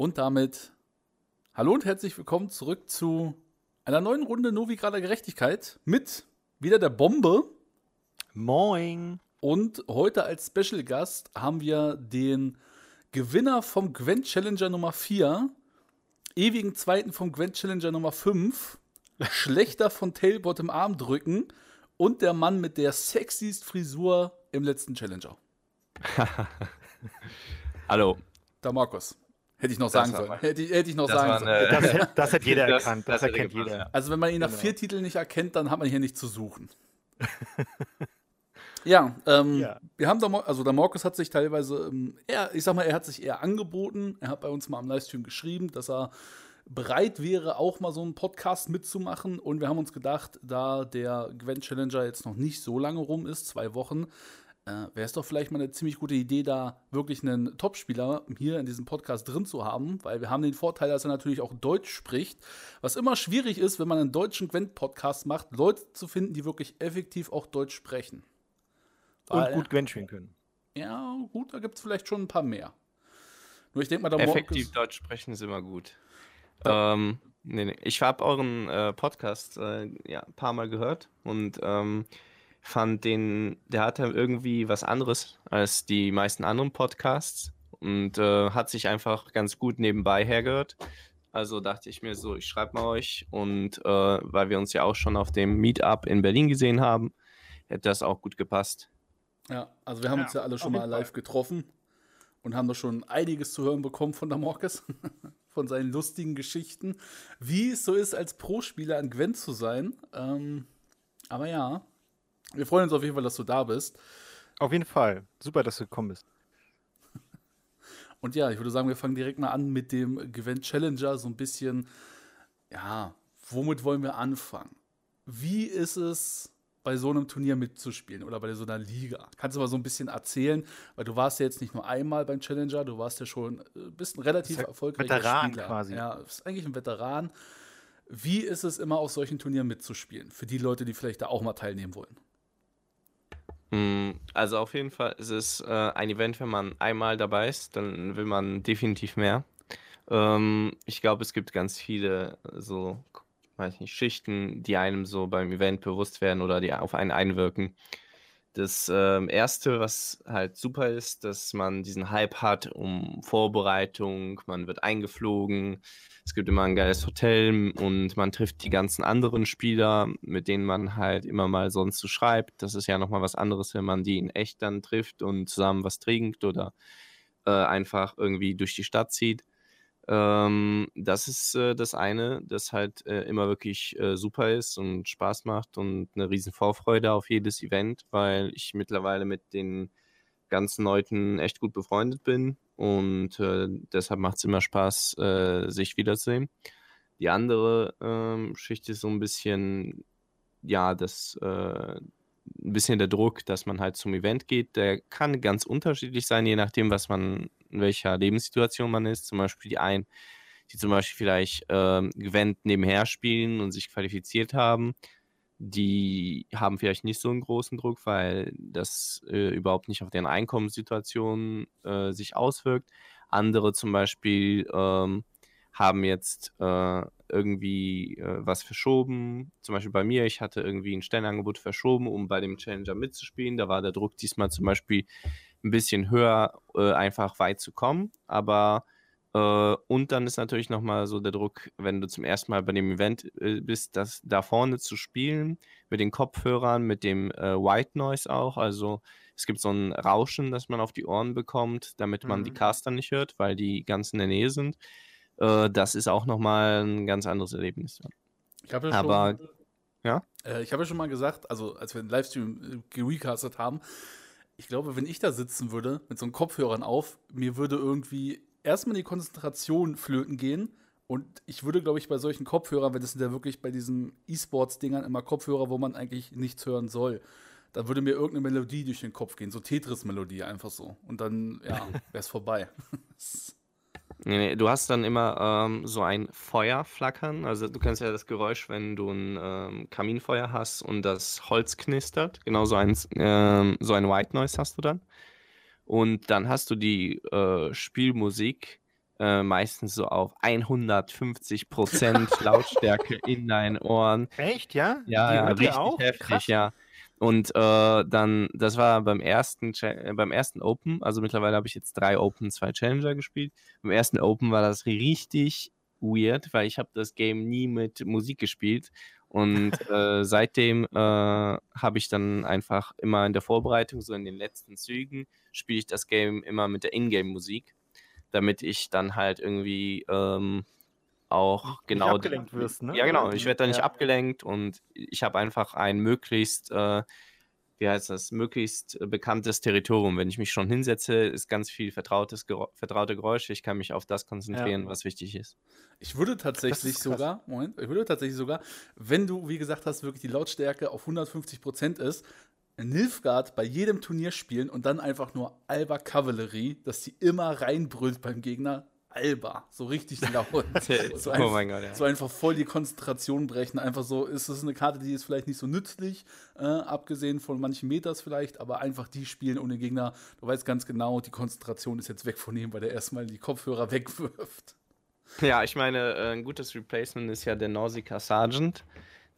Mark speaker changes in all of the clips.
Speaker 1: Und damit hallo und herzlich willkommen zurück zu einer neuen Runde Novigrader Gerechtigkeit mit wieder der Bombe.
Speaker 2: Moin.
Speaker 1: Und heute als Special Gast haben wir den Gewinner vom Gwent Challenger Nummer 4, ewigen Zweiten vom Gwent Challenger Nummer 5, Schlechter von Tailbot im Arm drücken und der Mann mit der sexiest Frisur im letzten Challenger.
Speaker 2: Hallo.
Speaker 1: Da Markus. Hätte ich noch sagen sollen. Hätte, hätte, ich noch sagen sollen.
Speaker 2: Das, das, hat jeder das, erkannt. Das, erkennt jeder.
Speaker 1: Also wenn man ihn nach genau. vier Titeln nicht erkennt, dann hat man hier nichts zu suchen. ja, ähm, ja, wir haben da, also der Markus hat sich teilweise, ähm, eher, ich sag mal, er hat sich eher angeboten. Er hat bei uns mal am Livestream geschrieben, dass er bereit wäre, auch mal so einen Podcast mitzumachen. Und wir haben uns gedacht, da der Gwent Challenger jetzt noch nicht so lange rum ist, zwei Wochen, äh, wäre es doch vielleicht mal eine ziemlich gute Idee, da wirklich einen Topspieler hier in diesem Podcast drin zu haben, weil wir haben den Vorteil, dass er natürlich auch Deutsch spricht, was immer schwierig ist, wenn man einen deutschen Gwent-Podcast macht, Leute zu finden, die wirklich effektiv auch Deutsch sprechen.
Speaker 2: Weil, Und gut Gwent spielen können.
Speaker 1: Ja, gut, da gibt es vielleicht schon ein paar mehr.
Speaker 3: Nur ich denke mal, da Effektiv Deutsch sprechen ist immer gut. Ähm, nee, nee. Ich habe euren äh, Podcast äh, ja, ein paar Mal gehört und ähm, fand den, der hatte irgendwie was anderes als die meisten anderen Podcasts und äh, hat sich einfach ganz gut nebenbei hergehört. Also dachte ich mir so, ich schreibe mal euch und äh, weil wir uns ja auch schon auf dem Meetup in Berlin gesehen haben, hätte das auch gut gepasst.
Speaker 1: Ja, also wir haben ja, uns ja alle schon mal live getroffen und haben da schon einiges zu hören bekommen von der Morkes, von seinen lustigen Geschichten, wie es so ist, als Pro-Spieler an Gwen zu sein. Ähm, aber ja, wir freuen uns auf jeden Fall, dass du da bist.
Speaker 2: Auf jeden Fall. Super, dass du gekommen bist.
Speaker 1: Und ja, ich würde sagen, wir fangen direkt mal an mit dem Event Challenger. So ein bisschen, ja, womit wollen wir anfangen? Wie ist es, bei so einem Turnier mitzuspielen oder bei so einer Liga? Kannst du mal so ein bisschen erzählen, weil du warst ja jetzt nicht nur einmal beim Challenger, du warst ja schon, äh, bist ein relativ erfolgreicher
Speaker 2: Veteran Spieler. quasi.
Speaker 1: Ja, bist eigentlich ein Veteran. Wie ist es immer auf solchen Turnieren mitzuspielen? Für die Leute, die vielleicht da auch mal teilnehmen wollen.
Speaker 3: Mm, also auf jeden Fall ist es äh, ein Event, wenn man einmal dabei ist, dann will man definitiv mehr. Ähm, ich glaube, es gibt ganz viele so, weiß nicht, Schichten, die einem so beim Event bewusst werden oder die auf einen einwirken. Das ähm, Erste, was halt super ist, dass man diesen Hype hat um Vorbereitung, man wird eingeflogen, es gibt immer ein geiles Hotel und man trifft die ganzen anderen Spieler, mit denen man halt immer mal sonst so schreibt. Das ist ja nochmal was anderes, wenn man die in echt dann trifft und zusammen was trinkt oder äh, einfach irgendwie durch die Stadt zieht. Ähm, das ist äh, das eine, das halt äh, immer wirklich äh, super ist und Spaß macht und eine riesen Vorfreude auf jedes Event, weil ich mittlerweile mit den ganzen Leuten echt gut befreundet bin und äh, deshalb macht es immer Spaß, äh, sich wiederzusehen. Die andere ähm, Schicht ist so ein bisschen, ja, das äh, ein bisschen der Druck, dass man halt zum Event geht. Der kann ganz unterschiedlich sein, je nachdem, was man, in welcher Lebenssituation man ist. Zum Beispiel die einen, die zum Beispiel vielleicht ähm, Event nebenher spielen und sich qualifiziert haben, die haben vielleicht nicht so einen großen Druck, weil das äh, überhaupt nicht auf deren Einkommenssituation äh, sich auswirkt. Andere zum Beispiel ähm, haben jetzt äh, irgendwie äh, was verschoben. Zum Beispiel bei mir, ich hatte irgendwie ein Stellenangebot verschoben, um bei dem Challenger mitzuspielen. Da war der Druck diesmal zum Beispiel ein bisschen höher, äh, einfach weit zu kommen. Aber äh, und dann ist natürlich nochmal so der Druck, wenn du zum ersten Mal bei dem Event äh, bist, das da vorne zu spielen, mit den Kopfhörern, mit dem äh, White Noise auch. Also es gibt so ein Rauschen, das man auf die Ohren bekommt, damit man mhm. die Caster nicht hört, weil die ganz in der Nähe sind. Äh, das ist auch nochmal ein ganz anderes Erlebnis.
Speaker 1: Ich habe ja Aber, schon, ja? Äh, ich habe ja schon mal gesagt, also als wir den Livestream äh, gerecastet haben, ich glaube, wenn ich da sitzen würde, mit so einem Kopfhörern auf, mir würde irgendwie erstmal die Konzentration flöten gehen. Und ich würde, glaube ich, bei solchen Kopfhörern, wenn das sind ja wirklich bei diesen E-Sports-Dingern immer Kopfhörer, wo man eigentlich nichts hören soll, da würde mir irgendeine Melodie durch den Kopf gehen, so Tetris-Melodie einfach so. Und dann, ja, wäre es vorbei.
Speaker 3: Nee, nee, du hast dann immer ähm, so ein Feuer flackern. Also du kennst ja das Geräusch, wenn du ein ähm, Kaminfeuer hast und das Holz knistert. Genau so ein, ähm, so ein White Noise hast du dann. Und dann hast du die äh, Spielmusik äh, meistens so auf 150 Prozent Lautstärke in deinen Ohren.
Speaker 2: Echt, ja?
Speaker 3: Ja, ja richtig auch? heftig, Krass. ja. Und äh, dann, das war beim ersten, äh, beim ersten Open, also mittlerweile habe ich jetzt drei Open, zwei Challenger gespielt. Beim ersten Open war das richtig weird, weil ich habe das Game nie mit Musik gespielt. Und äh, seitdem äh, habe ich dann einfach immer in der Vorbereitung, so in den letzten Zügen, spiele ich das Game immer mit der Ingame-Musik, damit ich dann halt irgendwie ähm, auch genau. Nicht
Speaker 2: abgelenkt wirst, ne?
Speaker 3: Ja, genau. Ich werde da nicht ja. abgelenkt und ich habe einfach ein möglichst, äh, wie heißt das, möglichst bekanntes Territorium. Wenn ich mich schon hinsetze, ist ganz viel vertrautes, vertraute Geräusche. Ich kann mich auf das konzentrieren, ja. was wichtig ist.
Speaker 1: Ich würde tatsächlich sogar, Moment, ich würde tatsächlich sogar, wenn du, wie gesagt hast, wirklich die Lautstärke auf 150 Prozent ist, Nilfgaard bei jedem Turnier spielen und dann einfach nur Alba Kavallerie, dass sie immer reinbrüllt beim Gegner, Alba, so richtig laut. so, oh mein Gott, ja. so einfach voll die Konzentration brechen. Einfach so, ist es eine Karte, die ist vielleicht nicht so nützlich, äh, abgesehen von manchen Meters vielleicht, aber einfach die spielen ohne Gegner. Du weißt ganz genau, die Konzentration ist jetzt weg von ihm, weil der erstmal die Kopfhörer wegwirft.
Speaker 3: Ja, ich meine, äh, ein gutes Replacement ist ja der Nausicaa Sergeant.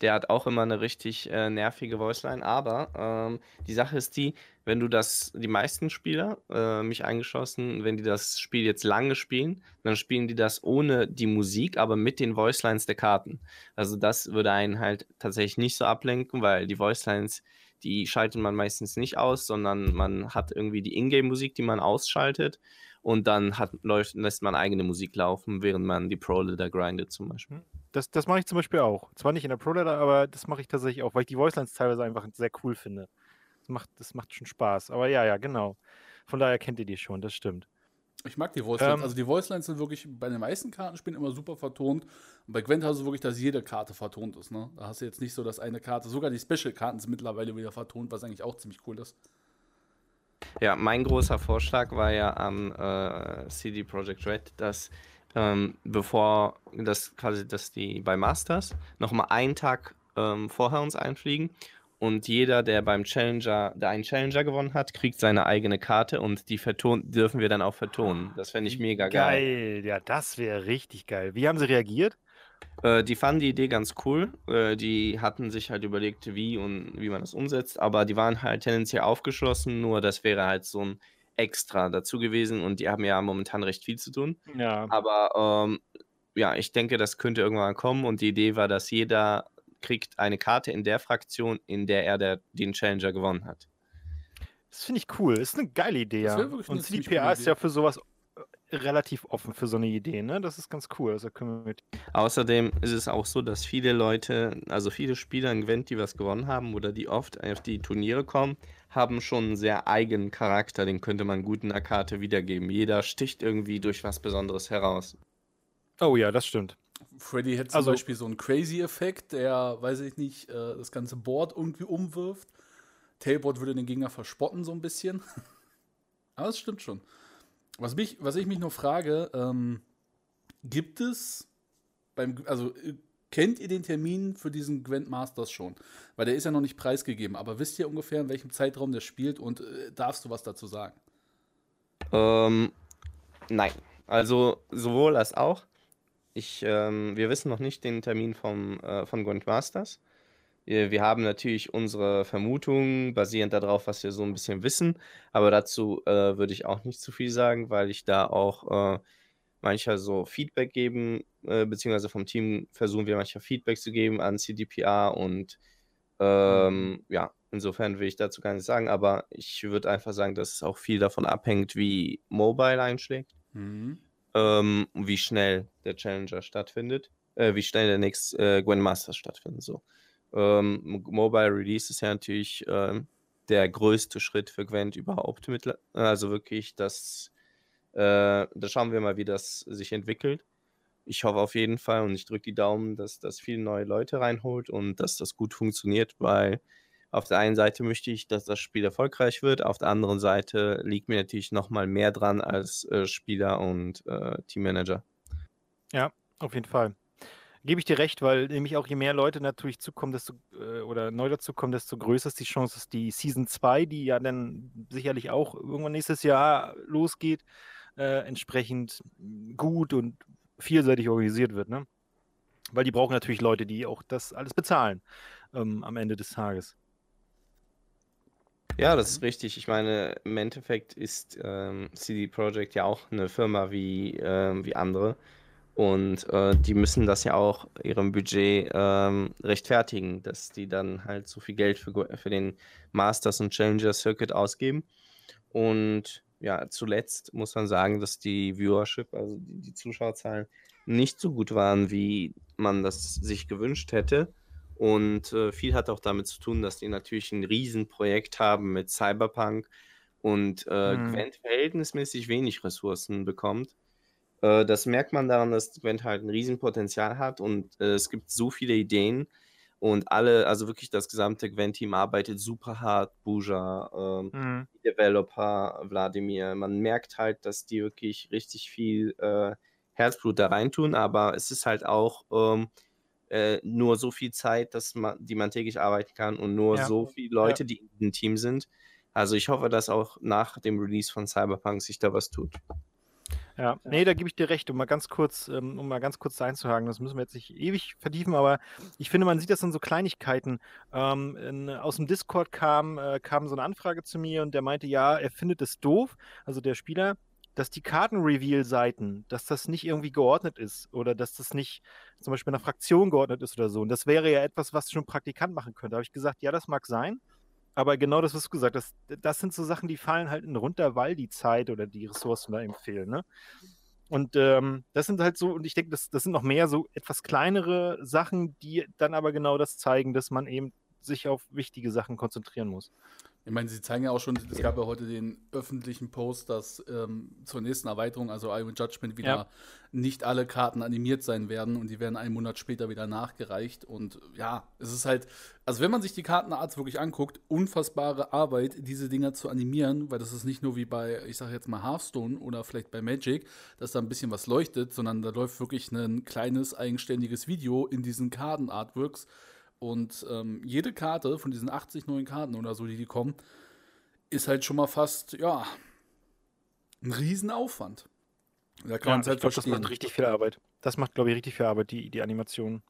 Speaker 3: Der hat auch immer eine richtig äh, nervige Voiceline. Aber ähm, die Sache ist die, wenn du das, die meisten Spieler, äh, mich eingeschlossen, wenn die das Spiel jetzt lange spielen, dann spielen die das ohne die Musik, aber mit den Voicelines der Karten. Also das würde einen halt tatsächlich nicht so ablenken, weil die Voicelines, die schaltet man meistens nicht aus, sondern man hat irgendwie die Ingame-Musik, die man ausschaltet und dann hat, läuft, lässt man eigene Musik laufen, während man die Pro-Leader grindet zum Beispiel. Hm.
Speaker 2: Das, das mache ich zum Beispiel auch. Zwar nicht in der Pro-Leader, aber das mache ich tatsächlich auch, weil ich die Voicelines teilweise einfach sehr cool finde. Das macht, das macht schon Spaß. Aber ja, ja, genau. Von daher kennt ihr die schon, das stimmt.
Speaker 1: Ich mag die Voicelines. Ähm, also die Voicelines sind wirklich bei den meisten Kartenspielen immer super vertont. Und bei Gwent hast du wirklich, dass jede Karte vertont ist. Ne? Da hast du jetzt nicht so, dass eine Karte, sogar die Special-Karten sind mittlerweile wieder vertont, was eigentlich auch ziemlich cool ist.
Speaker 3: Ja, mein großer Vorschlag war ja am äh, CD Projekt Red, dass ähm, bevor das quasi, dass die bei Masters nochmal einen Tag ähm, vorher uns einfliegen und jeder, der beim Challenger, der einen Challenger gewonnen hat, kriegt seine eigene Karte und die verton dürfen wir dann auch vertonen. Das fände ich mega geil.
Speaker 2: Geil, ja, das wäre richtig geil. Wie haben sie reagiert?
Speaker 3: Äh, die fanden die Idee ganz cool. Äh, die hatten sich halt überlegt, wie und wie man das umsetzt, aber die waren halt tendenziell aufgeschlossen, nur das wäre halt so ein Extra dazu gewesen und die haben ja momentan recht viel zu tun.
Speaker 2: Ja.
Speaker 3: Aber ähm, ja, ich denke, das könnte irgendwann kommen und die Idee war, dass jeder kriegt eine Karte in der Fraktion, in der er der, den Challenger gewonnen hat.
Speaker 2: Das finde ich cool. Das ist eine geile Idee, ja. Und CDPA ist ja für sowas relativ offen für so eine Idee, ne? Das ist ganz cool. Also können wir mit
Speaker 3: Außerdem ist es auch so, dass viele Leute, also viele Spieler in Gwent, die was gewonnen haben oder die oft auf die Turniere kommen, haben schon einen sehr eigenen Charakter, den könnte man gut in der Karte wiedergeben. Jeder sticht irgendwie durch was Besonderes heraus.
Speaker 2: Oh ja, das stimmt.
Speaker 1: Freddy hätte zum also, Beispiel so einen Crazy-Effekt, der, weiß ich nicht, äh, das ganze Board irgendwie umwirft. Tailboard würde den Gegner verspotten so ein bisschen. Aber es stimmt schon. Was, mich, was ich mich nur frage, ähm, gibt es beim, also äh, kennt ihr den Termin für diesen Gwent Masters schon? Weil der ist ja noch nicht preisgegeben, aber wisst ihr ungefähr, in welchem Zeitraum der spielt und äh, darfst du was dazu sagen?
Speaker 3: Ähm, nein. Also sowohl als auch. Ich, ähm, wir wissen noch nicht den Termin vom, äh, von Gwent Masters. Wir haben natürlich unsere Vermutungen basierend darauf, was wir so ein bisschen wissen, aber dazu äh, würde ich auch nicht zu viel sagen, weil ich da auch äh, mancher so Feedback geben, äh, beziehungsweise vom Team versuchen wir manchmal Feedback zu geben an CDPA und ähm, mhm. ja, insofern will ich dazu gar nicht sagen, aber ich würde einfach sagen, dass es auch viel davon abhängt, wie Mobile einschlägt, mhm. ähm, wie schnell der Challenger stattfindet, äh, wie schnell der nächste äh, Grandmaster stattfindet, so. Ähm, Mobile Release ist ja natürlich ähm, der größte Schritt für Gwent überhaupt. Mit, also wirklich, das, äh, da schauen wir mal, wie das sich entwickelt. Ich hoffe auf jeden Fall und ich drücke die Daumen, dass das viele neue Leute reinholt und dass das gut funktioniert, weil auf der einen Seite möchte ich, dass das Spiel erfolgreich wird, auf der anderen Seite liegt mir natürlich nochmal mehr dran als äh, Spieler und äh, Teammanager.
Speaker 2: Ja, auf jeden Fall. Gebe ich dir recht, weil nämlich auch je mehr Leute natürlich zukommen, desto äh, oder neu dazukommen, desto größer ist die Chance, dass die Season 2, die ja dann sicherlich auch irgendwann nächstes Jahr losgeht, äh, entsprechend gut und vielseitig organisiert wird, ne? Weil die brauchen natürlich Leute, die auch das alles bezahlen ähm, am Ende des Tages.
Speaker 3: Ja, das ist richtig. Ich meine, im Endeffekt ist ähm, CD Projekt ja auch eine Firma wie, ähm, wie andere. Und äh, die müssen das ja auch ihrem Budget ähm, rechtfertigen, dass die dann halt so viel Geld für, für den Masters und Challenger Circuit ausgeben. Und ja, zuletzt muss man sagen, dass die Viewership, also die, die Zuschauerzahlen, nicht so gut waren, wie man das sich gewünscht hätte. Und äh, viel hat auch damit zu tun, dass die natürlich ein Riesenprojekt haben mit Cyberpunk und äh, hm. Gwent verhältnismäßig wenig Ressourcen bekommt. Äh, das merkt man daran, dass Gwent halt ein Riesenpotenzial hat und äh, es gibt so viele Ideen und alle, also wirklich das gesamte Gwent-Team arbeitet super hart. Buja, ähm, hm. Developer, Wladimir. Man merkt halt, dass die wirklich richtig viel äh, Herzblut da reintun, aber es ist halt auch ähm, äh, nur so viel Zeit, dass man, die man täglich arbeiten kann und nur ja. so viele Leute, ja. die im Team sind. Also ich hoffe, dass auch nach dem Release von Cyberpunk sich da was tut.
Speaker 2: Ja, nee, da gebe ich dir recht, um mal ganz kurz, ähm, um mal ganz kurz einzuhaken, das müssen wir jetzt nicht ewig vertiefen, aber ich finde, man sieht das in so Kleinigkeiten. Ähm, in, aus dem Discord kam, äh, kam so eine Anfrage zu mir und der meinte, ja, er findet es doof, also der Spieler, dass die Karten-Reveal-Seiten, dass das nicht irgendwie geordnet ist oder dass das nicht zum Beispiel einer Fraktion geordnet ist oder so. Und das wäre ja etwas, was schon ein Praktikant machen könnte. Da habe ich gesagt, ja, das mag sein, aber genau das, was du gesagt hast, das sind so Sachen, die fallen halt runter, weil die Zeit oder die Ressourcen da eben fehlen. Ne? Und ähm, das sind halt so, und ich denke, das, das sind noch mehr so etwas kleinere Sachen, die dann aber genau das zeigen, dass man eben sich auf wichtige Sachen konzentrieren muss.
Speaker 1: Ich meine, sie zeigen ja auch schon, es gab ja heute den öffentlichen Post, dass ähm, zur nächsten Erweiterung, also Iron Judgment, wieder ja. nicht alle Karten animiert sein werden und die werden einen Monat später wieder nachgereicht. Und ja, es ist halt, also wenn man sich die Kartenart wirklich anguckt, unfassbare Arbeit, diese Dinger zu animieren, weil das ist nicht nur wie bei, ich sage jetzt mal Hearthstone oder vielleicht bei Magic, dass da ein bisschen was leuchtet, sondern da läuft wirklich ein kleines eigenständiges Video in diesen Kartenartworks. Und ähm, jede Karte von diesen 80 neuen Karten oder so, die die kommen, ist halt schon mal fast, ja, ein Riesenaufwand.
Speaker 2: Da kann ja, man es halt glaub, Das macht richtig viel Arbeit. Das macht, glaube ich, richtig viel Arbeit, die, die Animation.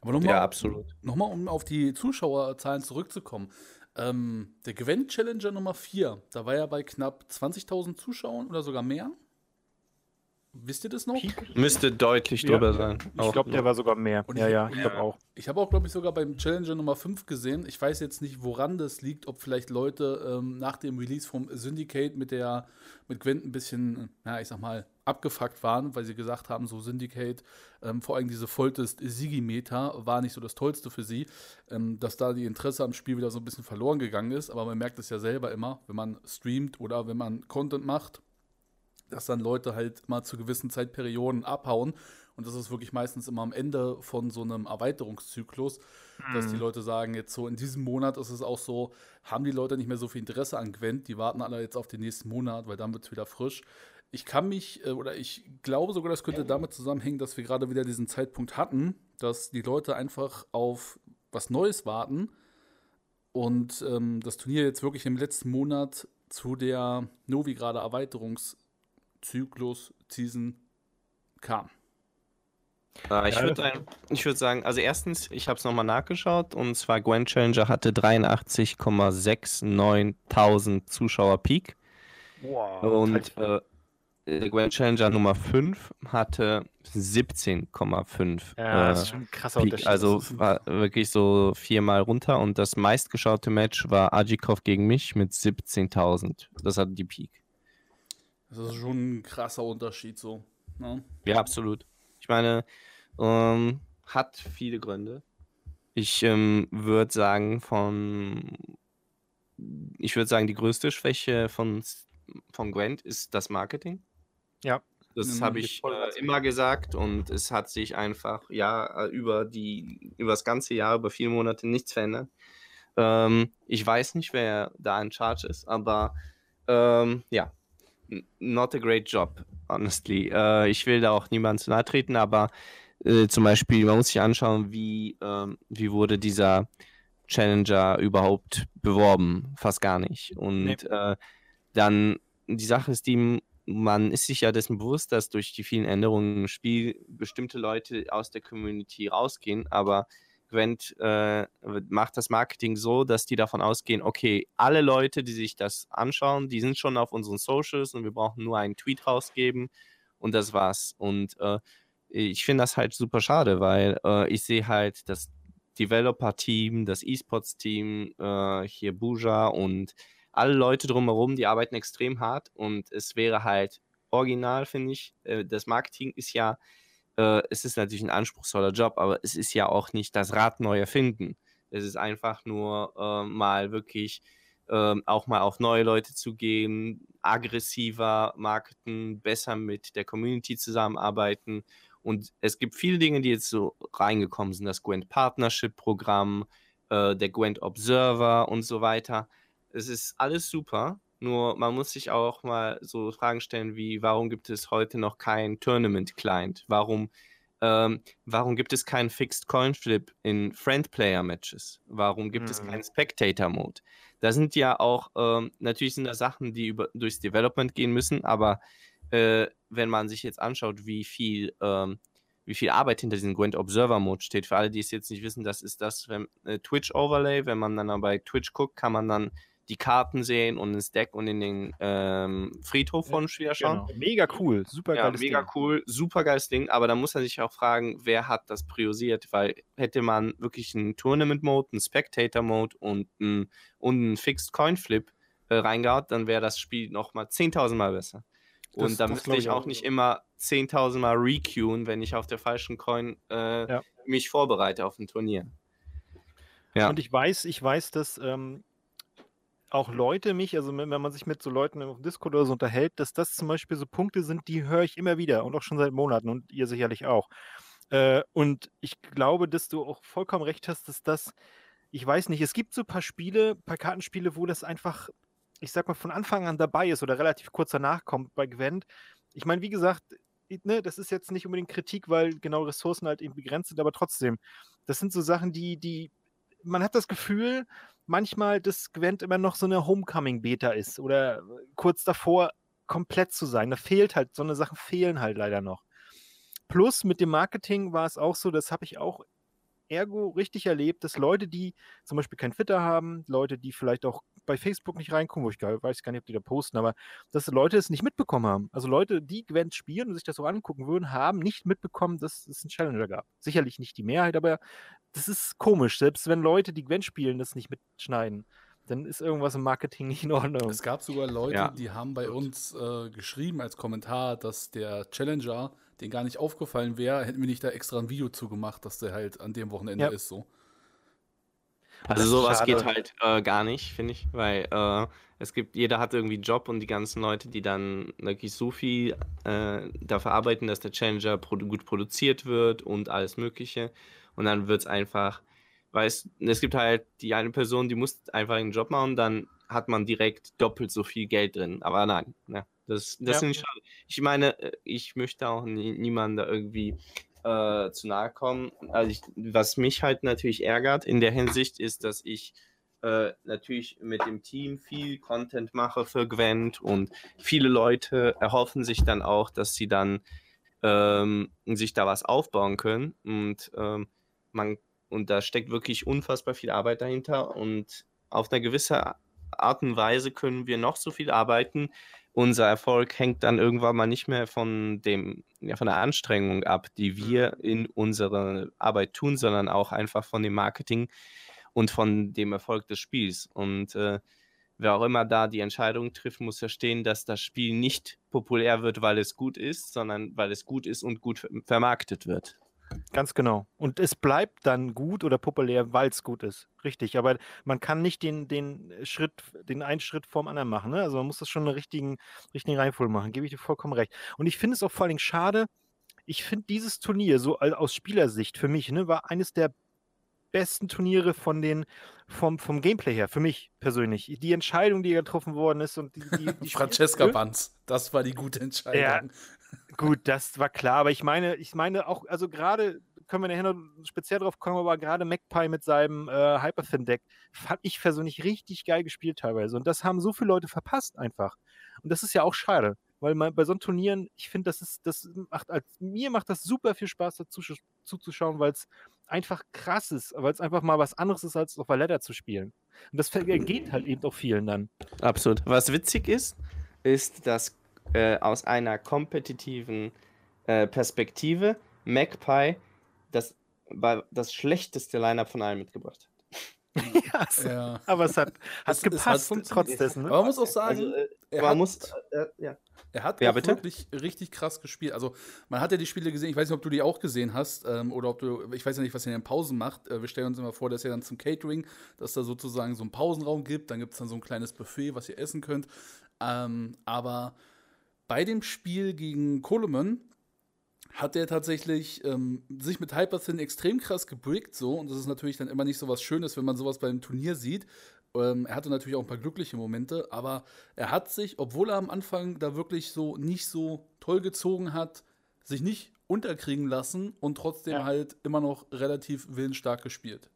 Speaker 1: Aber nochmal, ja, absolut. Nochmal, um auf die Zuschauerzahlen zurückzukommen. Ähm, der Gwent Challenger Nummer 4, da war ja bei knapp 20.000 Zuschauern oder sogar mehr. Wisst ihr das noch?
Speaker 3: Müsste deutlich drüber ja. sein.
Speaker 2: Ich glaube, der war sogar mehr.
Speaker 1: Und ja, ich, ja, ich glaube auch. Ich habe auch, glaube ich, sogar beim Challenger Nummer 5 gesehen. Ich weiß jetzt nicht, woran das liegt, ob vielleicht Leute ähm, nach dem Release vom Syndicate mit der mit Gwent ein bisschen, ja, ich sag mal, abgefuckt waren, weil sie gesagt haben, so Syndicate, ähm, vor allem diese Foltest Sigi-Meter war nicht so das Tollste für sie, ähm, dass da die Interesse am Spiel wieder so ein bisschen verloren gegangen ist. Aber man merkt es ja selber immer, wenn man streamt oder wenn man Content macht dass dann Leute halt mal zu gewissen Zeitperioden abhauen. Und das ist wirklich meistens immer am Ende von so einem Erweiterungszyklus, mhm. dass die mhm. Leute sagen, jetzt so in diesem Monat ist es auch so, haben die Leute nicht mehr so viel Interesse an Gwent, die warten alle jetzt auf den nächsten Monat, weil dann wird es wieder frisch. Ich kann mich, äh, oder ich glaube sogar, das könnte damit zusammenhängen, dass wir gerade wieder diesen Zeitpunkt hatten, dass die Leute einfach auf was Neues warten und ähm, das Turnier jetzt wirklich im letzten Monat zu der Novigrade Erweiterungs- Zyklus, Season kam?
Speaker 3: Äh, ich würde würd sagen, also erstens, ich habe es nochmal nachgeschaut und zwar Gwen Challenger hatte 83,69.000 Zuschauer Peak. Wow. Und äh, Gwen Challenger Nummer 5 hatte 17,5. Ja, äh, das ist schon ein krasser Peak. Unterschied. Also war wirklich so viermal runter und das meistgeschaute Match war Ajikov gegen mich mit 17.000. Das hatte die Peak.
Speaker 1: Das ist schon ein krasser Unterschied so. Ne?
Speaker 3: Ja, absolut. Ich meine, ähm, hat viele Gründe. Ich ähm, würde sagen, von ich würde sagen, die größte Schwäche von, von Gwent ist das Marketing.
Speaker 2: Ja.
Speaker 3: Das habe ich äh, immer gesagt und es hat sich einfach ja über die über das ganze Jahr, über vier Monate nichts verändert. Ähm, ich weiß nicht, wer da in Charge ist, aber ähm, ja, not a great job, honestly. Äh, ich will da auch niemandem zu nahe treten, aber äh, zum Beispiel, man muss sich anschauen, wie, ähm, wie wurde dieser Challenger überhaupt beworben? Fast gar nicht. Und nee. äh, dann, die Sache ist, die, man ist sich ja dessen bewusst, dass durch die vielen Änderungen im Spiel bestimmte Leute aus der Community rausgehen, aber Gwent äh, macht das Marketing so, dass die davon ausgehen, okay, alle Leute, die sich das anschauen, die sind schon auf unseren Socials und wir brauchen nur einen Tweet rausgeben und das war's. Und äh, ich finde das halt super schade, weil äh, ich sehe halt das Developer-Team, das E-Sports-Team, äh, hier Buja und alle Leute drumherum, die arbeiten extrem hart und es wäre halt original, finde ich. Äh, das Marketing ist ja, äh, es ist natürlich ein anspruchsvoller Job, aber es ist ja auch nicht das Rad neu erfinden. Es ist einfach nur äh, mal wirklich ähm, auch mal auf neue Leute zu gehen, aggressiver marketen, besser mit der Community zusammenarbeiten. Und es gibt viele Dinge, die jetzt so reingekommen sind, das Gwent Partnership Programm, äh, der Gwent Observer und so weiter. Es ist alles super, nur man muss sich auch mal so Fragen stellen wie, warum gibt es heute noch kein Tournament-Client? Warum, ähm, warum gibt es keinen Fixed Coin Flip in Friend-Player-Matches? Warum gibt mhm. es keinen Spectator-Mode? Da sind ja auch, ähm, natürlich sind da Sachen, die über, durchs Development gehen müssen, aber äh, wenn man sich jetzt anschaut, wie viel, ähm, wie viel Arbeit hinter diesem Gwent Observer Mode steht, für alle, die es jetzt nicht wissen, das ist das wenn, äh, Twitch Overlay. Wenn man dann bei Twitch guckt, kann man dann die Karten sehen und ins Deck und in den ähm, Friedhof von Spieler schauen.
Speaker 2: Genau. Mega cool, super
Speaker 3: ja, geiles mega Ding. cool, super geiles Ding, aber da muss man sich auch fragen, wer hat das priorisiert, weil hätte man wirklich einen Tournament-Mode, einen Spectator-Mode und einen, und einen Fixed Coin Flip äh, reingehaut, dann wäre das Spiel nochmal 10.000 Mal besser. Und das, da müsste ich auch nicht immer 10.000 Mal requeuen, wenn ich auf der falschen Coin äh, ja. mich vorbereite auf ein Turnier.
Speaker 2: Ja. Und ich weiß, ich weiß, dass ähm, auch Leute mich, also wenn man sich mit so Leuten auf Discord oder so unterhält, dass das zum Beispiel so Punkte sind, die höre ich immer wieder und auch schon seit Monaten und ihr sicherlich auch. Äh, und ich glaube, dass du auch vollkommen recht hast, dass das, ich weiß nicht, es gibt so ein paar Spiele, ein paar Kartenspiele, wo das einfach, ich sag mal, von Anfang an dabei ist oder relativ kurz danach kommt bei Gwent. Ich meine, wie gesagt, ne, das ist jetzt nicht unbedingt Kritik, weil genau Ressourcen halt eben begrenzt sind, aber trotzdem, das sind so Sachen, die, die, man hat das Gefühl, manchmal, dass Gwent immer noch so eine Homecoming-Beta ist oder kurz davor komplett zu sein. Da fehlt halt, so eine Sachen fehlen halt leider noch. Plus mit dem Marketing war es auch so, das habe ich auch ergo richtig erlebt, dass Leute, die zum Beispiel kein Twitter haben, Leute, die vielleicht auch bei Facebook nicht reinkommen, wo ich gar, weiß gar nicht, ob die da posten, aber dass Leute es nicht mitbekommen haben. Also Leute, die Gwent spielen und sich das so angucken würden, haben nicht mitbekommen, dass es einen Challenger gab. Sicherlich nicht die Mehrheit, aber das ist komisch. Selbst wenn Leute, die Gwent spielen, das nicht mitschneiden, dann ist irgendwas im Marketing nicht in Ordnung.
Speaker 1: Es gab sogar Leute, ja. die haben bei uns äh, geschrieben als Kommentar, dass der Challenger den gar nicht aufgefallen wäre, hätten wir nicht da extra ein Video zugemacht, dass der halt an dem Wochenende ja. ist so.
Speaker 3: Also sowas schade. geht halt äh, gar nicht, finde ich, weil äh, es gibt, jeder hat irgendwie einen Job und die ganzen Leute, die dann wirklich so viel äh, dafür arbeiten, dass der Challenger produ gut produziert wird und alles Mögliche. Und dann wird es einfach, weil es, es gibt halt die eine Person, die muss einfach einen Job machen, dann hat man direkt doppelt so viel Geld drin. Aber nein, ne, das, das ja. ist schade. Ich meine, äh, ich möchte auch nie, niemandem da irgendwie äh, zu nahe kommen. Also ich, was mich halt natürlich ärgert in der Hinsicht ist, dass ich äh, natürlich mit dem Team viel Content mache für Gwent und viele Leute erhoffen sich dann auch, dass sie dann ähm, sich da was aufbauen können und ähm, man und da steckt wirklich unfassbar viel Arbeit dahinter und auf eine gewisse Art und Weise können wir noch so viel arbeiten. Unser Erfolg hängt dann irgendwann mal nicht mehr von dem, ja, von der Anstrengung ab, die wir mhm. in unserer Arbeit tun, sondern auch einfach von dem Marketing und von dem Erfolg des Spiels. Und äh, wer auch immer da die Entscheidung trifft, muss verstehen, dass das Spiel nicht populär wird, weil es gut ist, sondern weil es gut ist und gut vermarktet wird.
Speaker 2: Ganz genau. Und es bleibt dann gut oder populär, weil es gut ist. Richtig. Aber man kann nicht den, den Schritt, den einen Schritt vorm anderen machen. Ne? Also man muss das schon in der richtigen, richtigen Reihenfolge machen. Gebe ich dir vollkommen recht. Und ich finde es auch vor allen Dingen schade. Ich finde dieses Turnier, so aus Spielersicht für mich, ne, war eines der besten Turniere von den, vom, vom Gameplay her, für mich persönlich. Die Entscheidung, die getroffen worden ist und die, die, die
Speaker 1: Francesca Banz, das war die gute Entscheidung. Ja,
Speaker 2: gut, das war klar, aber ich meine, ich meine auch, also gerade können wir nachher noch speziell drauf kommen, aber gerade Magpie mit seinem äh, Hyperthin-Deck fand ich persönlich richtig geil gespielt teilweise. Und das haben so viele Leute verpasst einfach. Und das ist ja auch schade. weil man, bei so Turnieren, ich finde, das ist, das macht, als, mir macht das super viel Spaß dazu zuzuschauen, weil es einfach krass ist, weil es einfach mal was anderes ist, als auf Valletta zu spielen. Und das geht halt eben auch vielen dann.
Speaker 3: Absolut. Was witzig ist, ist, dass äh, aus einer kompetitiven äh, Perspektive Magpie das, das schlechteste Lineup von allen mitgebracht hat.
Speaker 2: ja, so. ja, aber es hat, hat es, gepasst,
Speaker 1: es trotz dessen. Ne? Aber man muss auch sagen, also, äh, er, hat, muss, äh, ja. er hat ja, wirklich richtig krass gespielt. Also, man hat ja die Spiele gesehen, ich weiß nicht, ob du die auch gesehen hast, ähm, oder ob du, ich weiß ja nicht, was er in den Pausen macht. Äh, wir stellen uns immer vor, dass er dann zum Catering, dass da sozusagen so einen Pausenraum gibt, dann gibt es dann so ein kleines Buffet, was ihr essen könnt. Ähm, aber bei dem Spiel gegen Coleman hat er tatsächlich ähm, sich mit Hyperthin extrem krass gebrickt, so. Und das ist natürlich dann immer nicht so was Schönes, wenn man sowas beim Turnier sieht. Ähm, er hatte natürlich auch ein paar glückliche Momente, aber er hat sich, obwohl er am Anfang da wirklich so nicht so toll gezogen hat, sich nicht unterkriegen lassen und trotzdem ja. halt immer noch relativ willensstark gespielt.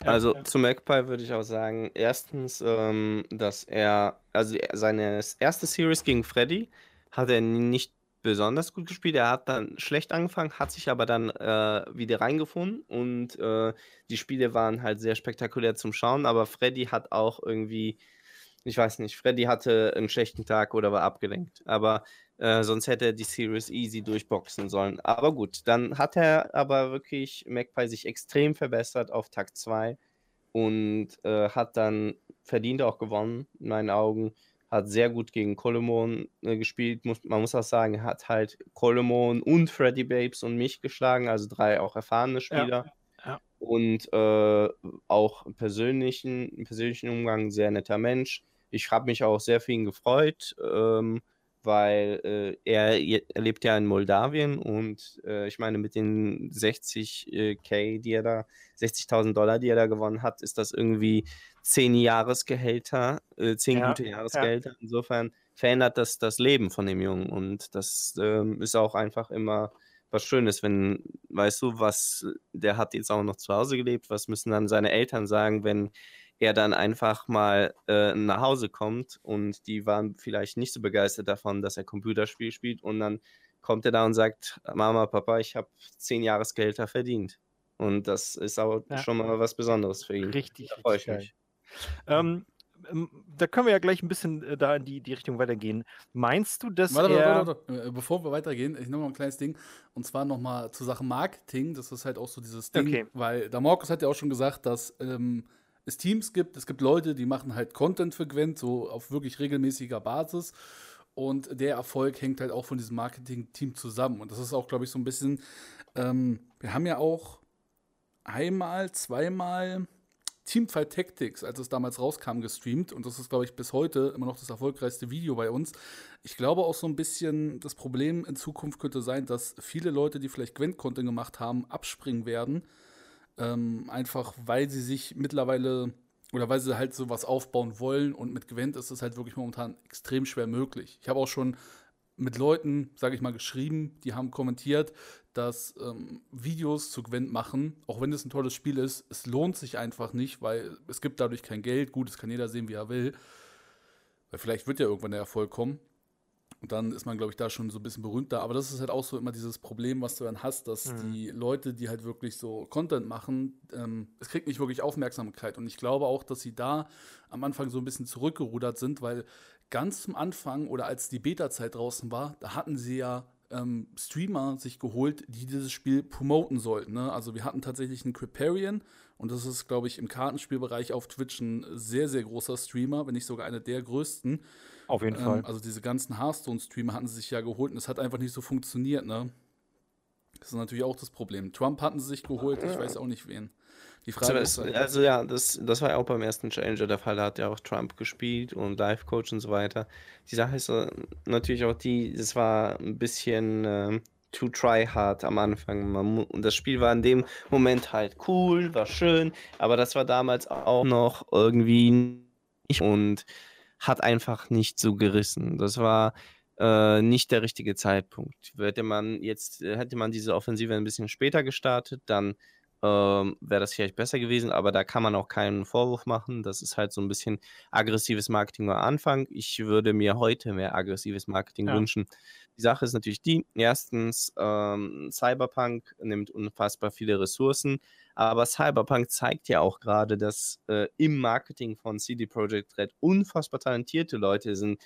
Speaker 3: Also ja. zu Magpie würde ich auch sagen, erstens, ähm, dass er, also seine erste Series gegen Freddy hat er nicht besonders gut gespielt. Er hat dann schlecht angefangen, hat sich aber dann äh, wieder reingefunden und äh, die Spiele waren halt sehr spektakulär zum Schauen. Aber Freddy hat auch irgendwie, ich weiß nicht, Freddy hatte einen schlechten Tag oder war abgelenkt. Aber äh, sonst hätte er die Series easy durchboxen sollen. Aber gut, dann hat er aber wirklich Magpie sich extrem verbessert auf Tag 2 und äh, hat dann verdient auch gewonnen, in meinen Augen hat sehr gut gegen Colomon äh, gespielt. Muss, man muss auch sagen, hat halt Colomon und Freddy Babes und mich geschlagen, also drei auch erfahrene Spieler. Ja, ja. Und äh, auch persönlichen, persönlichen Umgang, sehr netter Mensch. Ich habe mich auch sehr für ihn gefreut. Ähm, weil äh, er, er, lebt ja in Moldawien und äh, ich meine, mit den 60k, äh, die er da, 60.000 Dollar, die er da gewonnen hat, ist das irgendwie 10 Jahresgehälter, äh, 10 ja, gute Jahresgehälter. Ja. Insofern verändert das das Leben von dem Jungen und das ähm, ist auch einfach immer was Schönes, wenn, weißt du, was, der hat jetzt auch noch zu Hause gelebt, was müssen dann seine Eltern sagen, wenn er dann einfach mal äh, nach Hause kommt und die waren vielleicht nicht so begeistert davon, dass er Computerspiel spielt und dann kommt er da und sagt, Mama, Papa, ich habe zehn Jahresgehälter verdient. Und das ist auch ja. schon mal was Besonderes für ihn.
Speaker 2: Richtig, da freue ich mich. Ähm, ähm, da können wir ja gleich ein bisschen äh, da in die, die Richtung weitergehen. Meinst du, dass warte, er... Warte,
Speaker 1: warte, äh, Bevor wir weitergehen, ich nehme mal ein kleines Ding. Und zwar nochmal zur Sache Marketing. Das ist halt auch so dieses Ding. Okay. Weil der Markus hat ja auch schon gesagt, dass ähm, es Teams gibt, es gibt Leute, die machen halt Content für Gwent, so auf wirklich regelmäßiger Basis. Und der Erfolg hängt halt auch von diesem Marketing-Team zusammen. Und das ist auch, glaube ich, so ein bisschen, ähm, wir haben ja auch einmal, zweimal Teamfight Tactics, als es damals rauskam, gestreamt. Und das ist, glaube ich, bis heute immer noch das erfolgreichste Video bei uns. Ich glaube auch so ein bisschen, das Problem in Zukunft könnte sein, dass viele Leute, die vielleicht Gwent-Content gemacht haben, abspringen werden ähm, einfach weil sie sich mittlerweile oder weil sie halt sowas aufbauen wollen und mit Gwent ist es halt wirklich momentan extrem schwer möglich. Ich habe auch schon mit Leuten, sage ich mal, geschrieben, die haben kommentiert, dass ähm, Videos zu Gwent machen, auch wenn es ein tolles Spiel ist, es lohnt sich einfach nicht, weil es gibt dadurch kein Geld. Gut, das kann jeder sehen, wie er will. Weil vielleicht wird ja irgendwann der Erfolg kommen. Und dann ist man, glaube ich, da schon so ein bisschen berühmter. Aber das ist halt auch so immer dieses Problem, was du dann hast, dass mhm. die Leute, die halt wirklich so Content machen, ähm, es kriegt nicht wirklich Aufmerksamkeit. Und ich glaube auch, dass sie da am Anfang so ein bisschen zurückgerudert sind, weil ganz zum Anfang oder als die Beta-Zeit draußen war, da hatten sie ja ähm, Streamer sich geholt, die dieses Spiel promoten sollten. Ne? Also wir hatten tatsächlich einen Criparian und das ist, glaube ich, im Kartenspielbereich auf Twitch ein sehr, sehr großer Streamer, wenn nicht sogar einer der größten.
Speaker 2: Auf jeden ähm, Fall.
Speaker 1: Also diese ganzen Hearthstone-Streamer hatten sie sich ja geholt und es hat einfach nicht so funktioniert, ne? Das ist natürlich auch das Problem. Trump hatten sie sich geholt, ich weiß auch nicht wen.
Speaker 3: Die Frage also, ist halt, also ja, das, das war ja auch beim ersten Challenger der Fall, da hat ja auch Trump gespielt und Live-Coach und so weiter. Die Sache ist so, natürlich auch die, das war ein bisschen äh, too try hard am Anfang. Man, und das Spiel war in dem Moment halt cool, war schön, aber das war damals auch noch irgendwie nicht und hat einfach nicht so gerissen. Das war äh, nicht der richtige Zeitpunkt. Hätte man jetzt, hätte man diese Offensive ein bisschen später gestartet, dann ähm, wäre das vielleicht besser gewesen, aber da kann man auch keinen Vorwurf machen. Das ist halt so ein bisschen aggressives Marketing am Anfang. Ich würde mir heute mehr aggressives Marketing
Speaker 2: Ja.
Speaker 3: wünschen. Die Sache ist natürlich die, erstens, ähm, Cyberpunk nimmt unfassbar viele Ressourcen, aber Cyberpunk zeigt ja auch gerade, dass äh, im Marketing von CD Projekt Red unfassbar talentierte Leute sind.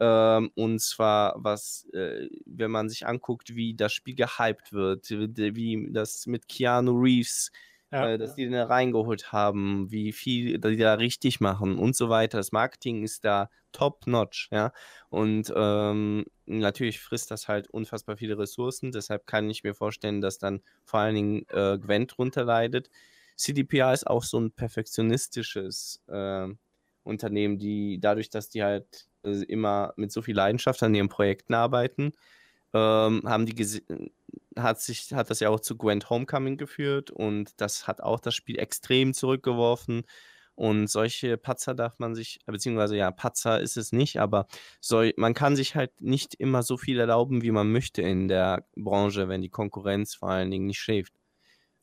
Speaker 3: Ähm, und zwar, was, äh, wenn man sich anguckt, wie das Spiel gehypt wird, wie, wie das mit Keanu Reeves,
Speaker 2: Ja.
Speaker 3: äh, dass die den da reingeholt haben, wie viel die da richtig machen und so weiter. Das Marketing ist da top-notch, ja. Und ähm, natürlich frisst das halt unfassbar viele Ressourcen. Deshalb kann ich mir vorstellen, dass dann vor allen Dingen äh, Gwent drunter leidet. CDPR ist auch so ein perfektionistisches äh, Unternehmen, die dadurch, dass die halt äh, immer mit so viel Leidenschaft an ihren Projekten arbeiten, ähm, haben die hat sich hat das ja auch zu Gwent Homecoming geführt und das hat auch das Spiel extrem zurückgeworfen und solche Patzer darf man sich beziehungsweise ja Patzer ist es nicht, aber soll, man kann sich halt nicht immer so viel erlauben, wie man möchte in der Branche, wenn die Konkurrenz vor allen Dingen nicht schläft.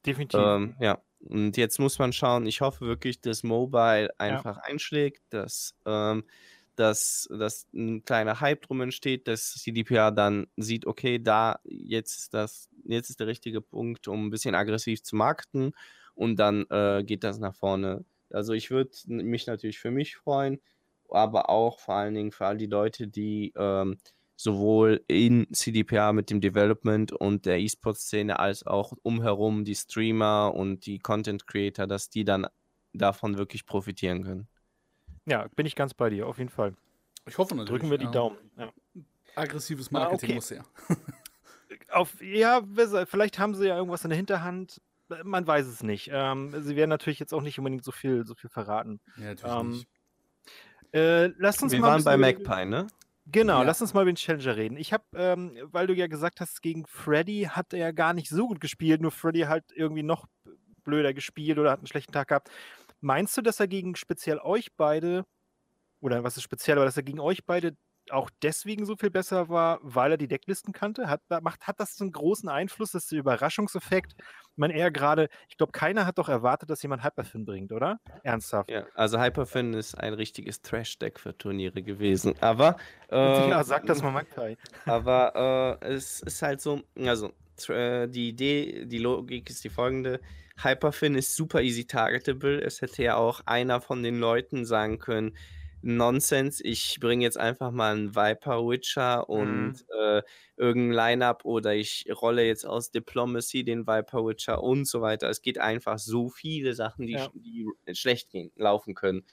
Speaker 2: Definitiv.
Speaker 3: Ähm, ja, und jetzt muss man schauen. Ich hoffe wirklich, dass Mobile einfach einschlägt, dass, ähm, dass, dass ein kleiner Hype drum entsteht, dass CDPR dann sieht, okay, da jetzt das, jetzt ist der richtige Punkt, um ein bisschen aggressiv zu markten und dann äh, geht das nach vorne. Also ich würde mich natürlich für mich freuen, aber auch vor allen Dingen für all die Leute, die ähm, sowohl in CDPR mit dem Development und der E-Sport-Szene als auch umherum die Streamer und die Content Creator, dass die dann davon wirklich profitieren können.
Speaker 2: Ja, bin ich ganz bei dir, auf jeden Fall.
Speaker 1: Ich hoffe natürlich.
Speaker 2: Drücken wir die
Speaker 1: ja.
Speaker 2: Daumen. Ja.
Speaker 1: Aggressives
Speaker 2: Ah,
Speaker 1: Marketing
Speaker 2: okay.
Speaker 1: muss her.
Speaker 2: Auf, ja, vielleicht haben sie ja irgendwas in der Hinterhand. Man weiß es nicht. Ähm, sie werden natürlich jetzt auch nicht unbedingt so viel, so viel verraten.
Speaker 1: Ja, natürlich
Speaker 2: Ähm,
Speaker 1: nicht.
Speaker 2: Äh, lasst uns
Speaker 3: Wir
Speaker 2: mal
Speaker 3: waren bei Magpie, ne?
Speaker 2: Genau,
Speaker 1: Ja.
Speaker 2: lass uns mal über den Challenger reden. Ich habe, ähm, weil du ja gesagt hast, gegen Freddy hat er ja gar nicht so gut gespielt, nur Freddy halt irgendwie noch blöder gespielt oder hat einen schlechten Tag gehabt. Meinst du, dass er gegen speziell euch beide, oder was ist speziell, aber dass er gegen euch beide auch deswegen so viel besser war, weil er die Decklisten kannte? Hat, macht, hat das so einen großen Einfluss, dass der Überraschungseffekt? Meine, eher gerade, ich glaube, keiner hat doch erwartet, dass jemand Hyperfin bringt, oder? Ernsthaft.
Speaker 3: Ja, also Hyperfin ist ein richtiges Trash-Deck für Turniere gewesen. Aber, ähm,
Speaker 2: ja, sag das mal, Magpie.
Speaker 3: aber äh, es ist halt so, also äh, die Idee, die Logik ist die folgende. Hyperfin ist super easy targetable. Es hätte ja auch einer von den Leuten sagen können, Nonsense, ich bringe jetzt einfach mal einen Viper Witcher und äh, irgendein Line-Up oder ich rolle jetzt aus Diplomacy den Viper Witcher und so weiter. Es geht einfach so viele Sachen, die,
Speaker 2: Ja.
Speaker 3: sch- die schlecht gehen, laufen können.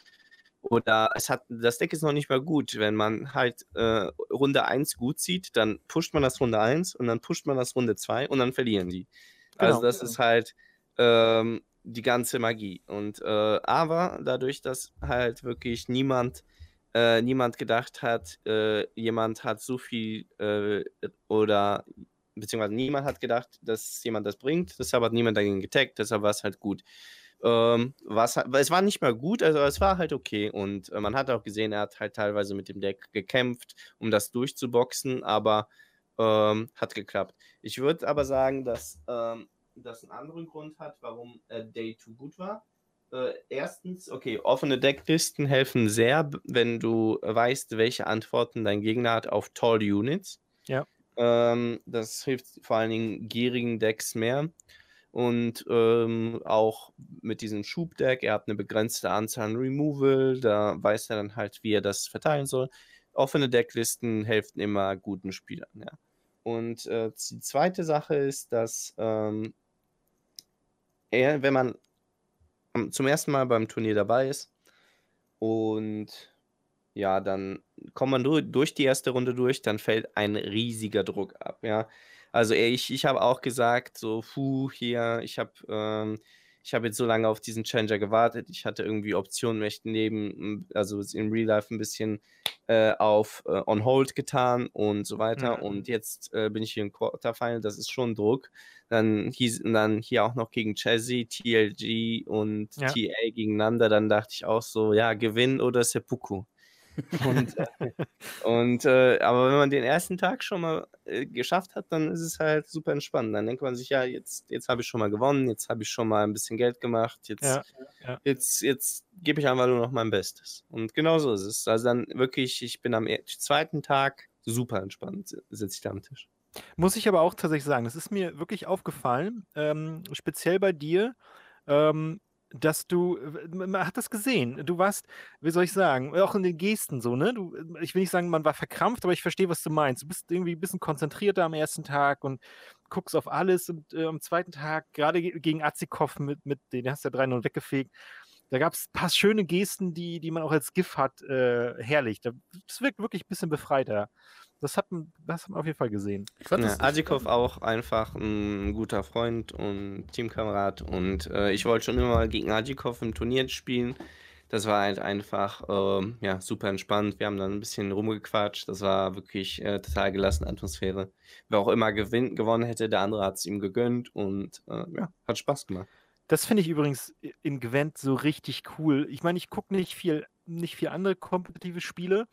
Speaker 3: Oder es hat, das Deck ist noch nicht mal gut. Wenn man halt äh, Runde 1 gut sieht, dann pusht man das Runde 1 und dann pusht man das Runde 2 und dann verlieren die. Also
Speaker 2: Genau.
Speaker 3: das ist halt ähm, die ganze Magie. Und äh, aber dadurch, dass halt wirklich niemand, äh, niemand gedacht hat, äh, jemand hat so viel äh, oder beziehungsweise niemand hat gedacht, dass jemand das bringt, deshalb hat niemand dagegen getaggt, deshalb war es halt gut. Ähm, es war nicht mal gut, also es war halt okay und äh, man hat auch gesehen, er hat halt teilweise mit dem Deck gekämpft, um das durchzuboxen, aber ähm, hat geklappt. Ich würde aber sagen, dass ähm, das einen anderen Grund hat, warum äh, Day 2 gut war. Äh, erstens, okay, offene Decklisten helfen sehr, wenn du weißt, welche Antworten dein Gegner hat auf Tall Units.
Speaker 2: Ja.
Speaker 3: Ähm, das hilft vor allen Dingen gierigen Decks mehr. Und ähm, auch mit diesem Schubdeck, er hat eine begrenzte Anzahl an Removal, da weiß er dann halt, wie er das verteilen soll. Offene Decklisten helfen immer guten Spielern, ja. Und äh, die zweite Sache ist, dass ähm, er, wenn man zum ersten Mal beim Turnier dabei ist und ja, dann kommt man durch die erste Runde durch, dann fällt ein riesiger Druck ab, ja. Also ich, ich habe auch gesagt, so, puh, hier, ich habe ähm, ich habe jetzt so lange auf diesen Changer gewartet. Ich hatte irgendwie Optionen, möchte neben, also in Real Life ein bisschen äh, auf äh, On Hold getan und so weiter.
Speaker 2: Mhm.
Speaker 3: Und jetzt äh, bin ich hier im Quarterfinal, das ist schon Druck. Dann, hieß, dann hier auch noch gegen Chessy, TLG und
Speaker 2: Ja.
Speaker 3: TA gegeneinander. Dann dachte ich auch so, ja, Gewinn oder Seppuku. Und, und äh, aber wenn man den ersten Tag schon mal äh, geschafft hat, dann ist es halt super entspannt. Dann denkt man sich, ja, jetzt, jetzt habe ich schon mal gewonnen, jetzt habe ich schon mal ein bisschen Geld gemacht, jetzt,
Speaker 2: Ja, ja.
Speaker 3: jetzt, jetzt gebe ich einfach nur noch mein Bestes. Und genau so ist es. Also dann wirklich, ich bin am er- zweiten Tag super entspannt, si- sitze ich da am Tisch.
Speaker 2: Muss ich aber auch tatsächlich sagen, das ist mir wirklich aufgefallen, ähm, speziell bei dir, ähm, dass du, äh, man hat das gesehen, du warst, wie soll ich sagen, auch in den Gesten so, ne? Du, ich will nicht sagen, man war verkrampft, aber ich verstehe, was du meinst. Du bist irgendwie ein bisschen konzentrierter am ersten Tag und guckst auf alles und äh, am zweiten Tag, gerade ge- gegen Azikov mit, mit den hast du ja 3-0 weggefegt, da gab es ein paar schöne Gesten, die, die man auch als GIF hat, äh, herrlich. Da- Das wirkt wirklich ein bisschen befreiter. Das hat, man- das hat man auf jeden Fall gesehen.
Speaker 1: Ich fand
Speaker 3: Ja,
Speaker 1: das,
Speaker 3: Adjikov auch einfach ein guter Freund und Teamkamerad und äh, ich wollte schon immer mal gegen Adjikov im Turnier spielen. Das war halt einfach ähm, ja, super entspannt. Wir haben dann ein bisschen rumgequatscht. Das war wirklich äh, total gelassene Atmosphäre. Wer auch immer gewinn, gewonnen hätte, der andere hat es ihm gegönnt und äh, ja, hat Spaß gemacht.
Speaker 2: Das finde ich übrigens in Gwent so richtig cool. Ich meine, ich gucke nicht viel, nicht viel andere kompetitive Spiele,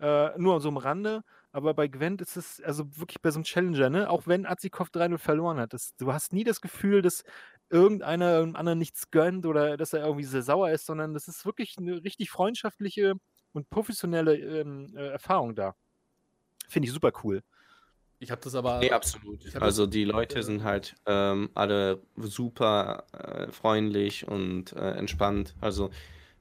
Speaker 2: äh, nur so am Rande. Aber bei Gwent ist es, also wirklich bei so einem Challenger, ne? auch wenn Azikov 3-0 verloren hat, das, du hast nie das Gefühl, dass irgendeiner irgendeinem anderen nichts gönnt oder dass er irgendwie sehr sauer ist, sondern das ist wirklich eine richtig freundschaftliche und professionelle ähm, äh, Erfahrung da. Finde ich super cool.
Speaker 1: ich habe das aber.
Speaker 3: Nee, absolut. Also die Leute
Speaker 1: äh,
Speaker 3: sind halt ähm, alle super äh, freundlich und äh, entspannt. Also,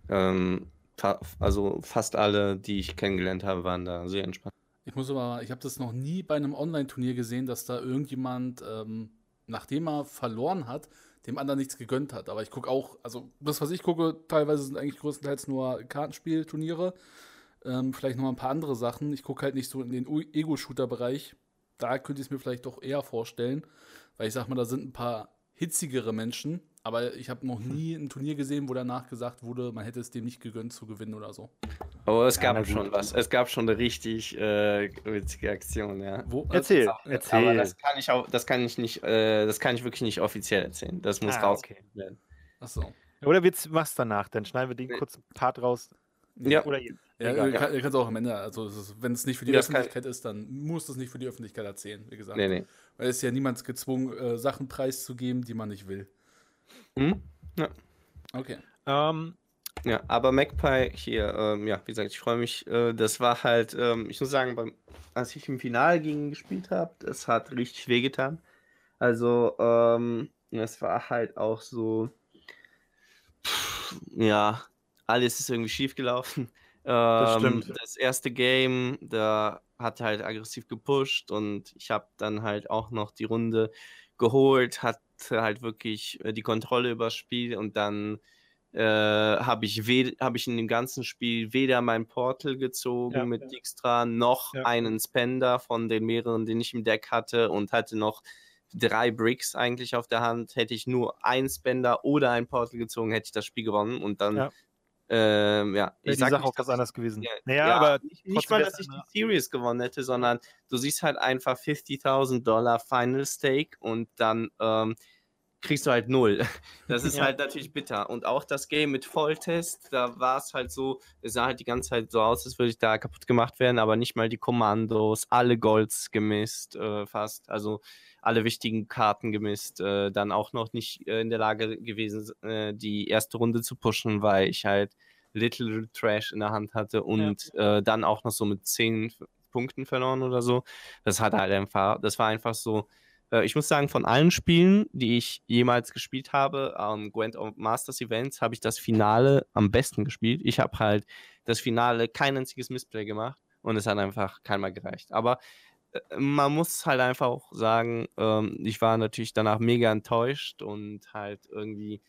Speaker 3: ähm, fa also fast alle, die ich kennengelernt habe, waren da sehr entspannt.
Speaker 1: Ich muss aber, ich habe das noch nie bei einem Online-Turnier gesehen, dass da irgendjemand, ähm, nachdem er verloren hat, dem anderen nichts gegönnt hat. Aber ich gucke auch, also das, was ich gucke, teilweise sind eigentlich größtenteils nur Kartenspielturniere. Ähm, vielleicht noch mal ein paar andere Sachen. Ich gucke halt nicht so in den Ego-Shooter-Bereich. Da könnte ich es mir vielleicht doch eher vorstellen, weil ich sag mal, da sind ein paar hitzigere Menschen. Aber ich habe noch nie ein Turnier gesehen, wo danach gesagt wurde, man hätte es dem nicht gegönnt zu gewinnen oder so.
Speaker 3: Aber es
Speaker 2: Ja,
Speaker 3: gab schon was. Es gab schon eine richtig äh, witzige Aktion, ja.
Speaker 1: Wo,
Speaker 2: Erzähl,
Speaker 3: Aber
Speaker 2: erzähl.
Speaker 3: das kann ich auch, das kann ich nicht, äh, das kann ich wirklich nicht offiziell erzählen. Das muss
Speaker 2: Ah,
Speaker 3: raus
Speaker 2: okay.
Speaker 3: werden.
Speaker 1: Achso.
Speaker 2: Oder wir machst danach, dann schneiden wir den kurzen Part raus.
Speaker 3: Ja.
Speaker 2: Oder ihr-
Speaker 1: Ja, ihr kann, kannst auch am Ende, also wenn es nicht für die
Speaker 3: Das kann-
Speaker 1: Öffentlichkeit ist, dann muss es nicht für die Öffentlichkeit erzählen, wie gesagt.
Speaker 3: Nee, nee.
Speaker 1: Weil es ist ja niemand gezwungen, äh, Sachen preiszugeben, die man nicht will.
Speaker 3: Hm?
Speaker 1: Okay.
Speaker 2: Ähm,
Speaker 3: Ja, aber Magpie hier, ähm, ja, wie gesagt, ich freue mich. Äh, das war halt, ähm, ich muss sagen, beim, als ich im Finale gegen ihn gespielt habe, das hat richtig wehgetan. Also, ähm, es war halt auch so, pff, ja, alles ist irgendwie schief gelaufen.
Speaker 2: Das
Speaker 3: Ähm,
Speaker 2: stimmt.
Speaker 3: das erste Game, da hat halt aggressiv gepusht und ich habe dann halt auch noch die Runde geholt, hatte halt wirklich äh, die Kontrolle über das Spiel und dann äh, habe ich, hab ich in dem ganzen Spiel weder mein Portal gezogen
Speaker 2: Ja,
Speaker 3: mit
Speaker 2: ja.
Speaker 3: Dijkstra noch
Speaker 2: Ja.
Speaker 3: einen Spender von den mehreren, den ich im Deck hatte und hatte noch drei Bricks eigentlich auf der Hand. Hätte ich nur einen Spender oder ein Portal gezogen, hätte ich das Spiel gewonnen und dann,
Speaker 2: Ja.
Speaker 3: ähm, ja, ich
Speaker 2: die
Speaker 3: sag
Speaker 2: Sache
Speaker 3: nicht,
Speaker 2: auch
Speaker 3: ich-
Speaker 2: anderes gewesen.
Speaker 3: ja,
Speaker 2: naja,
Speaker 3: ja,
Speaker 2: aber
Speaker 3: nicht, mal, dass ich die Series gewonnen hätte, sondern du siehst halt einfach 50.000 Dollar Final Stake und dann ähm, kriegst du halt null. Das ist
Speaker 2: Ja.
Speaker 3: halt natürlich bitter. Und auch das Game mit Volltest, da war es halt so, es sah halt die ganze Zeit so aus, als würde ich da kaputt gemacht werden, aber nicht mal die Kommandos, alle Golds gemisst, äh, fast, also alle wichtigen Karten gemisst, äh, dann auch noch nicht äh, in der Lage gewesen, äh, die erste Runde zu pushen, weil ich halt Little Trash in der Hand hatte und äh, dann auch noch so mit 10 Punkten verloren oder so. Das hat halt einfach, das war einfach so, äh, ich muss sagen, von allen Spielen, die ich jemals gespielt habe, am of Masters Events, habe ich das Finale am besten gespielt. Ich habe halt das Finale kein einziges Missplay gemacht und es hat einfach keinmal gereicht. Aber äh, man muss halt einfach auch sagen, ähm, ich war natürlich danach mega enttäuscht und halt irgendwie,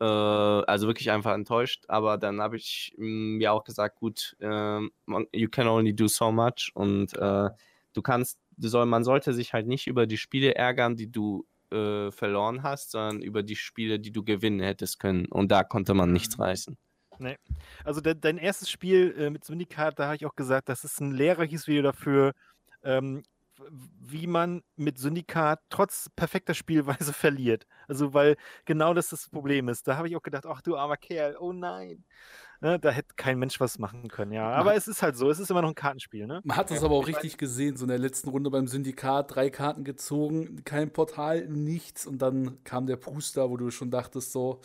Speaker 3: äh, also wirklich einfach enttäuscht. Aber dann habe ich mm, mir auch gesagt, gut, ähm, you can only do so much und du kannst, soll, man sollte sich halt nicht über die Spiele ärgern, die du äh, verloren hast, sondern über die Spiele, die du gewinnen hättest können. Und da konnte man nichts
Speaker 1: Mhm.
Speaker 3: reißen.
Speaker 2: Also de dein erstes Spiel äh, mit Syndikat, da habe ich auch gesagt, das ist ein lehrreiches Video dafür, ähm, wie man mit Syndikat trotz perfekter Spielweise verliert. Also, weil genau das das Problem ist. Da habe ich auch gedacht, ach du armer Kerl, oh nein. Ne, da hätte kein Mensch was machen können, ja. Aber es ist halt so, es ist immer noch ein Kartenspiel, ne?
Speaker 1: Man hat es aber auch richtig gesehen, so in der letzten Runde beim Syndikat, drei Karten gezogen, kein Portal, nichts und dann kam der Puster, wo du schon dachtest so,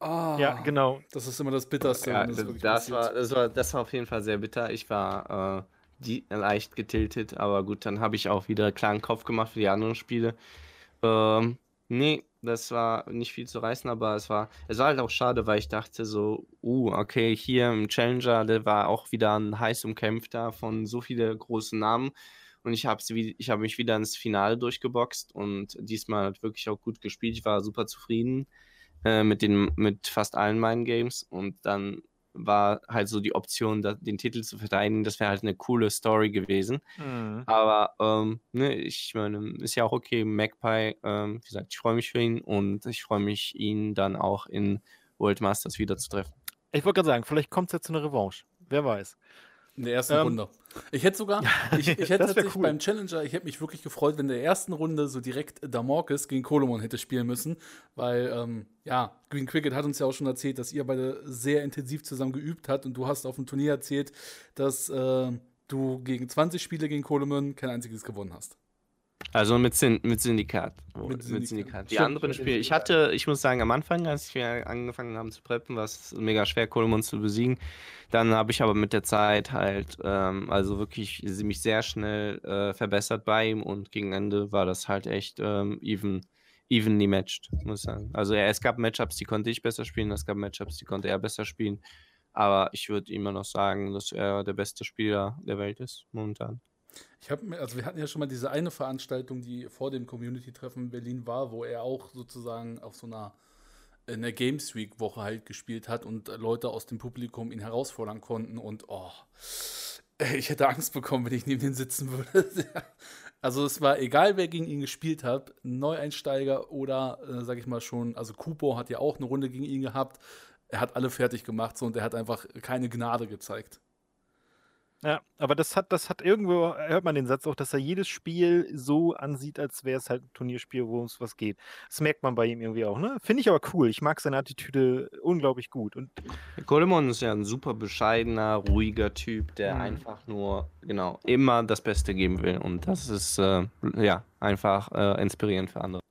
Speaker 2: ah, ja, genau.
Speaker 1: Das ist immer das Bitterste.
Speaker 3: Ja, das, das war, das, war, das war auf jeden Fall sehr bitter. Ich war äh, die, leicht getiltet, aber gut, dann habe ich auch wieder klaren Kopf gemacht für die anderen Spiele. Ähm, nee, das war nicht viel zu reißen, aber es war, es war halt auch schade, weil ich dachte so, uh, okay, hier im Challenger, der war auch wieder ein heiß umkämpfter von so viele großen Namen. Und ich habe hab mich wieder ins Finale durchgeboxt und diesmal hat wirklich auch gut gespielt. Ich war super zufrieden äh, mit, den, mit fast allen meinen Games. Und dann war halt so die Option, da, den Titel zu verteidigen. Das wäre halt eine coole Story gewesen. Mhm. Aber ähm, ne, ich meine, ist ja auch okay. Magpie, ähm, wie gesagt, ich freue mich für ihn und ich freue mich, ihn dann auch in World Masters wieder zu treffen.
Speaker 2: Ich wollte gerade sagen, vielleicht kommt es jetzt zu einer Revanche. Wer weiß.
Speaker 1: In der ersten ähm, Runde. Ich hätte sogar, ich, ich hätte tatsächlich cool. beim Challenger, ich hätte mich wirklich gefreut, wenn in der ersten Runde so direkt Damorkis gegen Kolomon hätte spielen müssen, weil, ähm, ja, Green Cricket hat uns ja auch schon erzählt, dass ihr beide sehr intensiv zusammen geübt habt und du hast auf dem Turnier erzählt, dass äh, du gegen 20 Spiele gegen Kolomon kein einziges gewonnen hast.
Speaker 3: Also mit, Syn mit Syndikat. Mit Syndikat. Mit Syndikat. Die Stimmt, anderen Spiele. Ich hatte, ich muss sagen, am Anfang, als wir angefangen haben zu preppen, war es mega schwer, Kolomon zu besiegen. Dann habe ich aber mit der Zeit halt, ähm, also wirklich mich sehr schnell äh, verbessert bei ihm und gegen Ende war das halt echt ähm, even, evenly matched, muss ich sagen. Also ja, es gab Matchups, die konnte ich besser spielen, es gab Matchups, die konnte er besser spielen. Aber ich würde immer noch sagen, dass er der beste Spieler der Welt ist, momentan.
Speaker 1: Ich habe also wir hatten ja schon mal diese eine Veranstaltung, die vor dem Community-Treffen in Berlin war, wo er auch sozusagen auf so einer in der Games Week Woche halt gespielt hat und Leute aus dem Publikum ihn herausfordern konnten und oh, ich hätte Angst bekommen, wenn ich neben ihm sitzen würde. also es war egal, wer gegen ihn gespielt hat, Neueinsteiger oder äh, sag ich mal schon, also Kupo hat ja auch eine Runde gegen ihn gehabt. Er hat alle fertig gemacht so, und er hat einfach keine Gnade gezeigt.
Speaker 2: Ja, aber das hat, das hat irgendwo, hört man den Satz auch, dass er jedes Spiel so ansieht, als wäre es halt ein Turnierspiel, wo es was geht. Das merkt man bei ihm irgendwie auch, ne? Finde ich aber cool. Ich mag seine Attitüde unglaublich gut. Und
Speaker 3: Golemon ist ja ein super bescheidener, ruhiger Typ, der mhm. einfach nur, genau, immer das Beste geben will. Und das ist, äh, ja, einfach äh, inspirierend für andere.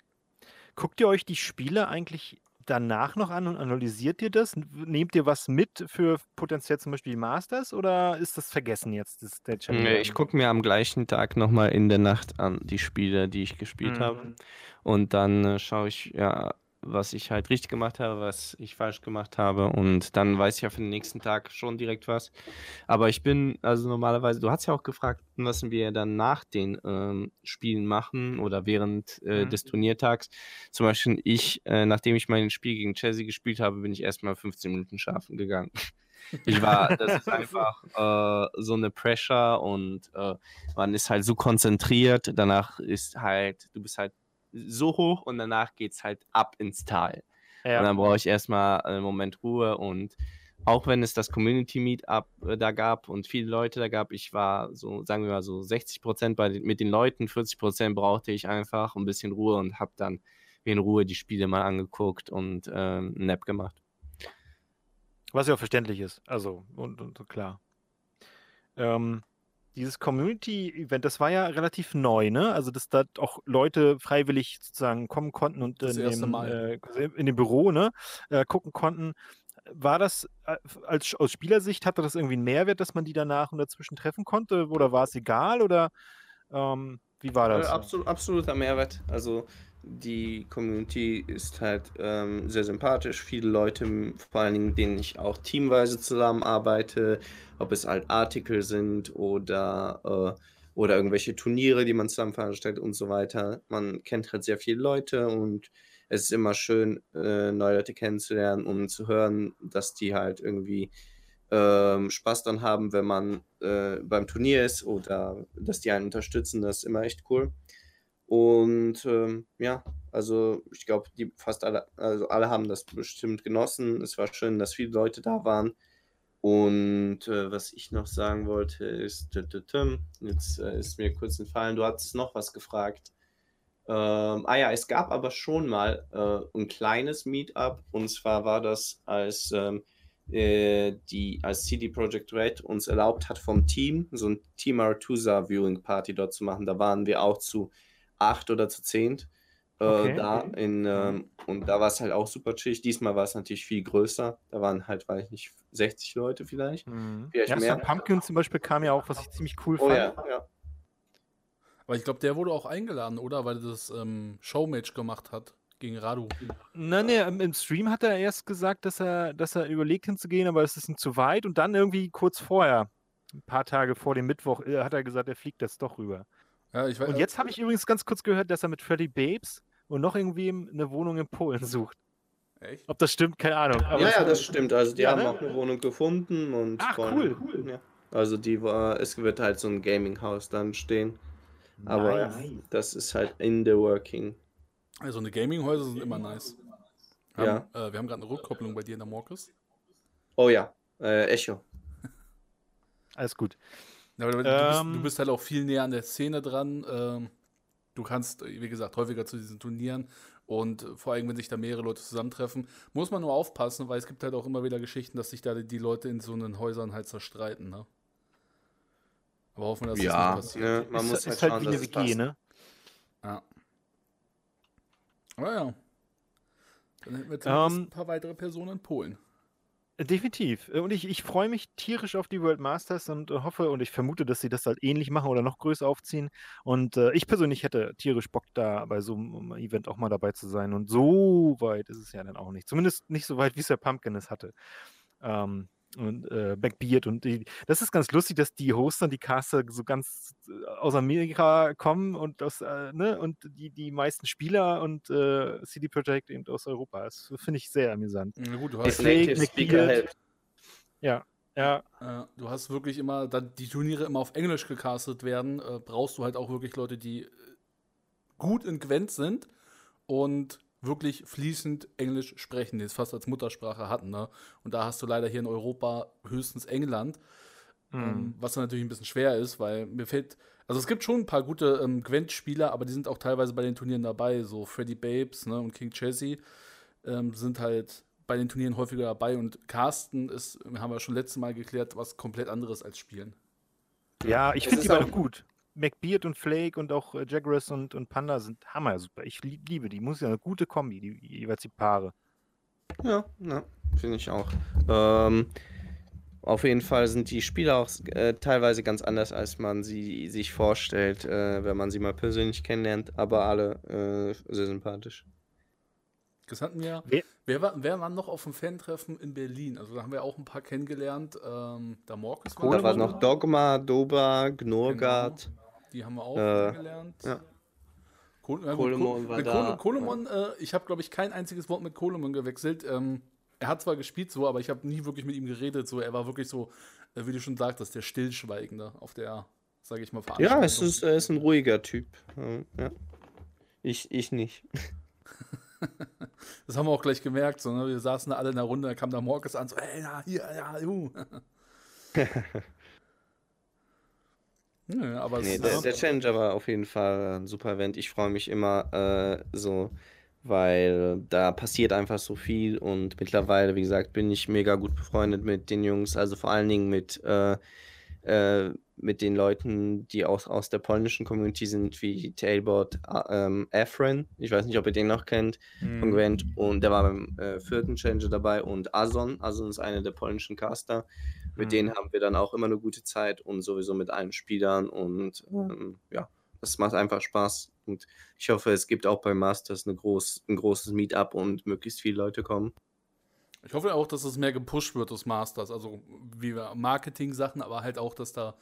Speaker 2: Guckt ihr euch die Spiele eigentlich danach noch an und analysiert ihr das? Nehmt ihr was mit für potenziell zum Beispiel die Masters oder ist das vergessen jetzt, das,
Speaker 3: der Nee, ich gucke mir am gleichen Tag nochmal in der Nacht an die Spiele, die ich gespielt mhm. habe. Und dann äh, schaue ich, ja, was ich halt richtig gemacht habe, was ich falsch gemacht habe. Und dann weiß ich ja für den nächsten Tag schon direkt was. Aber ich bin, also normalerweise, du hast ja auch gefragt, was wir dann nach den ähm, Spielen machen oder während äh, mhm. des Turniertags. Zum Beispiel ich, äh, nachdem ich mein Spiel gegen Chelsea gespielt habe, bin ich erstmal 15 Minuten schlafen gegangen. Ich war, das ist einfach äh, so eine Pressure und äh, man ist halt so konzentriert. Danach ist halt, du bist halt so hoch und danach geht es halt ab ins Tal. Ja. Und dann brauche ich erstmal einen Moment Ruhe und auch wenn es das Community Meetup äh, da gab und viele Leute da gab, ich war so, sagen wir mal so 60 Prozent mit den Leuten, 40 Prozent brauchte ich einfach ein bisschen Ruhe und habe dann wie in Ruhe die Spiele mal angeguckt und ähm, einen Nap gemacht.
Speaker 2: Was ja auch verständlich ist, also und, und klar. Ähm, dieses Community-Event, das war ja relativ neu, ne? Also, dass da auch Leute freiwillig sozusagen kommen konnten und in dem, äh, in dem Büro, ne, äh, gucken konnten. War das äh, als aus Spielersicht, hatte das irgendwie einen Mehrwert, dass man die danach und dazwischen treffen konnte? Oder war es egal? Oder ähm, wie war das?
Speaker 3: Absolut, absoluter Mehrwert. Also die Community ist halt ähm, sehr sympathisch. Viele Leute, vor allen Dingen, denen ich auch teamweise zusammenarbeite, ob es halt Artikel sind oder, äh, oder irgendwelche Turniere, die man zusammen veranstaltet und so weiter. Man kennt halt sehr viele Leute und es ist immer schön, äh, neue Leute kennenzulernen und zu hören, dass die halt irgendwie äh, Spaß dann haben, wenn man äh, beim Turnier ist oder dass die einen unterstützen. Das ist immer echt cool. Und ähm, ja, also ich glaube, die fast alle, also alle haben das bestimmt genossen. Es war schön, dass viele Leute da waren. Und äh, was ich noch sagen wollte, ist, jetzt äh, ist mir kurz entfallen, du hattest noch was gefragt. Ähm, ah ja, es gab aber schon mal äh, ein kleines Meetup und zwar war das, als ähm, äh, die als CD Projekt Red uns erlaubt hat vom Team, so ein Team Artusa Viewing Party dort zu machen. Da waren wir auch zu acht oder zu zehnt äh, okay. da in, ähm, und da war es halt auch super chillig. Diesmal war es natürlich viel größer. Da waren halt, weiß ich nicht, 60 Leute vielleicht.
Speaker 2: Mhm. vielleicht ja, mehr. Pumpkin zum Beispiel kam ja auch, was ich ziemlich cool
Speaker 3: oh,
Speaker 2: fand.
Speaker 3: Ja, ja.
Speaker 1: Aber ich glaube, der wurde auch eingeladen, oder? Weil er das ähm, Showmatch gemacht hat gegen Radu.
Speaker 2: Nein, nee, im Stream hat er erst gesagt, dass er, dass er überlegt hinzugehen, aber es ist ihm zu weit. Und dann irgendwie kurz vorher, ein paar Tage vor dem Mittwoch, äh, hat er gesagt, er fliegt jetzt doch rüber. Ja, weiß, und jetzt habe ich übrigens ganz kurz gehört, dass er mit Freddy Babes und noch irgendwie eine Wohnung in Polen sucht. Echt? Ob das stimmt, keine Ahnung.
Speaker 3: ja, ja, das stimmt. Also die ja, haben ne? auch eine Wohnung gefunden und
Speaker 2: Ach, wollen, cool.
Speaker 3: Ja. Also die war, es wird halt so ein Gaming-Haus dann stehen. Aber nice. das ist halt in the working.
Speaker 1: Also eine Gaming-Häuser sind immer nice. Wir ja. Haben, äh, wir haben gerade eine Rückkopplung bei dir in der Morkis.
Speaker 3: Oh ja, äh, Echo.
Speaker 2: Alles gut.
Speaker 1: Ja, du, ähm, bist, du, bist, halt auch viel näher an der Szene dran. Ähm, du kannst, wie gesagt, häufiger zu diesen Turnieren und vor allem, wenn sich da mehrere Leute zusammentreffen, muss man nur aufpassen, weil es gibt halt auch immer wieder Geschichten, dass sich da die Leute in so einen Häusern halt zerstreiten. Ne? Aber hoffen wir, dass
Speaker 3: ja,
Speaker 1: das
Speaker 3: nicht passiert.
Speaker 2: Ne, man ist, muss halt, ist halt schauen, wie eine WG, ne?
Speaker 1: Ja. Aber ja. Dann hätten wir jetzt um, ähm, ein paar weitere Personen in Polen.
Speaker 2: Definitiv. Und ich, ich freue mich tierisch auf die World Masters und äh, hoffe und ich vermute, dass sie das halt ähnlich machen oder noch größer aufziehen. Und äh, ich persönlich hätte tierisch Bock, da bei so einem Event auch mal dabei zu sein. Und so weit ist es ja dann auch nicht. Zumindest nicht so weit, wie es der Pumpkin es hatte. Ähm, und äh, Backbeard und die, das ist ganz lustig, dass die Hoster, die Caster so ganz äh, aus Amerika kommen und aus, äh, ne, und die, die meisten Spieler und äh, CD Projekt eben aus Europa. Das finde ich sehr amüsant.
Speaker 1: Ja, gut, du hast Flake,
Speaker 2: Ja, ja.
Speaker 1: Äh, du hast wirklich immer, da die Turniere immer auf Englisch gecastet werden, äh, brauchst du halt auch wirklich Leute, die gut in Gwent sind und wirklich fließend Englisch sprechen, die es fast als Muttersprache hatten. Ne? Und da hast du leider hier in Europa höchstens England, mhm. ähm, was dann natürlich ein bisschen schwer ist, weil mir fehlt, also es gibt schon ein paar gute ähm, Gwent-Spieler, aber die sind auch teilweise bei den Turnieren dabei, so Freddy Babes ne, und King Chessy ähm, sind halt bei den Turnieren häufiger dabei und Carsten ist, haben wir schon letztes Mal geklärt, was komplett anderes als Spielen.
Speaker 2: Ja, ich finde die beide gut. McBeard und Flake und auch äh, Jagras und, und Panda sind hammer super. Ich liebe die. Muss ja eine gute Kombi, die, jeweils die Paare.
Speaker 3: Ja, ja finde ich auch. Ähm, auf jeden Fall sind die Spieler auch äh, teilweise ganz anders, als man sie sich vorstellt, äh, wenn man sie mal persönlich kennenlernt, aber alle äh, sehr sympathisch.
Speaker 1: Das hatten wir. Wer, wer, war, wer war noch auf dem Fan-Treffen in Berlin? Also da haben wir auch ein paar kennengelernt. Ähm, da Morkus
Speaker 3: war Da war noch Dogma, Doba, Gnorgard.
Speaker 1: Genau. Die haben wir auch äh, kennengelernt.
Speaker 3: Ja.
Speaker 1: Kol äh, Kolomon war da. Kolomon, äh, ich habe, glaube ich, kein einziges Wort mit Kolomon gewechselt. Ähm, er hat zwar gespielt so, aber ich habe nie wirklich mit ihm geredet. So, er war wirklich so, äh, wie du schon sagtest, der Stillschweigende auf der, sage ich mal,
Speaker 3: Veranstaltung. Ja, es ist, er ist ein ruhiger Typ. Ja. Ich, ich nicht.
Speaker 1: das haben wir auch gleich gemerkt. So, ne? Wir saßen da alle in der Runde, da kam da Morges an, so, ey, ja, hier, ja, uh.
Speaker 3: Nö, aber nee, der, der, Challenger war auf jeden Fall ein super Event. Ich freue mich immer äh, so, weil da passiert einfach so viel und mittlerweile, wie gesagt, bin ich mega gut befreundet mit den Jungs, also vor allen Dingen mit, äh, äh, mit den Leuten, die aus, aus der polnischen Community sind, wie Tailbot ähm, Efren. Ich weiß nicht, ob ihr den noch kennt, mhm. von Gwent. Und der war beim äh, vierten Challenger dabei und Azon. Azon ist einer der polnischen Caster. Mit mhm. denen haben wir dann auch immer eine gute Zeit und sowieso mit allen Spielern und ähm, ja, das macht einfach Spaß. Und ich hoffe, es gibt auch beim Masters eine groß, ein großes Meetup und möglichst viele Leute kommen.
Speaker 1: Ich hoffe auch, dass es mehr gepusht wird, das Masters. Also wie Marketing-Sachen, aber halt auch, dass da.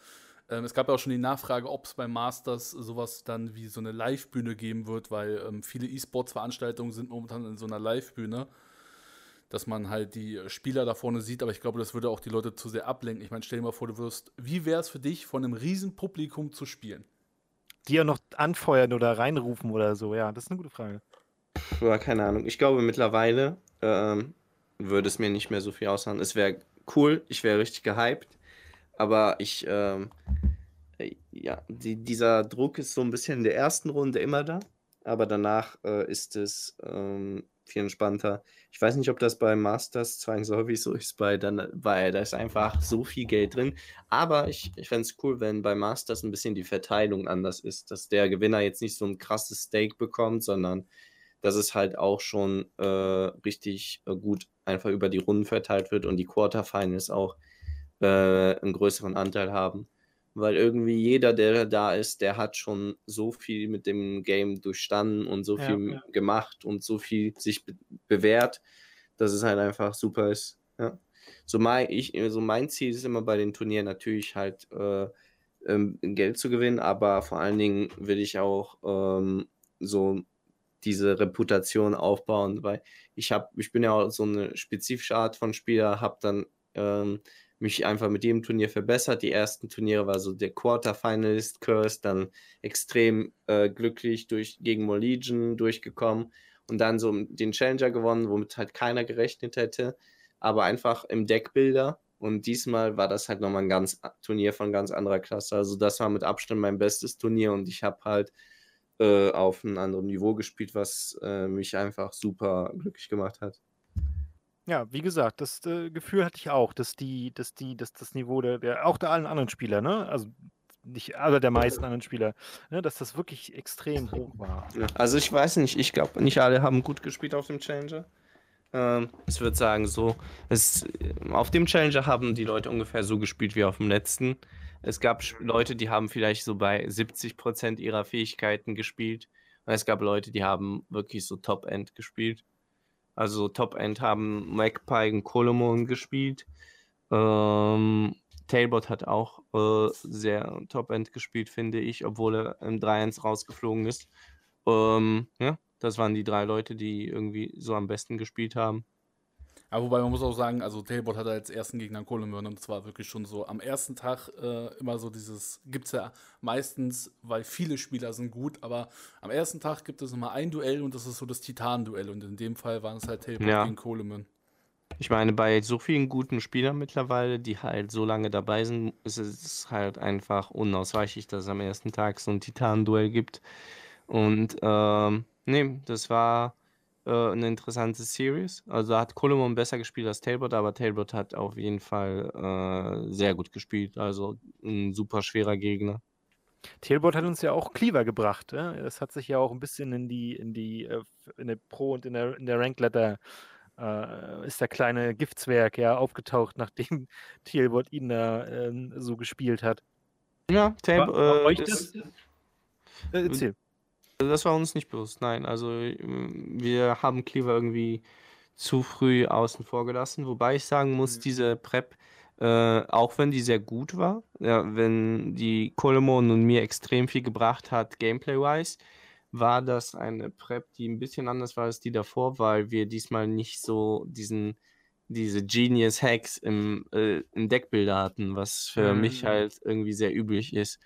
Speaker 1: Ähm, es gab ja auch schon die Nachfrage, ob es beim Masters sowas dann wie so eine Live-Bühne geben wird, weil ähm, viele E-Sports-Veranstaltungen sind momentan in so einer Live-Bühne dass man halt die Spieler da vorne sieht, aber ich glaube, das würde auch die Leute zu sehr ablenken. Ich meine, stell dir mal vor, du wirst, wie wäre es für dich, von einem riesen Publikum zu spielen?
Speaker 2: Die ja noch anfeuern oder reinrufen oder so, ja, das ist eine gute Frage.
Speaker 3: Ja, keine Ahnung. Ich glaube, mittlerweile ähm, würde es mir nicht mehr so viel aushauen. Es wäre cool, ich wäre richtig gehypt, aber ich, ähm, äh, ja, die, dieser Druck ist so ein bisschen in der ersten Runde immer da, aber danach äh, ist es ähm, viel entspannter. Ich weiß nicht, ob das bei Masters zwangsläufig so ist, bei dann, weil da ist einfach so viel Geld drin. Aber ich, ich fände es cool, wenn bei Masters ein bisschen die Verteilung anders ist, dass der Gewinner jetzt nicht so ein krasses Stake bekommt, sondern dass es halt auch schon äh, richtig äh, gut einfach über die Runden verteilt wird und die Quarterfinals auch äh, einen größeren Anteil haben weil irgendwie jeder, der da ist, der hat schon so viel mit dem Game durchstanden und so viel ja. gemacht und so viel sich be bewährt, dass es halt einfach super ist. Ja. So, mein, ich, so mein Ziel ist immer bei den Turnieren natürlich halt äh, ähm, Geld zu gewinnen, aber vor allen Dingen will ich auch ähm, so diese Reputation aufbauen, weil ich habe, ich bin ja auch so eine spezifische Art von Spieler, habe dann ähm, mich einfach mit jedem Turnier verbessert. Die ersten Turniere war so der Quarterfinalist Curse, dann extrem äh, glücklich durch, gegen Molegion durchgekommen und dann so den Challenger gewonnen, womit halt keiner gerechnet hätte, aber einfach im Deckbilder. Und diesmal war das halt nochmal ein ganz Turnier von ganz anderer Klasse. Also das war mit Abstand mein bestes Turnier und ich habe halt äh, auf einem anderen Niveau gespielt, was äh, mich einfach super glücklich gemacht hat.
Speaker 2: Ja, wie gesagt, das äh, Gefühl hatte ich auch, dass die, dass die, dass das Niveau der, der auch der allen anderen Spieler, ne? Also nicht aller der meisten anderen Spieler, ne, dass das wirklich extrem hoch war.
Speaker 3: Also ich weiß nicht, ich glaube, nicht alle haben gut gespielt auf dem Challenger. Ähm, ich würde sagen, so, es, auf dem Challenger haben die Leute ungefähr so gespielt wie auf dem letzten. Es gab Leute, die haben vielleicht so bei 70% ihrer Fähigkeiten gespielt. Und es gab Leute, die haben wirklich so Top-End gespielt. Also Top-End haben Magpie und Colomon gespielt. Ähm, Tailbot hat auch äh, sehr Top-End gespielt, finde ich, obwohl er im 3-1 rausgeflogen ist. Ähm, ja, das waren die drei Leute, die irgendwie so am besten gespielt haben.
Speaker 1: Aber wobei man muss auch sagen, also Tailbot hat als ersten Gegner Kohlemörn und zwar wirklich schon so am ersten Tag äh, immer so dieses, gibt es ja meistens, weil viele Spieler sind gut, aber am ersten Tag gibt es immer ein Duell und das ist so das Titan-Duell und in dem Fall waren es halt Tailbot ja. gegen Kohlemörn.
Speaker 3: Ich meine, bei so vielen guten Spielern mittlerweile, die halt so lange dabei sind, ist es halt einfach unausweichlich, dass es am ersten Tag so ein Titan-Duell gibt. Und ähm, nee, das war äh, eine interessante Series. Also hat Colomon besser gespielt als Talbot, aber Talbot hat auf jeden Fall äh, sehr gut gespielt. Also ein super schwerer Gegner.
Speaker 2: Tailbot hat uns ja auch Cleaver gebracht. Ja? Das hat sich ja auch ein bisschen in die, in die, äh, in der Pro und in der, in der Rankletter äh, ist der kleine Giftzwerg ja aufgetaucht, nachdem Tailbot ihn da äh, so gespielt hat.
Speaker 3: Ja, Tailbot. Äh, euch das? Äh, erzähl. Das war uns nicht bewusst, nein. Also wir haben Cleaver irgendwie zu früh außen vor gelassen. Wobei ich sagen muss, mhm. diese Prep, äh, auch wenn die sehr gut war, ja, wenn die Colemon und mir extrem viel gebracht hat, gameplay-wise, war das eine Prep, die ein bisschen anders war als die davor, weil wir diesmal nicht so diesen diese Genius Hacks im, äh, im Deckbilder hatten, was für mhm. mich halt irgendwie sehr üblich ist.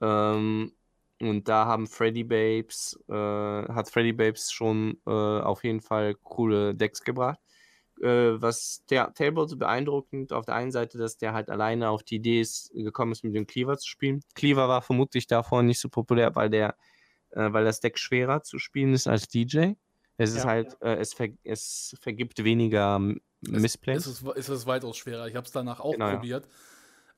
Speaker 3: Ähm, und da haben Freddy Babes, äh, hat Freddy Babes schon äh, auf jeden Fall coole Decks gebracht. Äh, was der Tailboard so beeindruckend auf der einen Seite, dass der halt alleine auf die Idee ist, gekommen ist, mit dem Cleaver zu spielen. Cleaver war vermutlich davor nicht so populär, weil der, äh, weil das Deck schwerer zu spielen ist als DJ. Es ja, ist halt, ja. Äh, es, ver es vergibt weniger Missplays.
Speaker 1: Es, es, ist, es ist weitaus schwerer. Ich habe es danach auch genau, probiert. Ja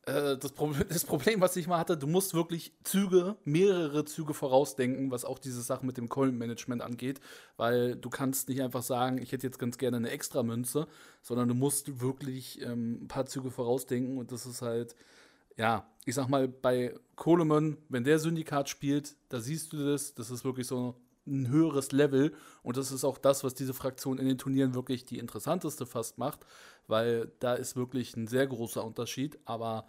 Speaker 1: das, Problem, das Problem, was ich mal hatte, du musst wirklich Züge, mehrere Züge vorausdenken, was auch diese Sache mit dem Coin-Management angeht, weil du kannst nicht einfach sagen, ich hätte jetzt ganz gerne eine extra Münze, sondern du musst wirklich ähm, ein paar Züge vorausdenken und das ist halt, ja, ich sag mal, bei Coleman, wenn der Syndikat spielt, da siehst du das, das ist wirklich so ein höheres Level und das ist auch das, was diese Fraktion in den Turnieren wirklich die interessanteste fast macht, weil da ist wirklich ein sehr großer Unterschied. Aber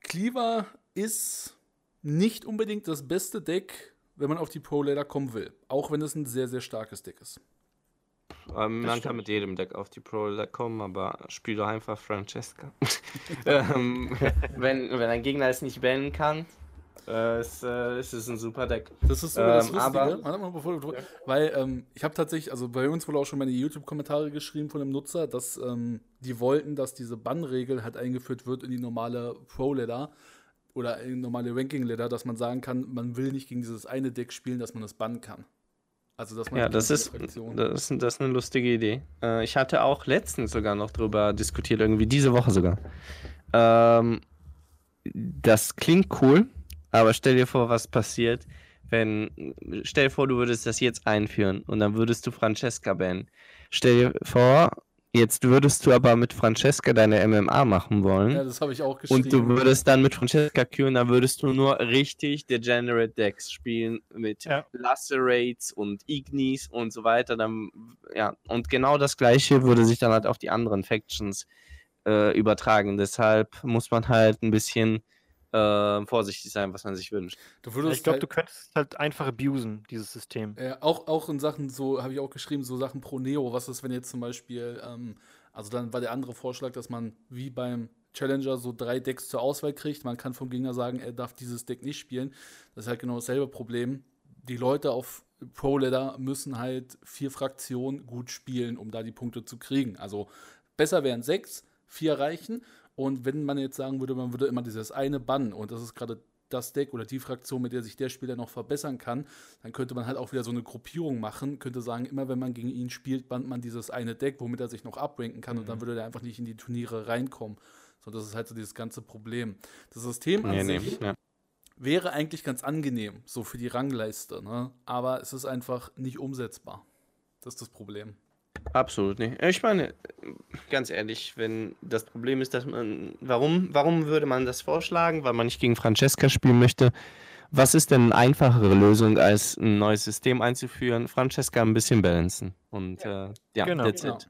Speaker 1: Cleaver ist nicht unbedingt das beste Deck, wenn man auf die Pro-Ladder kommen will. Auch wenn es ein sehr, sehr starkes Deck ist.
Speaker 3: Ähm, man stimmt. kann mit jedem Deck auf die Pro-Ladder kommen, aber spiel doch einfach Francesca. ähm, wenn, wenn ein Gegner es nicht bannen kann, Äh, es, äh, es ist ein super Deck.
Speaker 1: Das ist sogar das
Speaker 3: Ähm,
Speaker 1: Lustige.
Speaker 3: aber-
Speaker 1: Warte mal, bevor du, Weil ähm, ich habe tatsächlich, also bei uns wurde auch schon meine YouTube-Kommentare geschrieben von einem Nutzer, dass ähm, die wollten, dass diese Bannregel halt eingeführt wird in die normale Pro-Ladder oder in die normale Ranking-Ladder, dass man sagen kann, man will nicht gegen dieses eine Deck spielen, dass man das bannen kann. Also, dass man
Speaker 3: Ja, das ist, das, ist, das ist eine lustige Idee. Äh, ich hatte auch letztens sogar noch drüber diskutiert, irgendwie diese Woche sogar. Ähm, das klingt cool, aber stell dir vor, was passiert, wenn. Stell dir vor, du würdest das jetzt einführen und dann würdest du Francesca bannen. Stell dir vor, jetzt würdest du aber mit Francesca deine MMA machen wollen.
Speaker 1: Ja, das habe ich auch geschrieben.
Speaker 3: Und du würdest dann mit Francesca queuen, dann würdest du nur richtig Degenerate Decks spielen mit
Speaker 2: Ja.
Speaker 3: Lacerates und Ignis und so weiter. Dann, ja, und genau das gleiche würde sich dann halt auf die anderen Factions äh, übertragen. Deshalb muss man halt ein bisschen äh, vorsichtig sein, was man sich wünscht.
Speaker 1: du würdest
Speaker 2: Ich glaube,
Speaker 1: halt,
Speaker 2: du könntest halt einfach abusen, dieses System.
Speaker 1: Äh, auch, auch in Sachen, so habe ich auch geschrieben, so Sachen pro Neo. Was ist, wenn jetzt zum Beispiel, ähm, also dann war der andere Vorschlag, dass man wie beim Challenger so drei Decks zur Auswahl kriegt. Man kann vom Gegner sagen, er darf dieses Deck nicht spielen. Das ist halt genau dasselbe Problem. Die Leute auf Pro Ladder müssen halt vier Fraktionen gut spielen, um da die Punkte zu kriegen. Also besser wären sechs, vier reichen. Und wenn man jetzt sagen würde, man würde immer dieses eine bannen und das ist gerade das Deck oder die Fraktion, mit der sich der Spieler noch verbessern kann, dann könnte man halt auch wieder so eine Gruppierung machen, könnte sagen, immer wenn man gegen ihn spielt, bannt man dieses eine Deck, womit er sich noch abranken kann und dann würde er einfach nicht in die Turniere reinkommen. So, das ist halt so dieses ganze Problem. Das System an
Speaker 3: Nee, nee,
Speaker 1: sich
Speaker 3: ja.
Speaker 1: wäre eigentlich ganz angenehm, so für die Rangleiste, ne? aber es ist einfach nicht umsetzbar. Das ist das Problem.
Speaker 3: Absolut nicht. Ich meine, ganz ehrlich, wenn das Problem ist, dass man. Warum, warum würde man das vorschlagen? Weil man nicht gegen Francesca spielen möchte. Was ist denn eine einfachere Lösung, als ein neues System einzuführen? Francesca ein bisschen balancen. Und ja, äh, ja
Speaker 2: Genau.
Speaker 3: that's
Speaker 1: Genau.
Speaker 3: it.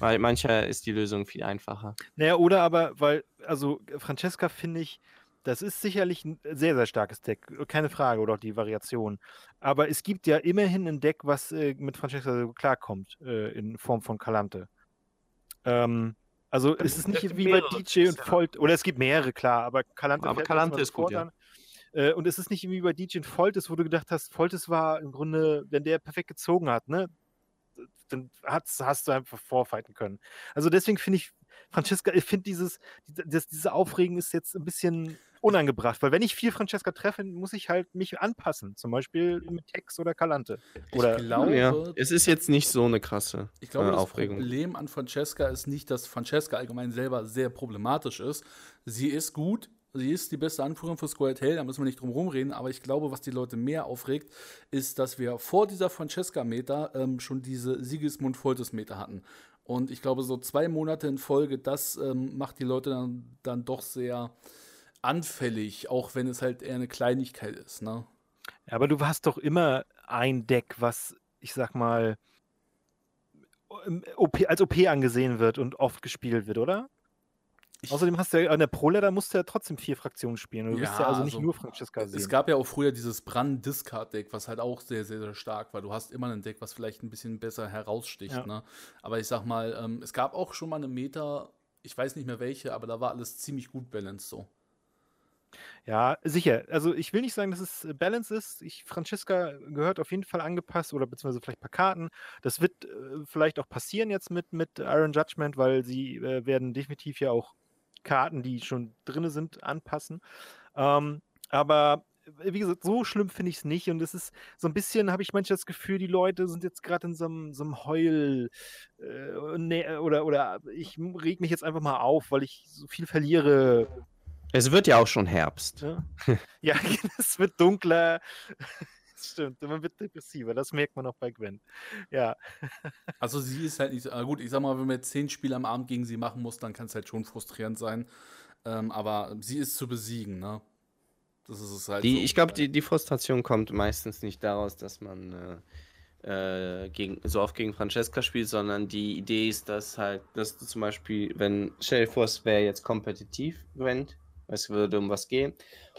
Speaker 3: Weil mancher ist die Lösung viel einfacher.
Speaker 2: Naja, oder aber, weil, also Francesca finde ich, das ist sicherlich ein sehr, sehr starkes Deck, keine Frage, oder auch die Variation. Aber es gibt ja immerhin ein Deck, was äh, mit Francesca so klarkommt, äh, in Form von Kalante. Ähm, also es ist nicht wie bei DJ und. Volt, oder es gibt mehrere, klar, aber Kalante
Speaker 3: Aber Kalante ist gut, ja.
Speaker 2: Äh, Und es ist nicht wie bei DJ und Foltes, wo du gedacht hast, Foltes war im Grunde, wenn der perfekt gezogen hat, ne, dann hat's, hast du einfach vorfighten können. Also deswegen finde ich, Francesca, ich finde dieses, die- das, diese Aufregen ist jetzt ein bisschen unangebracht, weil wenn ich viel Francesca treffe, muss ich halt mich anpassen, zum Beispiel mit Tex oder Kalante. Oder
Speaker 1: ich glaube,
Speaker 3: ja, es ist jetzt nicht so eine krasse
Speaker 1: Ich glaube,
Speaker 3: äh,
Speaker 1: das
Speaker 3: Aufregung.
Speaker 1: Problem an Francesca ist nicht, dass Francesca allgemein selber sehr problematisch ist. Sie ist gut, sie ist die beste Anführerin für Squared Hell, da müssen wir nicht drum rumreden, aber ich glaube, was die Leute mehr aufregt, ist, dass wir vor dieser Francesca-Meter ähm, schon diese Sigismund-Foltes-Meter hatten. Und ich glaube, so zwei Monate in Folge, das ähm, macht die Leute dann, dann doch sehr anfällig, auch wenn es halt eher eine Kleinigkeit ist. Ne?
Speaker 2: Aber du hast doch immer ein Deck, was, ich sag mal, OP, als OP angesehen wird und oft gespielt wird, oder?
Speaker 1: Ich-
Speaker 2: Außerdem hast du ja an der Pro-Ladder musst du ja trotzdem vier Fraktionen spielen. Du bist
Speaker 1: Ja,
Speaker 2: ja also nicht
Speaker 1: also,
Speaker 2: nur Francesca sehen.
Speaker 1: Es gab ja auch früher dieses Brand-Discard-Deck, was halt auch sehr, sehr, sehr stark war. Du hast immer ein Deck, was vielleicht ein bisschen besser heraussticht.
Speaker 2: Ja.
Speaker 1: Ne? Aber ich sag mal, ähm, es gab auch schon mal eine Meta, ich weiß nicht mehr welche, aber da war alles ziemlich gut balanced so.
Speaker 2: Ja, sicher. Also ich will nicht sagen, dass es äh, Balance ist. Ich, Francesca gehört auf jeden Fall angepasst oder beziehungsweise vielleicht ein paar Karten. Das wird äh, vielleicht auch passieren jetzt mit, mit Iron Judgment, weil sie äh, werden definitiv ja auch Karten, die schon drin sind, anpassen. Ähm, aber äh, wie gesagt, so schlimm finde ich es nicht. Und es ist so ein bisschen, habe ich manchmal das Gefühl, die Leute sind jetzt gerade in so einem, so einem Heul äh, ne, oder, oder ich reg mich jetzt einfach mal auf, weil ich so viel verliere
Speaker 3: Es wird ja auch schon Herbst.
Speaker 2: ja, ja es wird dunkler. Das stimmt, man wird depressiver. Das merkt man auch bei Gwen. Ja,
Speaker 1: Also sie ist halt nicht so, ah, gut, ich sag mal, wenn man jetzt zehn Spiele am Abend gegen sie machen muss, dann kann es halt schon frustrierend sein. Ähm, aber sie ist zu besiegen, ne? Das ist es halt
Speaker 3: Die,
Speaker 1: so.
Speaker 3: ich glaube, die, die Frustration kommt meistens nicht daraus, dass man äh, äh, gegen, so oft gegen Francesca spielt, sondern die Idee ist, dass halt, dass du zum Beispiel, wenn es wäre jetzt kompetitiv, Gwent, es würde um was gehen,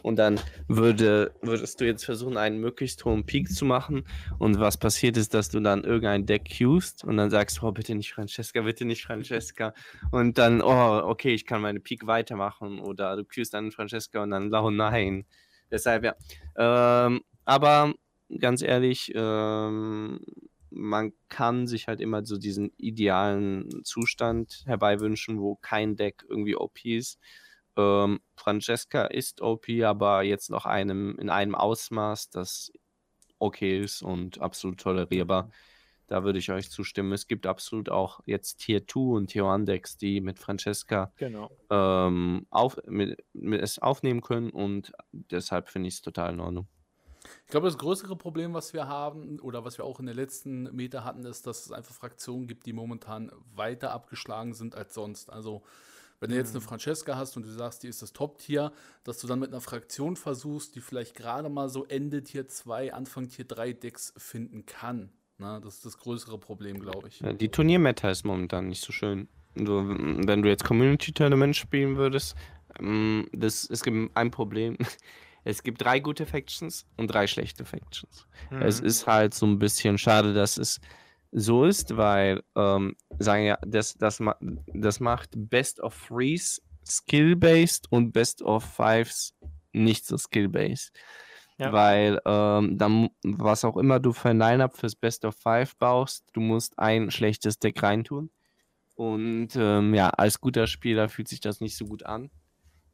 Speaker 3: und dann würde, würdest du jetzt versuchen, einen möglichst hohen Peak zu machen, und was passiert ist, dass du dann irgendein Deck queuest und dann sagst, oh, bitte nicht Francesca, bitte nicht Francesca, und dann, oh, okay, ich kann meine Peak weitermachen, oder du queuest dann Francesca und dann, oh nein, Deshalb, ja. Ähm, aber ganz ehrlich, ähm, man kann sich halt immer so diesen idealen Zustand herbeiwünschen, wo kein Deck irgendwie OP ist. Ähm, Francesca ist OP, aber jetzt noch einem in einem Ausmaß, das okay ist und absolut tolerierbar. Da würde ich euch zustimmen. Es gibt absolut auch jetzt Tier 2 und Tier 1 Decks, die mit Francesca
Speaker 2: Genau.
Speaker 3: ähm, auf, mit, mit es aufnehmen können und deshalb finde ich es total in Ordnung.
Speaker 1: Ich glaube, das größere Problem, was wir haben oder was wir auch in der letzten Meter hatten, ist, dass es einfach Fraktionen gibt, die momentan weiter abgeschlagen sind als sonst. Also, wenn du jetzt eine Francesca hast und du sagst, die ist das Top-Tier, dass du dann mit einer Fraktion versuchst, die vielleicht gerade mal so Ende Tier 2, Anfang Tier 3 Decks finden kann. Na, das ist das größere Problem, glaube ich.
Speaker 3: Ja, Die Turniermeta ist momentan nicht so schön. Du, wenn du jetzt Community Tournament spielen würdest, ähm, das, es gibt ein Problem. Es gibt drei gute Factions und drei schlechte Factions. Es
Speaker 2: Mhm.
Speaker 3: ist halt so ein bisschen schade, dass es so ist, weil, ähm, sagen ja, das, das, das macht Best of Threes skill-based und Best of Fives nicht so skill-based.
Speaker 2: Ja.
Speaker 3: Weil ähm, dann, was auch immer du für ein Line-Up fürs Best of Five baust, du musst ein schlechtes Deck reintun. Und ähm, ja, als guter Spieler fühlt sich das nicht so gut an.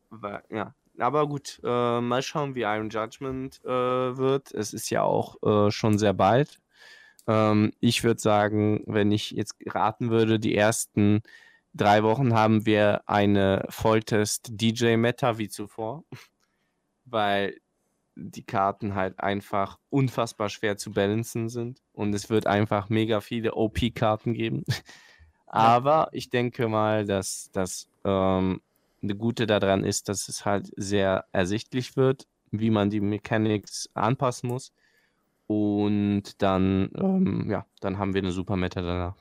Speaker 3: Weil, ja, aber gut, äh, mal schauen, wie Iron Judgment äh, wird. Es ist ja auch äh, schon sehr bald. Ähm, ich würde sagen, wenn ich jetzt raten würde, die ersten drei Wochen haben wir eine Volltest-DJ-Meta wie zuvor. Weil die Karten halt einfach unfassbar schwer zu balancen sind. Und es wird einfach mega viele OP-Karten geben. Aber ich denke mal, dass das ähm, eine gute daran ist, dass es halt sehr ersichtlich wird, wie man die Mechanics anpassen muss. Und dann, ähm, ja, dann haben wir eine super Meta danach.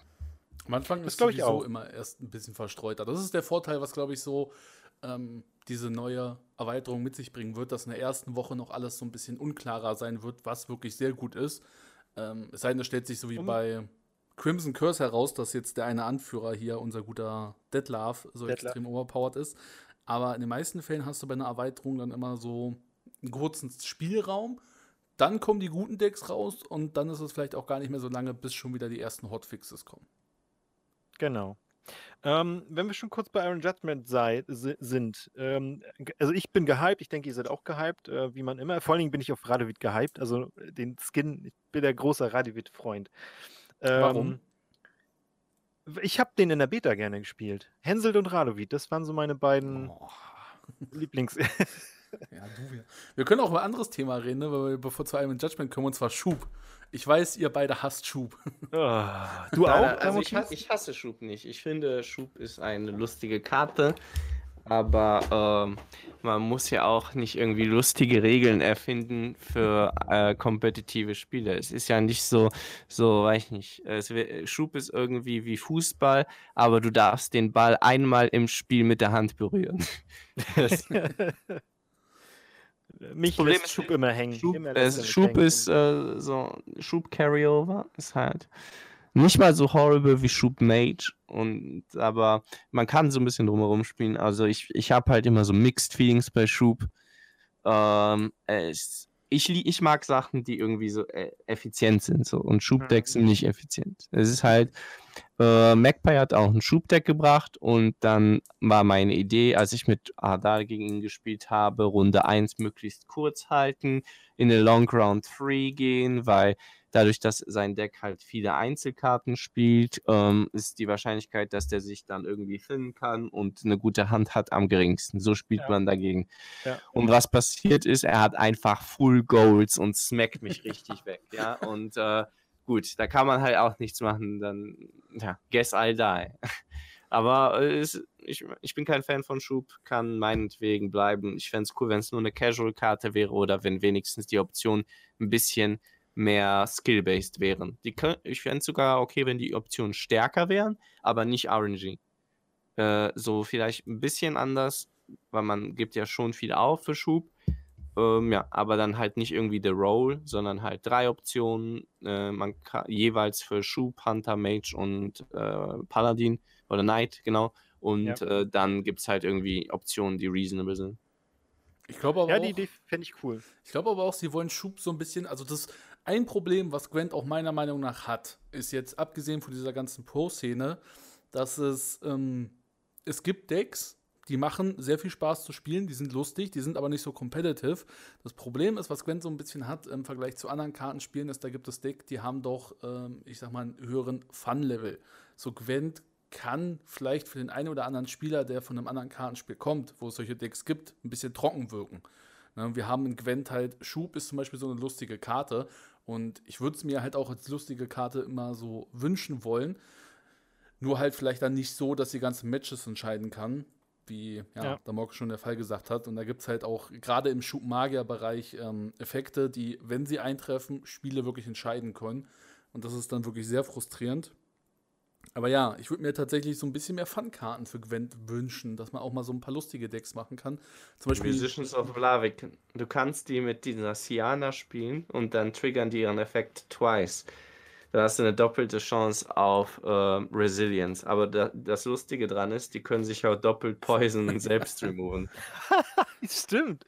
Speaker 1: Am Anfang
Speaker 2: Das
Speaker 1: ist sowieso
Speaker 2: auch.
Speaker 1: immer erst ein bisschen verstreuter. Das ist der Vorteil, was, glaube ich, so ähm, diese neue Erweiterung mit sich bringen wird, dass in der ersten Woche noch alles so ein bisschen unklarer sein wird, was wirklich sehr gut ist. Ähm, es sei denn, es stellt sich so wie
Speaker 2: Um-
Speaker 1: bei Crimson Curse heraus, dass jetzt der eine Anführer hier, unser guter Deadlav, so
Speaker 2: Detlef.
Speaker 1: extrem overpowered ist. Aber in den meisten Fällen hast du bei einer Erweiterung dann immer so einen kurzen Spielraum. Dann kommen die guten Decks raus und dann ist es vielleicht auch gar nicht mehr so lange, bis schon wieder die ersten Hotfixes kommen.
Speaker 2: Genau. Ähm, wenn wir schon kurz bei Iron Judgment sei, si- sind, ähm, also ich bin gehypt, ich denke, ihr seid auch gehypt, äh, wie man immer. Vor allen Dingen bin ich auf Radovit gehypt, also äh, den Skin, ich bin der große Radovit-Freund.
Speaker 1: Warum?
Speaker 2: Ähm, w- Ich habe den in der Beta gerne gespielt. Henselt und Radovit, das waren so meine beiden
Speaker 1: Oh.
Speaker 2: Lieblings.
Speaker 1: Ja, du, wir, wir können auch über ein anderes Thema reden, ne, weil wir bevor zu einem Judgment kommen, und zwar Schub. Ich weiß, ihr beide hasst Schub.
Speaker 2: Ah, du auch?
Speaker 3: Also ich, ich hasse Schub nicht. Ich finde, Schub ist eine lustige Karte. Aber ähm, man muss ja auch nicht irgendwie lustige Regeln erfinden für äh, kompetitive Spiele. Es ist ja nicht so, so weiß ich nicht. Es, Schub ist irgendwie wie Fußball, aber du darfst den Ball einmal im Spiel mit der Hand berühren.
Speaker 2: Mich
Speaker 3: Problem
Speaker 2: lässt
Speaker 3: ist,
Speaker 2: Schub immer hängen.
Speaker 3: Schub,
Speaker 2: immer er mich
Speaker 3: Schub ist äh, so, Schub Carryover ist halt nicht mal so horrible wie Schub Mage und aber man kann so ein bisschen drumherum spielen. Also ich, ich habe halt immer so Mixed Feelings bei Schub. Ähm, ich, lie- ich mag Sachen, die irgendwie so äh, effizient sind so und Schubdecks sind nicht effizient. Es ist halt äh, Magpie hat auch ein Schubdeck gebracht und dann war meine Idee, als ich mit Adar gegen ihn gespielt habe, Runde 1 möglichst kurz halten, in eine Long Round 3 gehen, weil dadurch, dass sein Deck halt viele Einzelkarten spielt, ähm, ist die Wahrscheinlichkeit, dass der sich dann irgendwie finden kann und eine gute Hand hat, am geringsten. So spielt
Speaker 2: Ja.
Speaker 3: man dagegen.
Speaker 2: Ja.
Speaker 3: Und was passiert ist, er hat einfach Full Goals und smackt mich richtig weg. Ja, und äh, gut, da kann man halt auch nichts machen. Dann, ja, guess I die. Aber äh, es, ich, ich bin kein Fan von Schub, kann meinetwegen bleiben. Ich fände es cool, wenn es nur eine Casual-Karte wäre oder wenn wenigstens die Optionen ein bisschen mehr skill-based wären. Die kö- ich fände es sogar okay, wenn die Optionen stärker wären, aber nicht RNG. Äh, so vielleicht ein bisschen anders, weil man gibt ja schon viel auf für Schub. Ähm, ja, aber dann halt nicht irgendwie the Roll, sondern halt drei Optionen. Äh, man kann jeweils für Schub, Hunter, Mage und äh, Paladin oder Knight, genau. Und
Speaker 2: Ja.
Speaker 3: äh, dann gibt es halt irgendwie Optionen, die reasonable sind.
Speaker 1: Ich glaube aber
Speaker 2: Ja,
Speaker 1: auch,
Speaker 2: die Idee fände ich cool.
Speaker 1: ich glaube aber auch, sie wollen Schub so ein bisschen, also das ein Problem, was Gwent auch meiner Meinung nach hat, ist jetzt abgesehen von dieser ganzen Pro-Szene, dass es, ähm, es gibt Decks, die machen sehr viel Spaß zu spielen, die sind lustig, die sind aber nicht so competitive. Das Problem ist, was Gwent so ein bisschen hat im Vergleich zu anderen Kartenspielen, ist, da gibt es Deck, die haben doch, ähm, ich sag mal, einen höheren Fun-Level. So Gwent kann vielleicht für den einen oder anderen Spieler, der von einem anderen Kartenspiel kommt, wo es solche Decks gibt, ein bisschen trocken wirken. Ne, wir haben in Gwent halt, Schub ist zum Beispiel so eine lustige Karte und ich würde es mir halt auch als lustige Karte immer so wünschen wollen. Nur halt vielleicht dann nicht so, dass sie ganze Matches entscheiden kann, wie ja,
Speaker 2: Ja.
Speaker 1: der Morg schon der Fall gesagt hat. Und da gibt es halt auch gerade im Schub-Magier-Bereich ähm, Effekte, die, wenn sie eintreffen, Spiele wirklich entscheiden können. Und das ist dann wirklich sehr frustrierend. Aber ja, ich würde mir tatsächlich so ein bisschen mehr Fun-Karten für Gwent wünschen, dass man auch mal so ein paar lustige Decks machen kann. Zum Beispiel.
Speaker 3: Musicians of Blavik. Du kannst die mit dieser Siana spielen und dann triggern die ihren Effekt twice. Dann hast du eine doppelte Chance auf äh, Resilience. Aber da, das Lustige dran ist, die können sich auch doppelt Poison selbst removen.
Speaker 2: Stimmt.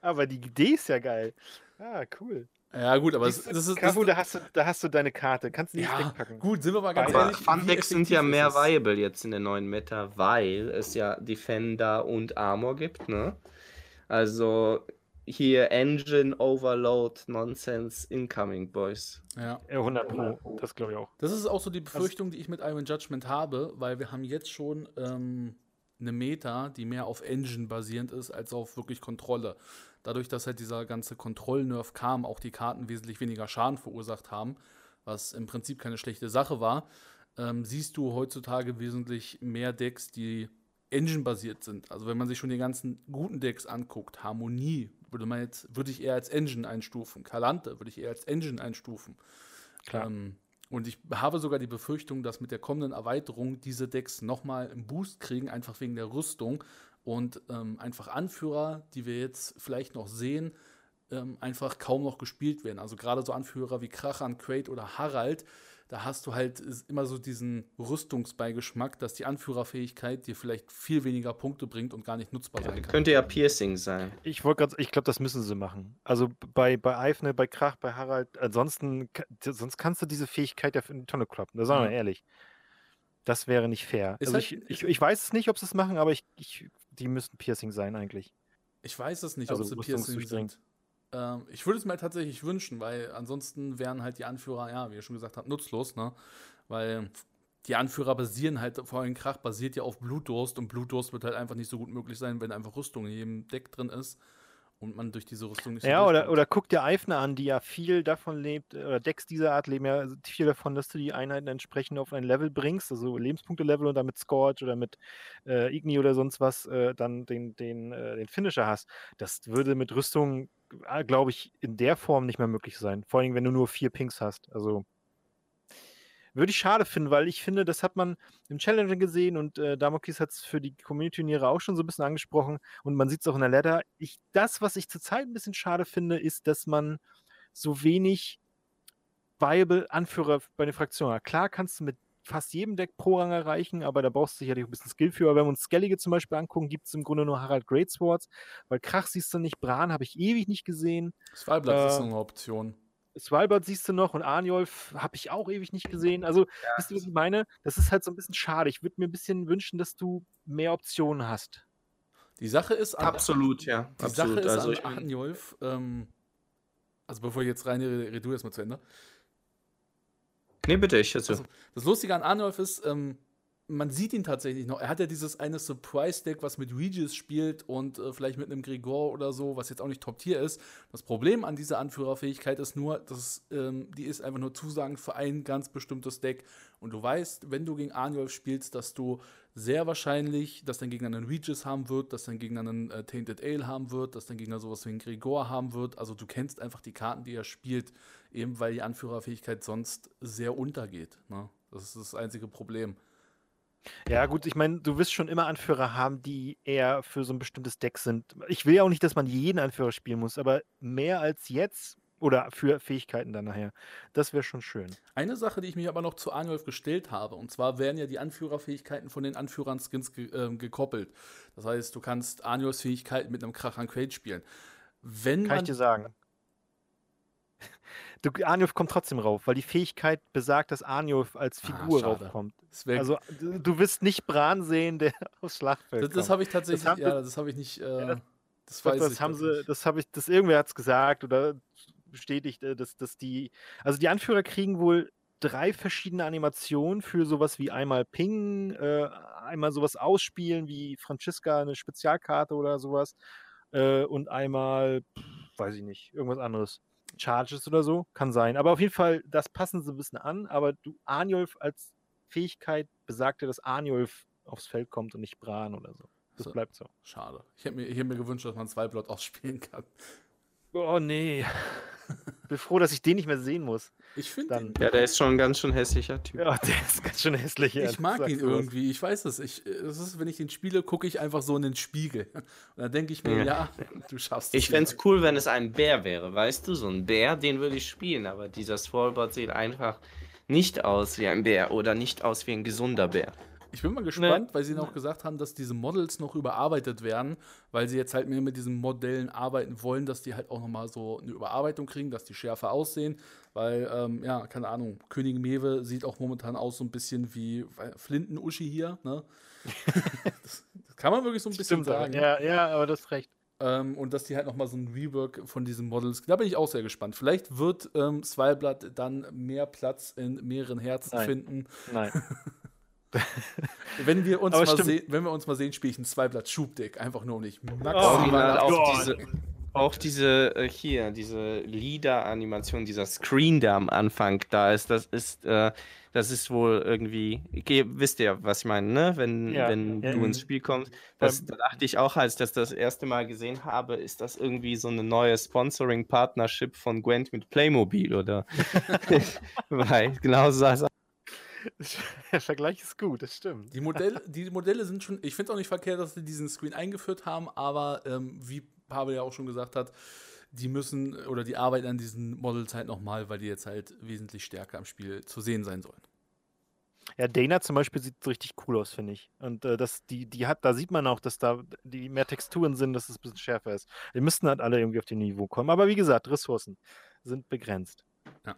Speaker 2: Aber die Idee ist ja geil. Ah, cool.
Speaker 1: Ja, gut, aber das,
Speaker 2: Siehst
Speaker 1: das ist. Das,
Speaker 2: da hast, du, da hast du deine Karte. Kannst du die ins
Speaker 1: ja,
Speaker 2: Deck packen.
Speaker 1: gut, sind wir mal ganz
Speaker 2: Aber
Speaker 1: ehrlich.
Speaker 3: Fun-Decks sind ja mehr viable jetzt in der neuen Meta, weil es ja Defender und Armor gibt, ne? Also hier Engine Overload Nonsense Incoming, Boys.
Speaker 1: Ja.
Speaker 2: Ja, 100 Pro. Das glaube ich auch.
Speaker 1: Das ist auch so die Befürchtung, die ich mit Iron Judgment habe, weil wir haben jetzt schon ähm, eine Meta, die mehr auf Engine basierend ist, als auf wirklich Kontrolle. Dadurch, dass halt dieser ganze Kontrollnerv kam, auch die Karten wesentlich weniger Schaden verursacht haben, was im Prinzip keine schlechte Sache war, ähm, siehst du heutzutage wesentlich mehr Decks, die Engine-basiert sind. Also wenn man sich schon die ganzen guten Decks anguckt, Harmonie würde man jetzt, würde ich eher als Engine einstufen. Kalante würde ich eher als Engine einstufen.
Speaker 2: Klar.
Speaker 1: Ähm, und ich habe sogar die Befürchtung, dass mit der kommenden Erweiterung diese Decks nochmal einen Boost kriegen, einfach wegen der Rüstung. Und ähm, einfach Anführer, die wir jetzt vielleicht noch sehen, ähm, einfach kaum noch gespielt werden. Also gerade so Anführer wie Krachan, Quaid oder Harald, da hast du halt immer so diesen Rüstungsbeigeschmack, dass die Anführerfähigkeit dir vielleicht viel weniger Punkte bringt und gar nicht nutzbar sein kann.
Speaker 3: Könnte ja Piercing sein.
Speaker 2: Ich wollte gerade, ich glaube, das müssen sie machen. Also bei, bei Eifne, bei Krach, bei Harald, ansonsten, sonst kannst du diese Fähigkeit ja in die Tonne kloppen. Da sagen wir
Speaker 1: Ja.
Speaker 2: ehrlich. Das wäre nicht fair.
Speaker 1: Ist
Speaker 2: also
Speaker 1: halt-
Speaker 2: ich, ich, ich weiß es nicht, ob sie es machen, aber ich, ich, die müssten Piercing sein eigentlich.
Speaker 1: Ich weiß es nicht,
Speaker 2: Also
Speaker 1: ob sie Piercing sind. Ähm, ich würde es mir tatsächlich wünschen, weil ansonsten wären halt die Anführer, ja, wie ihr schon gesagt habt, nutzlos, ne? Weil die Anführer basieren halt, vor allem Krach basiert ja auf Blutdurst und Blutdurst wird halt einfach nicht so gut möglich sein, wenn einfach Rüstung in jedem Deck drin ist und man durch diese Rüstung nicht so
Speaker 2: Ja, oder, oder guck dir Eifne an, die ja viel davon lebt, oder Decks dieser Art leben ja viel davon, dass du die Einheiten entsprechend auf ein Level bringst, also Lebenspunkte-Level und dann mit Scorch oder mit äh, Igni oder sonst was, äh, dann den, den, äh, den Finisher hast. Das würde mit Rüstung, glaube ich, in der Form nicht mehr möglich sein. Vor allem, wenn du nur vier Pinks hast. Also würde ich schade finden, weil ich finde, das hat man im Challenger gesehen und äh, Damokis hat es für die Community-Turniere auch schon so ein bisschen angesprochen und man sieht es auch in der Ladder. Ich, das, was ich zurzeit ein bisschen schade finde, ist, dass man so wenig viable Anführer bei den Fraktionen hat. Klar kannst du mit fast jedem Deck Pro-Rang erreichen, aber da brauchst du sicherlich ein bisschen Skill für. Aber wenn wir uns Skellige zum Beispiel angucken, gibt es im Grunde nur Harald Greatswords, weil Krach siehst du nicht, Bran habe ich ewig nicht gesehen.
Speaker 1: Ist
Speaker 2: äh,
Speaker 1: so eine Option.
Speaker 2: Svalbard siehst du noch und Arnjolf habe ich auch ewig nicht gesehen. Also, wisst ihr, was ich meine? Das ist halt so ein bisschen schade. Ich würde mir ein bisschen wünschen, dass du mehr Optionen hast.
Speaker 1: Die Sache ist an,
Speaker 3: Absolut, ja.
Speaker 1: die
Speaker 3: Absolut.
Speaker 1: Sache ist
Speaker 3: also
Speaker 1: an Arnjolf, ähm, also bevor ich jetzt rein rede, du erstmal zu Ende.
Speaker 3: Nee, bitte, ich also,
Speaker 1: Also, das Lustige an Arnulf ist, ähm, man sieht ihn tatsächlich noch. Er hat ja dieses eine Surprise-Deck, was mit Regis spielt und äh, vielleicht mit einem Grigor oder so, was jetzt auch nicht Top-Tier ist. Das Problem an dieser Anführerfähigkeit ist nur, dass ähm, die ist einfach nur zusagend für ein ganz bestimmtes Deck. Und du weißt, wenn du gegen Arnulf spielst, dass du sehr wahrscheinlich, dass dein Gegner einen Regis haben wird, dass dein Gegner einen äh, Tainted Ale haben wird, dass dein Gegner sowas wie einen Grigor haben wird. Also du kennst einfach die Karten, die er spielt, eben weil die Anführerfähigkeit sonst sehr untergeht. Ne? Das ist das einzige Problem.
Speaker 2: Ja, gut, ich meine, du wirst schon immer Anführer haben, die eher für so ein bestimmtes Deck sind. Ich will ja auch nicht, dass man jeden Anführer spielen muss, aber mehr als jetzt Oder für Fähigkeiten dann nachher. Das wäre schon schön.
Speaker 1: Eine Sache, die ich mich aber noch zu Arnulf gestellt habe, und zwar werden ja die Anführerfähigkeiten von den Anführern-Skins ge äh, gekoppelt. Das heißt, du kannst Arnulfs Fähigkeiten mit einem Krachern Crate spielen. Wenn
Speaker 2: Kann
Speaker 1: man,
Speaker 2: ich dir sagen. Du, Arnulf kommt trotzdem rauf, weil die Fähigkeit besagt, dass Arnulf als
Speaker 1: Ah,
Speaker 2: Figur
Speaker 1: schade.
Speaker 2: raufkommt.
Speaker 1: das
Speaker 2: Also du, du wirst nicht Bran sehen, der aufs Schlachtfeld
Speaker 1: das, das habe ich tatsächlich,
Speaker 2: haben-
Speaker 1: ja, das habe ich nicht, äh,
Speaker 2: das-
Speaker 1: das
Speaker 2: glaub,
Speaker 1: weiß
Speaker 2: das
Speaker 1: ich
Speaker 2: haben sie, das habe ich, das irgendwer hat es gesagt oder bestätigt, äh, dass, dass die, also die Anführer kriegen wohl drei verschiedene Animationen für sowas wie einmal Ping, äh, einmal sowas ausspielen wie Franziska eine Spezialkarte oder sowas äh, und einmal, pff, weiß ich nicht, irgendwas anderes. Charges oder so, kann sein. Aber auf jeden Fall, das passen sie ein bisschen an, aber du, Arnulf als Fähigkeit besagt ja, dass Arnulf aufs Feld kommt und nicht Bran oder so. Das
Speaker 1: So.
Speaker 2: bleibt so.
Speaker 1: Schade. Ich hätte mir, ich mir gewünscht, dass man zwei Blot ausspielen kann.
Speaker 2: Oh nee. Bin froh, dass ich den nicht mehr sehen muss.
Speaker 1: Ich finde
Speaker 3: Ja, der ist schon ein ganz schön hässlicher Typ.
Speaker 2: Ja, der ist ganz schön hässlich. ja,
Speaker 1: Ich mag ihn irgendwie, ich weiß es. Ich, es ist, wenn ich den spiele, gucke ich einfach so in den Spiegel. Und dann denke ich mir, ja,
Speaker 3: Ja.
Speaker 1: du schaffst
Speaker 3: Ich
Speaker 1: es.
Speaker 3: fände es cool, wenn es ein Bär wäre, weißt du? So ein Bär, den würde ich spielen, aber dieser Swallbot sieht einfach nicht aus wie ein Bär oder nicht aus wie ein gesunder Bär.
Speaker 1: Ich bin mal gespannt, weil sie noch gesagt haben, dass diese Models noch überarbeitet werden, weil sie jetzt halt mehr mit diesen Modellen arbeiten wollen, dass die halt auch nochmal so eine Überarbeitung kriegen, dass die schärfer aussehen. Weil, ähm, ja, keine Ahnung, König Mewe sieht auch momentan aus so ein bisschen wie Flinten-Uschi hier. Ne? das, das kann man wirklich so ein bisschen
Speaker 2: Stimmt,
Speaker 1: sagen.
Speaker 2: ja, ja, aber das ist recht.
Speaker 1: Ähm, und dass die halt nochmal so ein Rework von diesen Models, da bin ich auch sehr gespannt. Vielleicht wird ähm, Swileblood dann mehr Platz in mehreren Herzen
Speaker 2: Nein.
Speaker 1: finden.
Speaker 2: Nein.
Speaker 1: Wenn wir uns, mal, sehen, wenn wir uns mal sehen, spiele ich ein Zweiblatt Schubdeck. Einfach nur um nicht
Speaker 2: Oh,
Speaker 1: maximal
Speaker 3: Original auch diese, auch diese äh, hier, diese Leader-Animation, dieser Screen, der am Anfang da ist, das ist, äh, das ist wohl irgendwie, okay, wisst ihr, was ich meine, ne? Wenn,
Speaker 2: Ja,
Speaker 3: wenn
Speaker 2: ja,
Speaker 3: du
Speaker 2: ja.
Speaker 3: ins Spiel kommst. Das da dachte ich auch, als ich das das erste Mal gesehen habe, ist das irgendwie so eine neue Sponsoring-Partnership von Gwent mit Playmobil, oder? Weil genau so sah es.
Speaker 2: Der Vergleich ist gut, das stimmt.
Speaker 1: Die Modelle, die Modelle sind schon, ich finde es auch nicht verkehrt, dass sie diesen Screen eingeführt haben, aber ähm, wie Pavel ja auch schon gesagt hat, die müssen oder die arbeiten an diesen Models halt nochmal, weil die jetzt halt wesentlich stärker im Spiel zu sehen sein sollen.
Speaker 2: Ja, Dana zum Beispiel sieht richtig cool aus, finde ich. Und äh, das, die, die hat, da sieht man auch, dass da die mehr Texturen sind, dass es ein bisschen schärfer ist. Die müssten halt alle irgendwie auf dem Niveau kommen. Aber wie gesagt, Ressourcen sind begrenzt.
Speaker 1: Ja.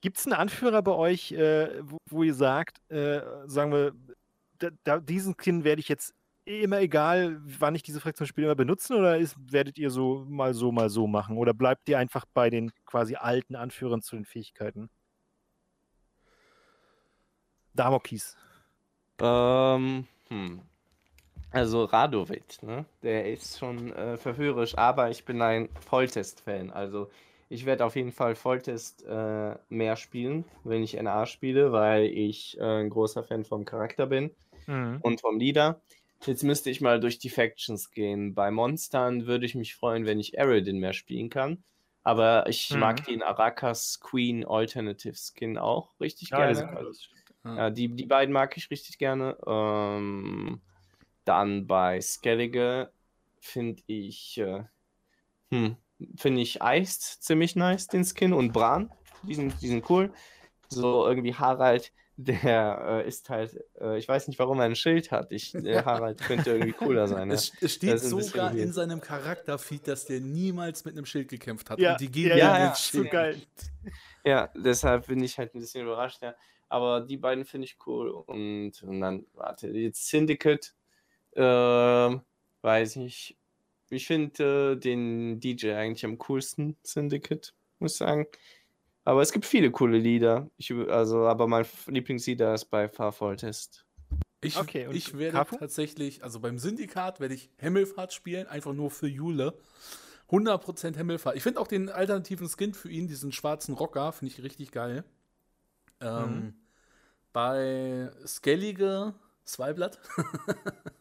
Speaker 2: Gibt es einen Anführer bei euch, äh, wo, wo ihr sagt, äh, sagen wir, da, da, diesen Kind werde ich jetzt immer egal, wann ich diese Fraktion spiele, immer benutzen oder ist, werdet ihr so mal so, mal so machen? Oder bleibt ihr einfach bei den quasi alten Anführern zu den Fähigkeiten? Damokis.
Speaker 3: Ähm, hm. Also Radovid, ne? Der ist schon äh, verführerisch, aber ich bin ein Volltest-Fan. Also ich werde auf jeden Fall Volltest äh, mehr spielen, wenn ich NA spiele, weil ich äh, ein großer Fan vom Charakter bin
Speaker 2: Mhm.
Speaker 3: und vom Leader. Jetzt müsste ich mal durch die Factions gehen. Bei Monstern würde ich mich freuen, wenn ich Aridin mehr spielen kann. Aber ich
Speaker 2: Mhm.
Speaker 3: mag den Arakas Queen Alternative Skin auch richtig
Speaker 2: Ja,
Speaker 3: gerne.
Speaker 2: ja,
Speaker 3: Also, ja, die, die beiden mag ich richtig gerne. Ähm, dann bei Skellige finde ich, äh, hm, finde ich Iced ziemlich nice, den Skin. Und Bran, die sind, die sind cool. So irgendwie Harald, der äh, ist halt, äh, ich weiß nicht, warum er ein Schild hat. Ich, äh, Harald könnte irgendwie cooler sein.
Speaker 1: Es, es steht sogar in seinem Charakterfeed, dass der niemals mit einem Schild gekämpft hat.
Speaker 2: Ja,
Speaker 1: und die gehen
Speaker 2: ja,
Speaker 3: ja, ja,
Speaker 2: So geil.
Speaker 3: Ja, deshalb bin ich halt ein bisschen überrascht, ja. Aber die beiden finde ich cool. Und, und dann, warte, jetzt Syndicate, ähm, weiß ich. Ich finde äh, den DJ eigentlich am coolsten, Syndicate, muss ich sagen. Aber es gibt viele coole Lieder. Ich, also, aber mein Lieblingslieder ist bei Far Test.
Speaker 1: Ich,
Speaker 2: Okay, und
Speaker 1: ich werde
Speaker 2: Kafu?
Speaker 1: tatsächlich, also beim Syndikat werde ich Himmelfahrt spielen, einfach nur für Jule. 100% Himmelfahrt. Ich finde auch den alternativen Skin für ihn, diesen schwarzen Rocker, finde ich richtig geil. Ähm,
Speaker 2: Mhm.
Speaker 1: Bei Skellige Zweiblatt.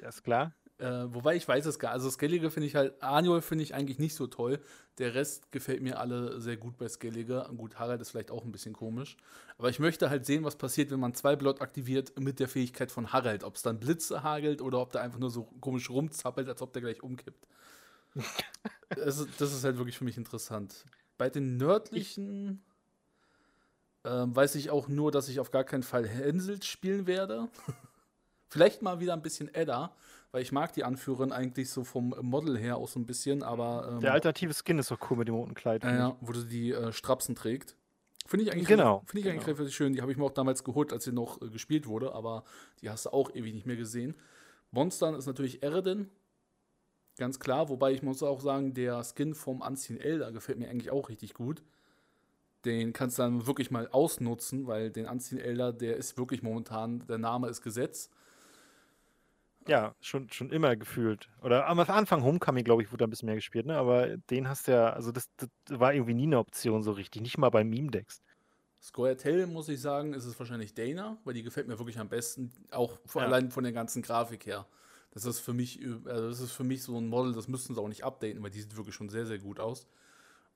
Speaker 2: Ja, ist klar.
Speaker 1: Äh, wobei ich weiß es gar Also Skellige finde ich halt, Annual finde ich eigentlich nicht so toll. Der Rest gefällt mir alle sehr gut bei Skellige. Gut, Harald ist vielleicht auch ein bisschen komisch. Aber ich möchte halt sehen, was passiert, wenn man zwei Blot aktiviert mit der Fähigkeit von Harald. Ob es dann Blitze hagelt oder ob der einfach nur so komisch rumzappelt, als ob der gleich umkippt. das, ist, das ist halt wirklich für mich interessant. Bei den nördlichen ähm, weiß ich auch nur, dass ich auf gar keinen Fall Hänsel spielen werde. Vielleicht mal wieder ein bisschen Edda, weil ich mag die Anführerin eigentlich so vom Model her auch so ein bisschen, aber.
Speaker 2: Ähm, Der alternative Skin ist doch cool mit dem roten Kleid.
Speaker 1: Ja, ja, wo sie die äh, Strapsen trägt. Finde ich eigentlich,
Speaker 2: genau,
Speaker 1: find ich eigentlich genau. richtig schön. Die habe ich mir auch damals geholt, als sie noch äh, gespielt wurde, aber die hast du auch ewig nicht mehr gesehen. Monstern ist natürlich Eredin. Ganz klar, wobei ich muss auch sagen, der Skin vom Unseen Elder gefällt mir eigentlich auch richtig gut. Den kannst du dann wirklich mal ausnutzen, weil den Unseen Elder, der ist wirklich momentan, der Name ist Gesetz.
Speaker 2: Ja, schon, schon immer gefühlt. Oder am Anfang Homecoming, glaube ich, wurde ein bisschen mehr gespielt, ne? Aber den hast du ja, also das, das war irgendwie nie eine Option so richtig, nicht mal bei Meme-Decks.
Speaker 1: Scoia'tael, muss ich sagen, ist es wahrscheinlich Dana, weil die gefällt mir wirklich am besten, auch vor, ja. allein von der ganzen Grafik her. Das ist für mich, also das ist für mich so ein Model, das müssten sie auch nicht updaten, weil die sieht wirklich schon sehr, sehr gut aus.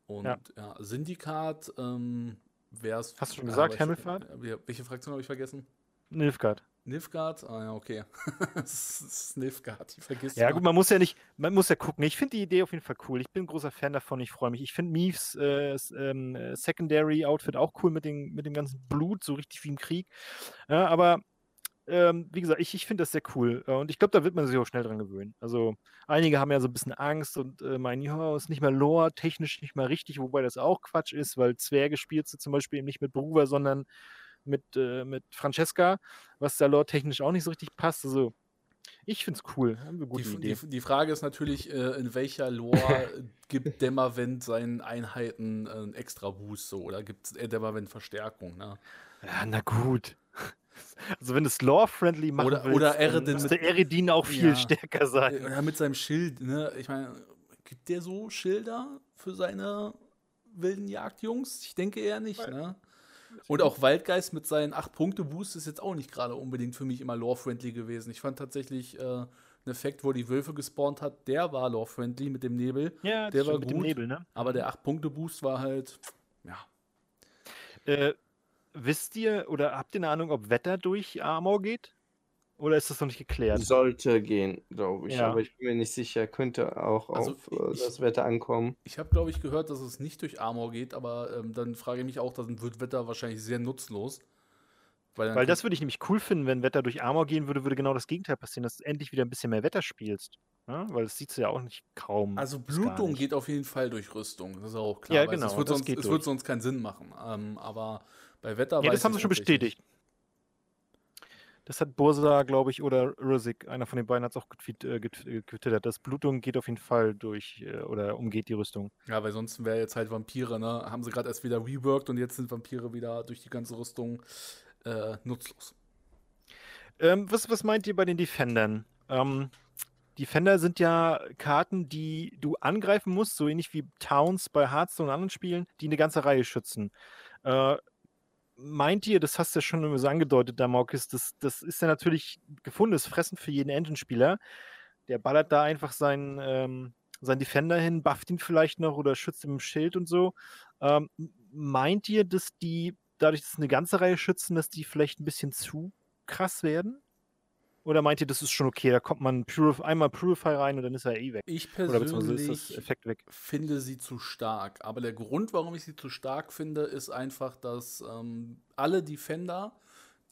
Speaker 1: Und ja, ja Syndikat, ähm, wäre es.
Speaker 2: Hast du schon gesagt, Hamilford?
Speaker 1: Welche Fraktion habe ich vergessen?
Speaker 2: Nilfgaard.
Speaker 1: Nilfgaard? Ah ja, okay. das ist Nilfgaard, die vergisst
Speaker 2: Ja, gut, man muss ja nicht, man muss ja gucken. Ich finde die Idee auf jeden Fall cool. Ich bin ein großer Fan davon, ich freue mich. Ich finde Meaves äh, ähm, Secondary Outfit auch cool mit, den, mit dem ganzen Blut, so richtig wie im Krieg. Ja, aber ähm, wie gesagt, ich, ich finde das sehr cool. Äh, und ich glaube, da wird man sich auch schnell dran gewöhnen. Also, einige haben ja so ein bisschen Angst und äh, meinen, ja, ist nicht mehr Lore, technisch nicht mehr richtig, wobei das auch Quatsch ist, weil Zwerge spielst du zum Beispiel eben nicht mit Bruver, sondern mit, äh, mit Francesca, was da Lore-technisch auch nicht so richtig passt. Also, ich finde es cool.
Speaker 1: Die, die, die, Frage ist natürlich, äh, in welcher Lore gibt Dämmerwind seinen Einheiten äh, einen extra Boost so, oder gibt es Dämmerwind Verstärkung? Ne?
Speaker 2: Ja, na gut. Also wenn es lore-friendly machen
Speaker 1: oder, willst, oder Eredin
Speaker 2: müsste Eredin auch viel ja, stärker sein.
Speaker 1: Ja, mit seinem Schild, ne? Ich meine, gibt der so Schilder für seine wilden Jagdjungs? Ich denke eher nicht, ne? Und auch Waldgeist mit seinen 8-Punkte-Boost ist jetzt auch nicht gerade unbedingt für mich immer lore-friendly gewesen. Ich fand tatsächlich äh, einen Effekt, wo die Wölfe gespawnt hat, der war lore-friendly mit dem Nebel.
Speaker 2: Ja,
Speaker 1: der war
Speaker 2: mit
Speaker 1: gut,
Speaker 2: dem Nebel, ne?
Speaker 1: Aber der 8-Punkte-Boost war halt, ja.
Speaker 2: Äh, wisst ihr oder habt ihr eine Ahnung, ob Wetter durch Armor geht? Oder ist das noch nicht geklärt?
Speaker 3: Sollte gehen, glaube ich. Ja. Aber ich bin mir nicht sicher. Könnte auch also auf ich, das Wetter ankommen.
Speaker 1: Ich habe, glaube ich, gehört, dass es nicht durch Armor geht. Aber ähm, dann frage ich mich auch, dann wird Wetter wahrscheinlich sehr nutzlos.
Speaker 2: Weil, weil das würde ich nämlich cool finden, wenn Wetter durch Armor gehen würde, würde genau das Gegenteil passieren, dass du endlich wieder ein bisschen mehr Wetter spielst. Ja? Weil das sieht ja auch nicht kaum.
Speaker 1: Also Blutung geht auf jeden Fall durch Rüstung, das ist auch klar. Ja, genau. Es wird, sonst, es wird sonst keinen Sinn machen. Ähm, aber bei Wetter
Speaker 2: Ja, das haben sie schon bestätigt. Das hat Bursa, glaube ich, oder Rüssig, einer von den beiden hat es auch äh, getwittert. Das Blutung geht auf jeden Fall durch äh, oder umgeht die Rüstung.
Speaker 1: Ja, weil sonst wäre jetzt halt Vampire, ne? Haben sie gerade erst wieder reworked und jetzt sind Vampire wieder durch die ganze Rüstung äh, nutzlos.
Speaker 2: Ähm, was, was meint ihr bei den Defendern? Ähm, Defender sind ja Karten, die du angreifen musst, so ähnlich wie Towns bei Hearthstone und anderen Spielen, die eine ganze Reihe schützen. Äh, meint ihr, das hast du ja schon so angedeutet, da Marcus, das, das ist ja natürlich gefundenes Fressen für jeden Engine-Spieler. Der ballert da einfach seinen, ähm, seinen Defender hin, bufft ihn vielleicht noch oder schützt ihn dem Schild und so. Ähm, meint ihr, dass die, dadurch, dass eine ganze Reihe schützen, dass die vielleicht ein bisschen zu krass werden? Oder meint ihr, das ist schon okay? Da kommt man Purif einmal Purify rein und dann ist er eh weg.
Speaker 1: Ich persönlich ist finde sie zu stark. Aber der Grund, warum ich sie zu stark finde, ist einfach, dass ähm, alle Defender,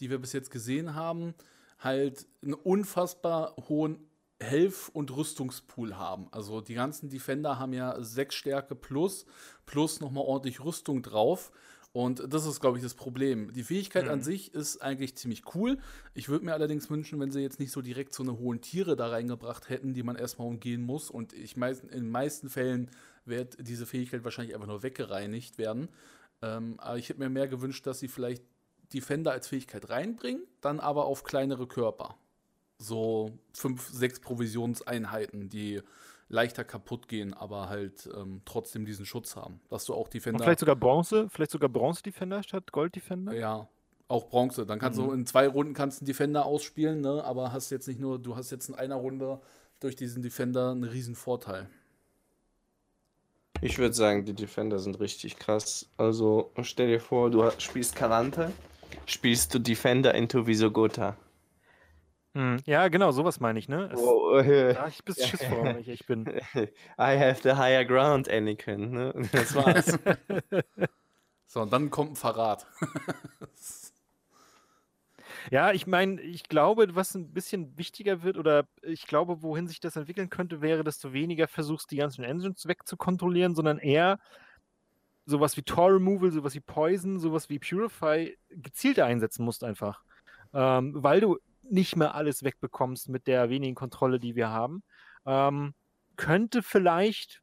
Speaker 1: die wir bis jetzt gesehen haben, halt einen unfassbar hohen Health- und Rüstungspool haben. Also die ganzen Defender haben ja sechs Stärke plus, plus nochmal ordentlich Rüstung drauf. Und das ist, glaube ich, das Problem. Die Fähigkeit mhm. an sich ist eigentlich ziemlich cool. Ich würde mir allerdings wünschen, wenn sie jetzt nicht so direkt so eine hohen Tiere da reingebracht hätten, die man erstmal umgehen muss. Und ich meist, in den meisten Fällen wird diese Fähigkeit wahrscheinlich einfach nur weggereinigt werden. Ähm, aber ich hätte mir mehr gewünscht, dass sie vielleicht Defender als Fähigkeit reinbringen, dann aber auf kleinere Körper. So fünf, sechs Provisionseinheiten, die leichter kaputt gehen, aber halt ähm, trotzdem diesen Schutz haben. Dass du auch Defender. Und
Speaker 2: vielleicht sogar Bronze, vielleicht sogar Bronze-Defender statt Gold-Defender?
Speaker 1: Ja, auch Bronze. Dann kannst mhm. du in zwei Runden kannst einen Defender ausspielen, ne? aber hast jetzt nicht nur, du hast jetzt in einer Runde durch diesen Defender einen riesen Vorteil.
Speaker 3: Ich würde sagen, die Defender sind richtig krass. Also stell dir vor, du spielst Karante, spielst du Defender into Visogota.
Speaker 2: Hm, ja, genau, sowas meine ich, ne? Es,
Speaker 3: Oh, äh,
Speaker 2: da hab ich bisschen Schiss vor, wenn ich echt bin.
Speaker 3: I have the higher ground, Anakin. Ne? Das war's.
Speaker 1: So, und dann kommt ein Verrat.
Speaker 2: Ja, ich meine, ich glaube, was ein bisschen wichtiger wird, oder ich glaube, wohin sich das entwickeln könnte, wäre, dass du weniger versuchst, die ganzen Engines wegzukontrollieren, sondern eher sowas wie Tor Removal, sowas wie Poison, sowas wie Purify gezielt einsetzen musst einfach. Ähm, weil du nicht mehr alles wegbekommst mit der wenigen Kontrolle, die wir haben. Ähm, könnte vielleicht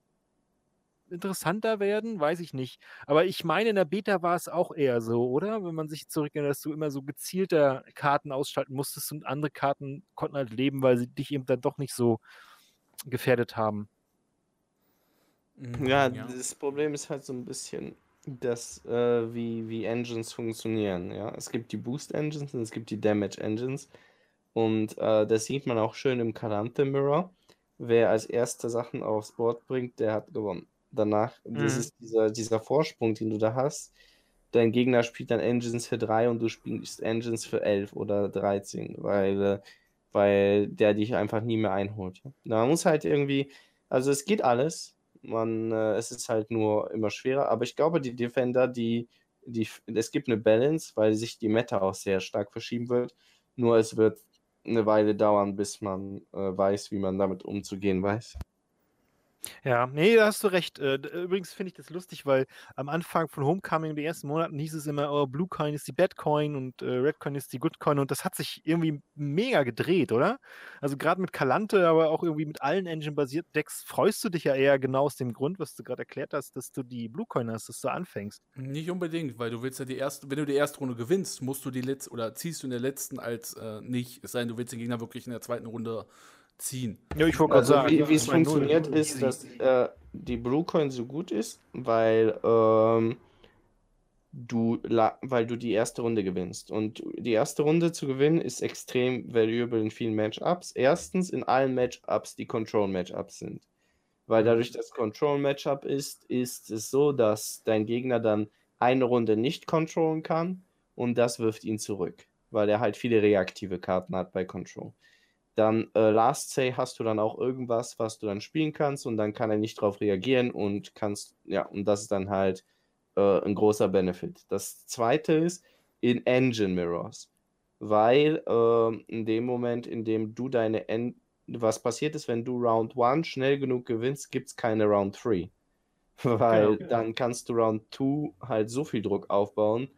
Speaker 2: interessanter werden, weiß ich nicht. Aber ich meine, in der Beta war es auch eher so, oder? Wenn man sich zurückerinnert, dass du immer so gezielter Karten ausschalten musstest und andere Karten konnten halt leben, weil sie dich eben dann doch nicht so gefährdet haben.
Speaker 3: Ja, das Problem ist halt so ein bisschen, dass äh, wie, wie Engines funktionieren. Ja, es gibt die Boost Engines und es gibt die Damage Engines. Und äh, das sieht man auch schön im Calante Mirror. Wer als erster Sachen aufs Board bringt, der hat gewonnen. Danach, das
Speaker 2: Mhm.
Speaker 3: ist dieser, dieser Vorsprung, den du da hast. Dein Gegner spielt dann Engines für 3 und du spielst Engines für 11 oder 13, weil, äh, weil der dich einfach nie mehr einholt. Man muss halt irgendwie, also es geht alles. Man, äh, es ist halt nur immer schwerer, aber ich glaube, die Defender, die, die, es gibt eine Balance, weil sich die Meta auch sehr stark verschieben wird. Nur es wird eine Weile dauern, bis man äh, weiß, wie man damit umzugehen weiß.
Speaker 2: Ja, nee, da hast du recht. Äh, d- übrigens finde ich das lustig, weil am Anfang von Homecoming in den ersten Monaten hieß es immer, oh, Blue Coin ist die Bad Coin und äh, Red Coin ist die Good Coin und das hat sich irgendwie mega gedreht, oder? Also gerade mit Kalante, aber auch irgendwie mit allen Engine-basierten Decks freust du dich ja eher genau aus dem Grund, was du gerade erklärt hast, dass du die Blue Coin hast, dass du anfängst.
Speaker 1: Nicht unbedingt, weil du willst ja die erste, wenn du die erste Runde gewinnst, musst du die letzte oder ziehst du in der letzten als äh, nicht, es sei denn, du willst den Gegner wirklich in der zweiten Runde ziehen.
Speaker 2: Ja, ich wollte
Speaker 3: Also wie, wie es funktioniert ist, dass äh, die Blue Coin so gut ist, weil ähm, du la- weil du die erste Runde gewinnst. Und die erste Runde zu gewinnen ist extrem valuable in vielen Matchups. Erstens in allen Matchups, die Control-Matchups sind. Weil dadurch das Control-Matchup ist, ist es so, dass dein Gegner dann eine Runde nicht controllen kann und das wirft ihn zurück, weil er halt viele reaktive Karten hat bei Control. Dann äh, Last Say hast du dann auch irgendwas, was du dann spielen kannst und dann kann er nicht drauf reagieren und kannst, ja, und das ist dann halt äh, ein großer Benefit. Das zweite ist in Engine Mirrors, weil ähm, in dem Moment, in dem du deine, en was passiert ist, wenn du Round 1 schnell genug gewinnst, gibt es keine Round 3. Weil
Speaker 2: Genau.
Speaker 3: dann kannst du Round 2 halt so viel Druck aufbauen,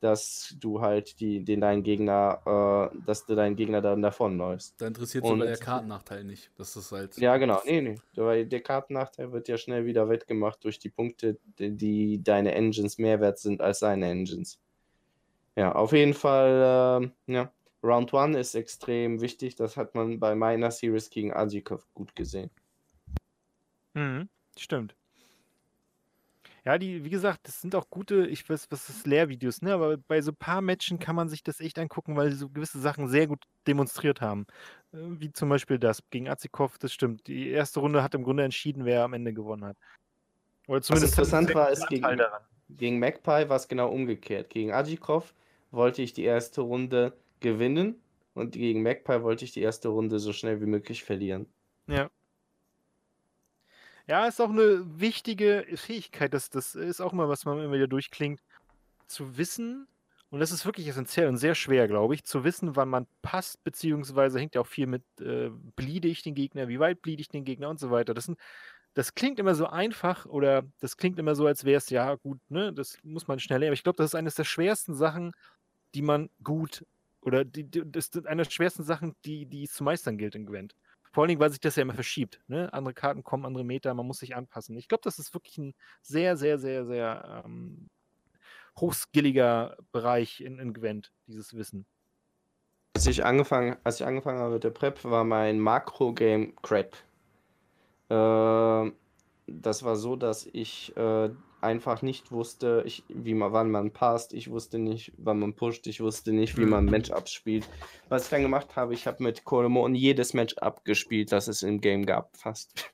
Speaker 3: dass du halt die, den deinen Gegner, äh, dass du deinen Gegner dann davonläufst.
Speaker 1: Da interessiert sogar der Kartennachteil nicht. Das ist halt.
Speaker 3: Ja, genau. Nee, nee. Weil der Kartennachteil wird ja schnell wieder wettgemacht durch die Punkte, die, die deine Engines mehr wert sind als seine Engines. Ja, auf jeden Fall, ähm, ja. Round 1 ist extrem wichtig. Das hat man bei meiner Series gegen Ajikov gut gesehen.
Speaker 2: Mhm, stimmt. Ja, die, wie gesagt, das sind auch gute, ich weiß, was ist Lehrvideos, ne? Aber bei so ein paar Matchen kann man sich das echt angucken, weil sie so gewisse Sachen sehr gut demonstriert haben. Äh, Wie zum Beispiel das gegen Azikov, das stimmt. Die erste Runde hat im Grunde entschieden, wer am Ende gewonnen hat. Oder zumindest hat
Speaker 3: interessant war, ist gegen-
Speaker 2: daran.
Speaker 3: Gegen Magpie war es genau umgekehrt. Gegen Ajikov wollte ich die erste Runde gewinnen und gegen Magpie wollte ich die erste Runde so schnell wie möglich verlieren.
Speaker 2: Ja. Ja, ist auch eine wichtige Fähigkeit. Das, das ist auch mal, was man immer wieder durchklingt, zu wissen, und das ist wirklich essentiell und sehr schwer, glaube ich, zu wissen, wann man passt, beziehungsweise hängt ja auch viel mit, äh, bliede ich den Gegner, wie weit bliede ich den Gegner und so weiter. Das, sind, das klingt immer so einfach oder das klingt immer so, als wäre es, ja, gut, ne, das muss man schnell lernen. Aber ich glaube, das ist eines der schwersten Sachen, die man gut oder die, das ist eine der schwersten Sachen, die, die es zu meistern gilt in Gwent. Vor allen Dingen, weil sich das ja immer verschiebt. Ne? Andere Karten kommen, andere Meter, man muss sich anpassen. Ich glaube, das ist wirklich ein sehr, sehr, sehr, sehr ähm, hochskilliger Bereich in, in Gwent, dieses Wissen.
Speaker 3: Als ich angefangen, als ich angefangen habe mit der Prep, war mein Makro-Game Crap. Äh, das war so, dass ich äh, einfach nicht wusste, ich, wie man, wann man passt, ich wusste nicht, wann man pusht, ich wusste nicht, wie
Speaker 2: Mhm.
Speaker 3: man Matchups spielt. Was ich dann gemacht habe, ich habe mit Kolomon jedes Matchup gespielt, das es im Game gab, fast.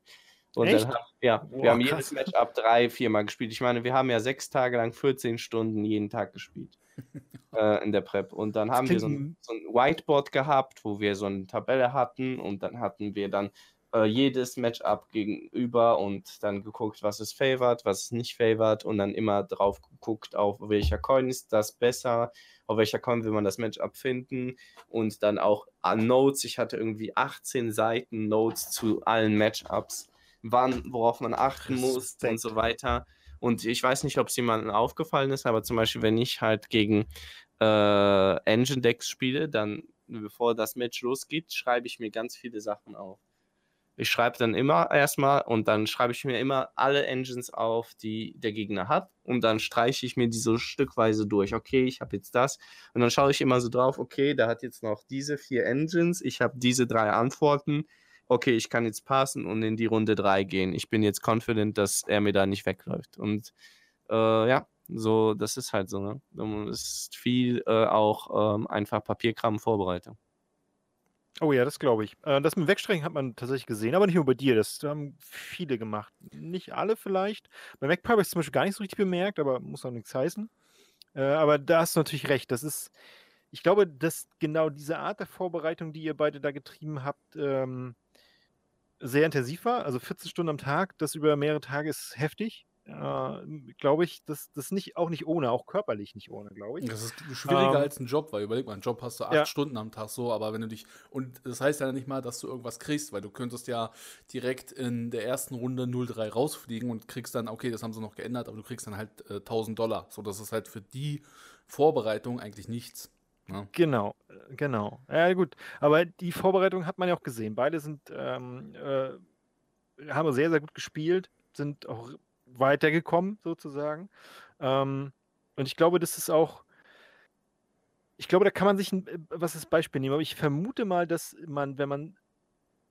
Speaker 3: Und
Speaker 2: Echt?
Speaker 3: dann hab, ja, wir
Speaker 2: Boah,
Speaker 3: haben
Speaker 2: krass.
Speaker 3: jedes Matchup drei, viermal gespielt. Ich meine, wir haben ja sechs Tage lang 14 Stunden jeden Tag gespielt äh, in der Prep. Und dann haben wir so ein, so ein Whiteboard gehabt, wo wir so eine Tabelle hatten und dann hatten wir dann äh, jedes Matchup gegenüber und dann geguckt, was ist favored, was ist nicht favored und dann immer drauf geguckt, auf welcher Coin ist das besser, auf welcher Coin will man das Matchup finden und dann auch an Notes. Ich hatte irgendwie 18 Seiten Notes zu allen Matchups, wann, worauf man achten muss und so weiter. Und ich weiß nicht, ob es jemandem aufgefallen ist, aber zum Beispiel, wenn ich halt gegen äh, Engine Decks spiele, dann, bevor das Match losgeht, schreibe ich mir ganz viele Sachen auf. Ich schreibe dann immer erstmal und dann schreibe ich mir immer alle Engines auf, die der Gegner hat und dann streiche ich mir die so stückweise durch. Okay, ich habe jetzt das und dann schaue ich immer so drauf, okay, der hat jetzt noch diese vier Engines, ich habe diese drei Antworten. Okay, ich kann jetzt passen und in die Runde 3 gehen. Ich bin jetzt confident, dass er mir da nicht wegläuft. Und äh, ja, so, das ist halt so, ne? Ist viel äh, auch ähm, einfach Papierkram Vorbereitung.
Speaker 2: Oh ja, das glaube ich. Äh, das mit Wegstrecken hat man tatsächlich gesehen, aber nicht nur bei dir. Das haben viele gemacht. Nicht alle vielleicht. Bei MacPie habe ich es zum Beispiel gar nicht so richtig bemerkt, aber muss auch nichts heißen. Äh, aber da hast du natürlich recht. Das ist, ich glaube, dass genau diese Art der Vorbereitung, die ihr beide da getrieben habt, ähm, sehr intensiv war. Also 14 Stunden am Tag, das über mehrere Tage ist heftig äh, glaube ich, das, das nicht, auch nicht ohne, auch körperlich nicht ohne, glaube ich.
Speaker 1: Das ist schwieriger ähm, als ein Job, weil überleg mal, einen Job hast du acht ja. Stunden am Tag so, aber wenn du dich, und das heißt ja nicht mal, dass du irgendwas kriegst, weil du könntest ja direkt in der ersten Runde 0-3 rausfliegen und kriegst dann, okay, das haben sie noch geändert, aber du kriegst dann halt äh, 1000 Dollar. So, das ist halt für die Vorbereitung eigentlich nichts.
Speaker 2: Ja. Ne? Genau, äh, genau. Ja, gut. Aber die Vorbereitung hat man ja auch gesehen. Beide sind, ähm, äh, haben sehr, sehr gut gespielt, sind auch weitergekommen, sozusagen. Ähm, und ich glaube, das ist auch, ich glaube, da kann man sich ein, äh, was das Beispiel nehmen, aber ich vermute mal, dass man, wenn man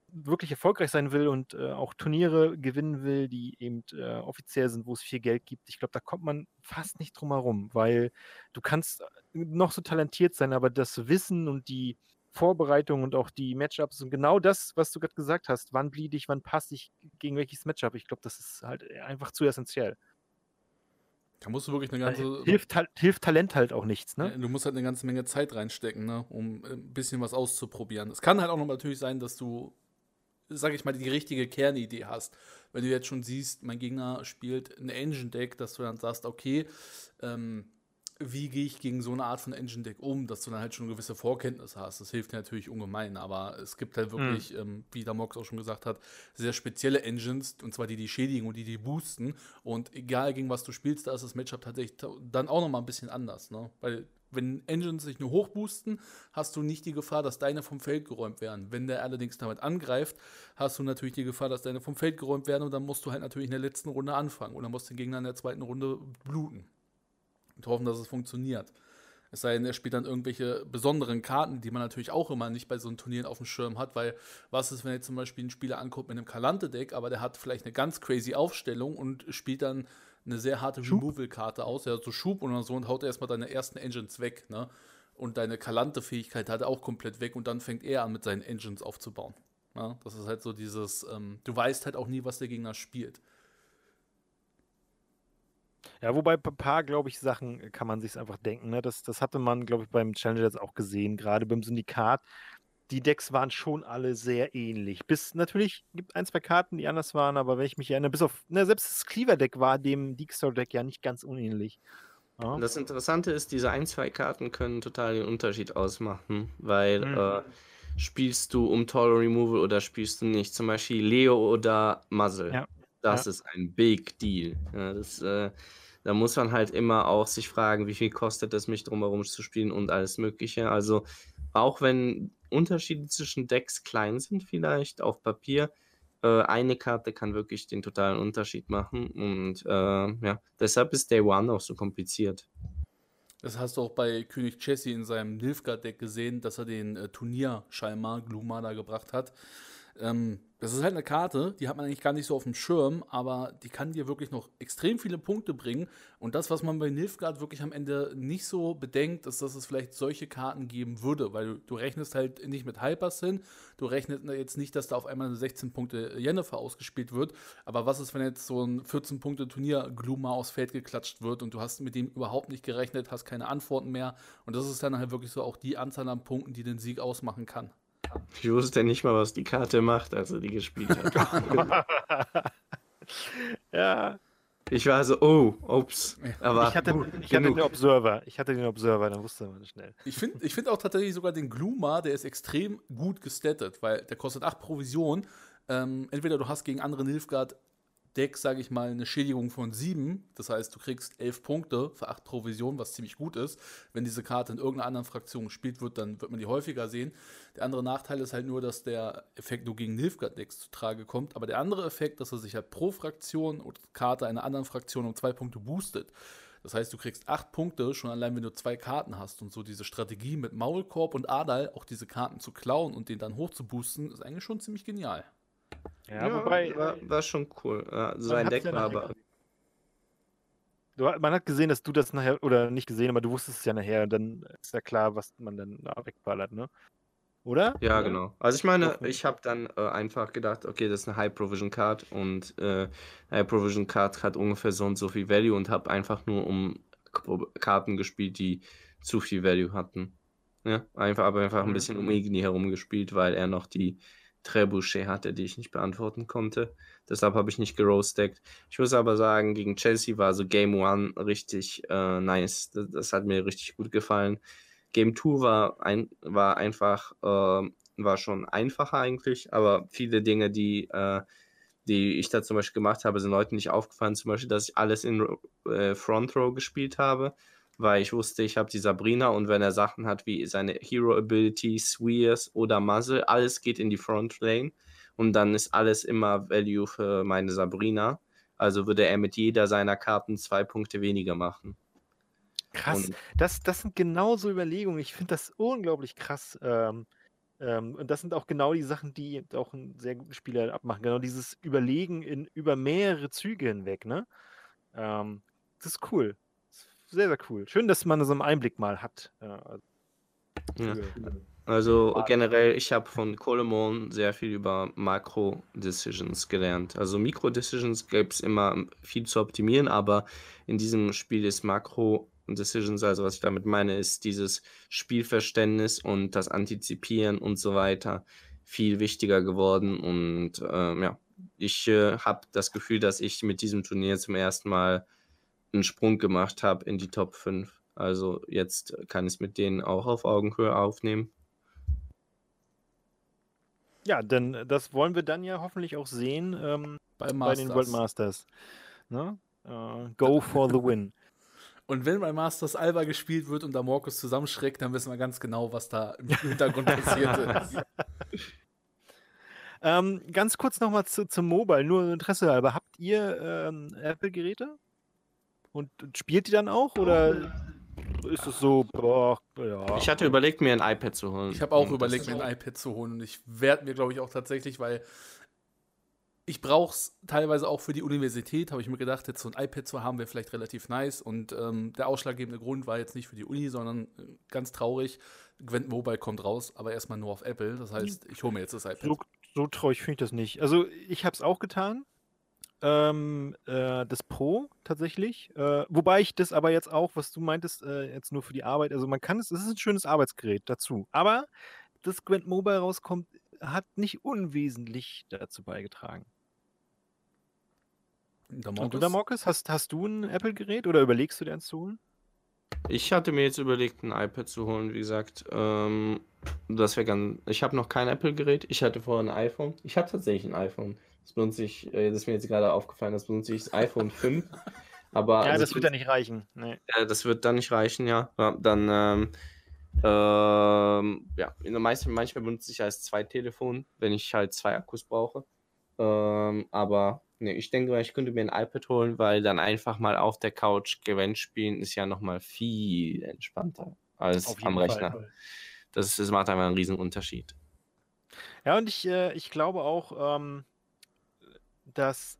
Speaker 2: wirklich erfolgreich sein will und äh, auch Turniere gewinnen will, die eben äh, offiziell sind, wo es viel Geld gibt, ich glaube, da kommt man fast nicht drum herum, weil du kannst äh, noch so talentiert sein, aber das Wissen und die Vorbereitung und auch die Matchups und genau das, was du gerade gesagt hast, wann bleed ich, wann passe ich gegen welches Matchup, ich glaube, das ist halt einfach zu essentiell.
Speaker 1: Da musst du wirklich eine ganze.
Speaker 2: Hilft, hilft Talent halt auch nichts, ne?
Speaker 1: Du musst halt eine ganze Menge Zeit reinstecken, ne? Um äh, ein bisschen was auszuprobieren. Es kann halt auch noch natürlich sein, dass du, sag ich mal, die richtige Kernidee hast. Wenn du jetzt schon siehst, mein Gegner spielt ein Engine-Deck, dass du dann sagst, okay, ähm, wie gehe ich gegen so eine Art von Engine Deck um, dass du dann halt schon gewisse Vorkenntnisse hast. Das hilft dir natürlich ungemein, aber es gibt halt wirklich, mhm. ähm, wie der Mox auch schon gesagt hat, sehr spezielle Engines, und zwar die, die schädigen und die, die boosten. Und egal gegen was du spielst, da ist das Matchup tatsächlich dann auch nochmal ein bisschen anders, ne? Weil wenn Engines sich nur hochboosten, hast du nicht die Gefahr, dass deine vom Feld geräumt werden. Wenn der allerdings damit angreift, hast du natürlich die Gefahr, dass deine vom Feld geräumt werden und dann musst du halt natürlich in der letzten Runde anfangen oder musst den Gegner in der zweiten Runde bluten und hoffen, dass es funktioniert. Es sei denn, er spielt dann irgendwelche besonderen Karten, die man natürlich auch immer nicht bei so einem Turnieren auf dem Schirm hat, weil was ist, wenn jetzt zum Beispiel ein Spieler anguckt mit einem Kalante-Deck, aber der hat vielleicht eine ganz crazy Aufstellung und spielt dann eine sehr harte Removal-Karte aus, ja, so Schub und so und haut erstmal deine ersten Engines weg, ne? Und deine Kalante-Fähigkeit hat er auch komplett weg und dann fängt er an, mit seinen Engines aufzubauen. Ja? Das ist halt so dieses, ähm, du weißt halt auch nie, was der Gegner spielt.
Speaker 2: Ja, wobei bei ein paar, glaube ich, Sachen äh, kann man sich einfach denken. Ne? Das, das hatte man, glaube ich, beim Challenger jetzt auch gesehen, gerade beim Syndikat. Die Decks waren schon alle sehr ähnlich. Bis natürlich gibt ein, zwei Karten, die anders waren, aber wenn ich mich erinnere, bis auf, ne, selbst das Cleaver-Deck war dem Deakstar-Deck ja nicht ganz unähnlich.
Speaker 3: Ja. Das Interessante ist, diese ein, zwei Karten können total den Unterschied ausmachen, weil mhm. äh, spielst du um Total Removal oder spielst du nicht? Zum Beispiel Leo oder Muzzle. Ja. Das ja. ist ein Big Deal. Ja, das, äh, da muss man halt immer auch sich fragen, wie viel kostet es mich drumherum zu spielen und alles Mögliche. Also auch wenn Unterschiede zwischen Decks klein sind, vielleicht auf Papier, äh, eine Karte kann wirklich den totalen Unterschied machen. Und äh, ja, deshalb ist Day One auch so kompliziert.
Speaker 1: Das hast du auch bei König Jesse in seinem Nilfgaard-Deck gesehen, dass er den äh, Turnierschalmar Glumada gebracht hat. Ähm, das ist halt eine Karte, die hat man eigentlich gar nicht so auf dem Schirm, aber die kann dir wirklich noch extrem viele Punkte bringen. Und das, was man bei Nilfgaard wirklich am Ende nicht so bedenkt, ist, dass es vielleicht solche Karten geben würde, weil du, du rechnest halt nicht mit Hypers hin, du rechnest jetzt nicht, dass da auf einmal eine 16 Punkte Jennifer ausgespielt wird. Aber was ist, wenn jetzt so ein 14 Punkte Turnier Gluma aufs Feld geklatscht wird und du hast mit dem überhaupt nicht gerechnet, hast keine Antworten mehr. Und das ist dann halt wirklich so auch die Anzahl an Punkten, die den Sieg ausmachen kann.
Speaker 3: Ich wusste nicht mal, was die Karte macht, als er die gespielt hat.
Speaker 2: ja.
Speaker 3: Ich war so, oh, ups. Aber
Speaker 2: ich hatte, ich hatte den Observer. Ich hatte den Observer, dann wusste man schnell.
Speaker 1: Ich finde ich find auch tatsächlich sogar den Gluma, der ist extrem gut gestattet, weil der kostet 8 Provision. Ähm, entweder du hast gegen andere Nilfgaard Deck, sage ich mal, eine Schädigung von 7. Das heißt, du kriegst 11 Punkte für 8 Provisionen, was ziemlich gut ist. Wenn diese Karte in irgendeiner anderen Fraktion gespielt wird, dann wird man die häufiger sehen. Der andere Nachteil ist halt nur, dass der Effekt nur gegen Nilfgaard-Decks zu Trage kommt. Aber der andere Effekt, dass er sich halt pro Fraktion oder Karte einer anderen Fraktion um 2 Punkte boostet. Das heißt, du kriegst 8 Punkte schon allein, wenn du zwei Karten hast. Und so diese Strategie mit Maulkorb und Adal, auch diese Karten zu klauen und den dann hoch zu boosten, ist eigentlich schon ziemlich genial.
Speaker 3: Ja, ja wobei. War, war, schon cool. Ja, sein Deck war aber.
Speaker 2: Du, man hat gesehen, dass du das nachher, oder nicht gesehen, aber du wusstest es ja nachher, und dann ist ja klar, was man dann wegballert, ne? Oder?
Speaker 3: Ja, genau. Also ich meine, ich habe dann äh, einfach gedacht, okay, das ist eine High Provision Card und äh, High Provision Card hat ungefähr so und so viel Value und habe einfach nur um Karten gespielt, die zu viel Value hatten. Ja, einfach, aber einfach ein mhm. bisschen um Igni herum gespielt, weil er noch die Trebuchet hatte, die ich nicht beantworten konnte. Deshalb habe ich nicht gerostackt. Ich muss aber sagen, gegen Chelsea war so Game One richtig äh, nice. Das, das, hat mir richtig gut gefallen. Game 2 war, ein, war einfach, äh, war schon einfacher eigentlich, aber viele Dinge, die, äh, die ich da zum Beispiel gemacht habe, sind Leuten nicht aufgefallen. Zum Beispiel, dass ich alles in äh, Front Row gespielt habe weil ich wusste, ich habe die Sabrina und wenn er Sachen hat wie seine Hero Ability, Swears oder Muzzle, alles geht in die Front Lane und dann ist alles immer Value für meine Sabrina. Also würde er mit jeder seiner Karten zwei Punkte weniger machen.
Speaker 2: Krass, das, das sind genau so Überlegungen. Ich finde das unglaublich krass. Ähm, ähm, und das sind auch genau die Sachen, die auch einen sehr guten Spieler abmachen. Genau dieses Überlegen in, über mehrere Züge hinweg. Ne? Ähm, das ist cool sehr, sehr cool. Schön, dass man so einen Einblick mal hat.
Speaker 3: Ja. Also generell, ich habe von Colemon sehr viel über Makro-Decisions gelernt. Also Mikro-Decisions gäbe es immer viel zu optimieren, aber in diesem Spiel ist Makro-Decisions, also was ich damit meine, ist dieses Spielverständnis und das Antizipieren und so weiter viel wichtiger geworden. Und äh, ja, ich äh, habe das Gefühl, dass ich mit diesem Turnier zum ersten Mal einen Sprung gemacht habe in die Top 5. Also jetzt kann ich es mit denen auch auf Augenhöhe aufnehmen.
Speaker 2: Ja, denn das wollen wir dann ja hoffentlich auch sehen ähm, bei, bei, den World Masters. Ne? Uh, go for the win.
Speaker 1: Und wenn bei Masters Alba gespielt wird und da Morkus zusammenschreckt, dann wissen wir ganz genau, was da im Hintergrund passiert ist.
Speaker 2: Ähm, ganz kurz nochmal zu, zum Mobile, nur Interesse halber. Habt ihr ähm, Apple-Geräte? Und spielt die dann auch oder ist es so, boah, ja.
Speaker 3: Ich hatte überlegt, mir ein iPad zu holen.
Speaker 1: Ich habe auch überlegt, mir ein iPad zu holen und ich werde mir, glaube ich, auch tatsächlich, weil ich brauche es teilweise auch für die Universität, habe ich mir gedacht, jetzt so ein iPad zu haben, wäre vielleicht relativ nice. Und ähm, der ausschlaggebende Grund war jetzt nicht für die Uni, sondern äh, ganz traurig, Gwent Mobile kommt raus, aber erstmal nur auf Apple. Das heißt, ich hole mir jetzt das iPad.
Speaker 2: So, so traurig finde ich das nicht. Also ich habe es auch getan ähm, äh, das Pro tatsächlich. Äh, wobei ich das aber jetzt auch, was du meintest, äh, jetzt nur für die Arbeit, also man kann es, es ist ein schönes Arbeitsgerät dazu. Aber dass Gwent Mobile rauskommt, hat nicht unwesentlich dazu beigetragen. Und du da, Marcus, hast, hast du ein Apple-Gerät oder überlegst du dir eins zu holen?
Speaker 3: Ich hatte mir jetzt überlegt, ein iPad zu holen, wie gesagt. Ähm, das wäre ganz. Ich habe noch kein Apple-Gerät. Ich hatte vorher ein iPhone. Ich habe tatsächlich ein iPhone. Das benutze ich, äh, das ist mir jetzt gerade aufgefallen, das benutze ich das iPhone 5. Aber
Speaker 2: ja, also das wird ja nicht reichen. Nee.
Speaker 3: Ja, das wird dann nicht reichen, ja. ja dann, ähm, ähm, ja, in der meisten, manchmal benutze ich als zwei Telefon, wenn ich halt zwei Akkus brauche. Ähm, aber nee, ich denke, ich könnte mir ein iPad holen, weil dann einfach mal auf der Couch Gewinn spielen ist ja nochmal viel entspannter als am Rechner. Das, das macht einfach einen riesen Unterschied.
Speaker 2: Ja, und ich, äh, ich glaube auch, ähm, dass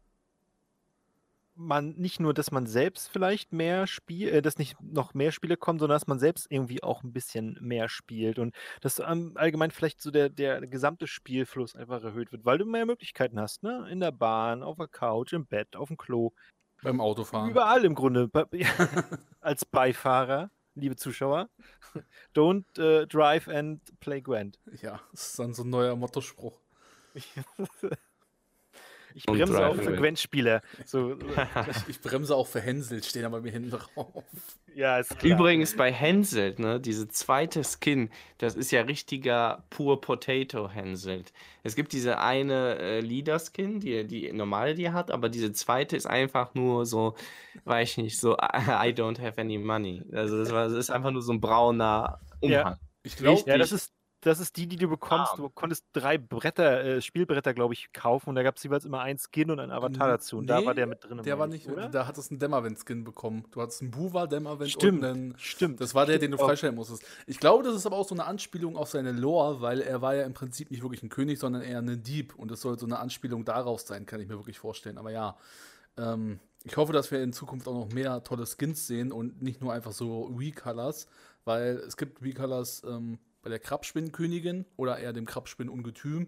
Speaker 2: man nicht nur, dass man selbst vielleicht mehr spielt, äh, dass nicht noch mehr Spiele kommen, sondern dass man selbst irgendwie auch ein bisschen mehr spielt und dass ähm, allgemein vielleicht so der, der gesamte Spielfluss einfach erhöht wird, weil du mehr Möglichkeiten hast, ne? In der Bahn, auf der Couch, im Bett, auf dem Klo.
Speaker 1: Beim Autofahren.
Speaker 2: Überall im Grunde. Als Beifahrer, liebe Zuschauer. Don't uh, drive and play Gwent.
Speaker 1: Ja, das ist dann so ein neuer Mottospruch.
Speaker 2: Ich bremse auch für Gwent-Spieler. So,
Speaker 1: ich, ich, bremse auch für Hänsel, stehen aber mir hinten drauf.
Speaker 3: Ja, ist klar. Übrigens bei Hänsel, ne, diese zweite Skin, das ist ja richtiger pur Potato Hänsel. Es gibt diese eine äh, Leader-Skin, die die normale die hat, aber diese zweite ist einfach nur so, weiß ich nicht, so I don't have any money. Also das, war, das ist einfach nur so ein brauner Umhang.
Speaker 2: Ja. Ich glaube, ja, das ist das ist die, die du bekommst. Ah. Du konntest drei Bretter, äh, Spielbretter, glaube ich, kaufen und da gab es jeweils immer ein Skin und ein Avatar dazu. Und nee, da war der mit drin.
Speaker 1: Der war nicht, oder? Da hattest du einen Dämmerwind-Skin bekommen. Du hattest einen Buwa, Dämmerwind
Speaker 2: stimmt,
Speaker 1: und einen.
Speaker 2: Stimmt.
Speaker 1: Das war der, den du freischalten musstest. Ich glaube, das ist aber auch so eine Anspielung auf seine Lore, weil er war ja im Prinzip nicht wirklich ein König, sondern eher ein Dieb. Und das soll so eine Anspielung darauf sein, kann ich mir wirklich vorstellen. Aber ja. Ähm, ich hoffe, dass wir in Zukunft auch noch mehr tolle Skins sehen und nicht nur einfach so Recolors, weil es gibt Recolors, ähm, bei der Krabspinnenkönigin oder eher dem Krabspinnenungetüm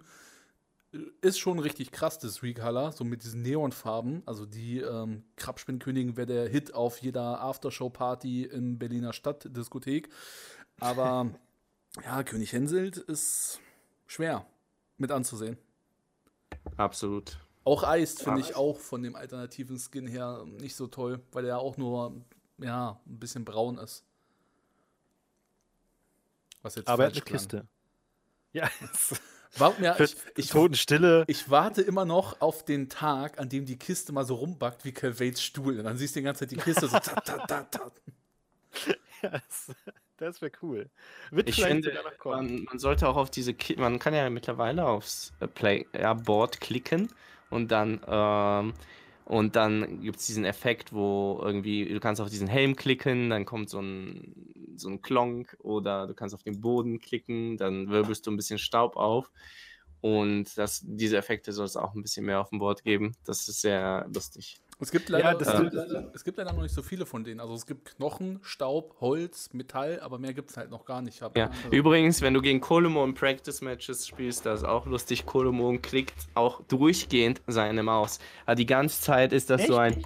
Speaker 1: ist schon richtig krass, das Recolor, so mit diesen Neonfarben. Also die ähm, Krabspinnenkönigin wäre der Hit auf jeder Aftershow-Party in Berliner Stadtdiskothek. Aber ja, König Henselt ist schwer mit anzusehen.
Speaker 3: Absolut.
Speaker 1: Auch Eist finde ich auch von dem alternativen Skin her nicht so toll, weil er auch nur ja, ein bisschen braun ist.
Speaker 2: Was jetzt Aber er hat eine Kiste.
Speaker 1: Ja. Warte, ja, ich, ich,
Speaker 2: Totenstille.
Speaker 1: Ich warte immer noch auf den Tag, an dem die Kiste mal so rumbackt wie Calvates Stuhl. Und dann siehst du die ganze Zeit die Kiste so tat, tat, tat, tat.
Speaker 2: Ja, das, wäre cool.
Speaker 3: Wird ich finde, man, man, sollte auch auf diese, Ki man kann ja mittlerweile aufs äh, Play ja, Board klicken und dann ähm, und dann gibt es diesen Effekt, wo irgendwie, du kannst auf diesen Helm klicken, dann kommt so ein, so ein Klonk oder du kannst auf den Boden klicken, dann wirbelst du ein bisschen Staub auf. Und das, diese Effekte soll es auch ein bisschen mehr auf dem Board geben. Das ist sehr lustig.
Speaker 1: Es gibt, leider, ja, äh, es gibt leider noch nicht so viele von denen. Also es gibt Knochen, Staub, Holz, Metall, aber mehr gibt es halt noch gar nicht.
Speaker 3: ja. Also Übrigens, wenn du gegen Kolomo in Practice-Matches spielst, das ist auch lustig. Kolomo klickt auch durchgehend seine Maus. Aber die ganze Zeit ist das Echt? so ein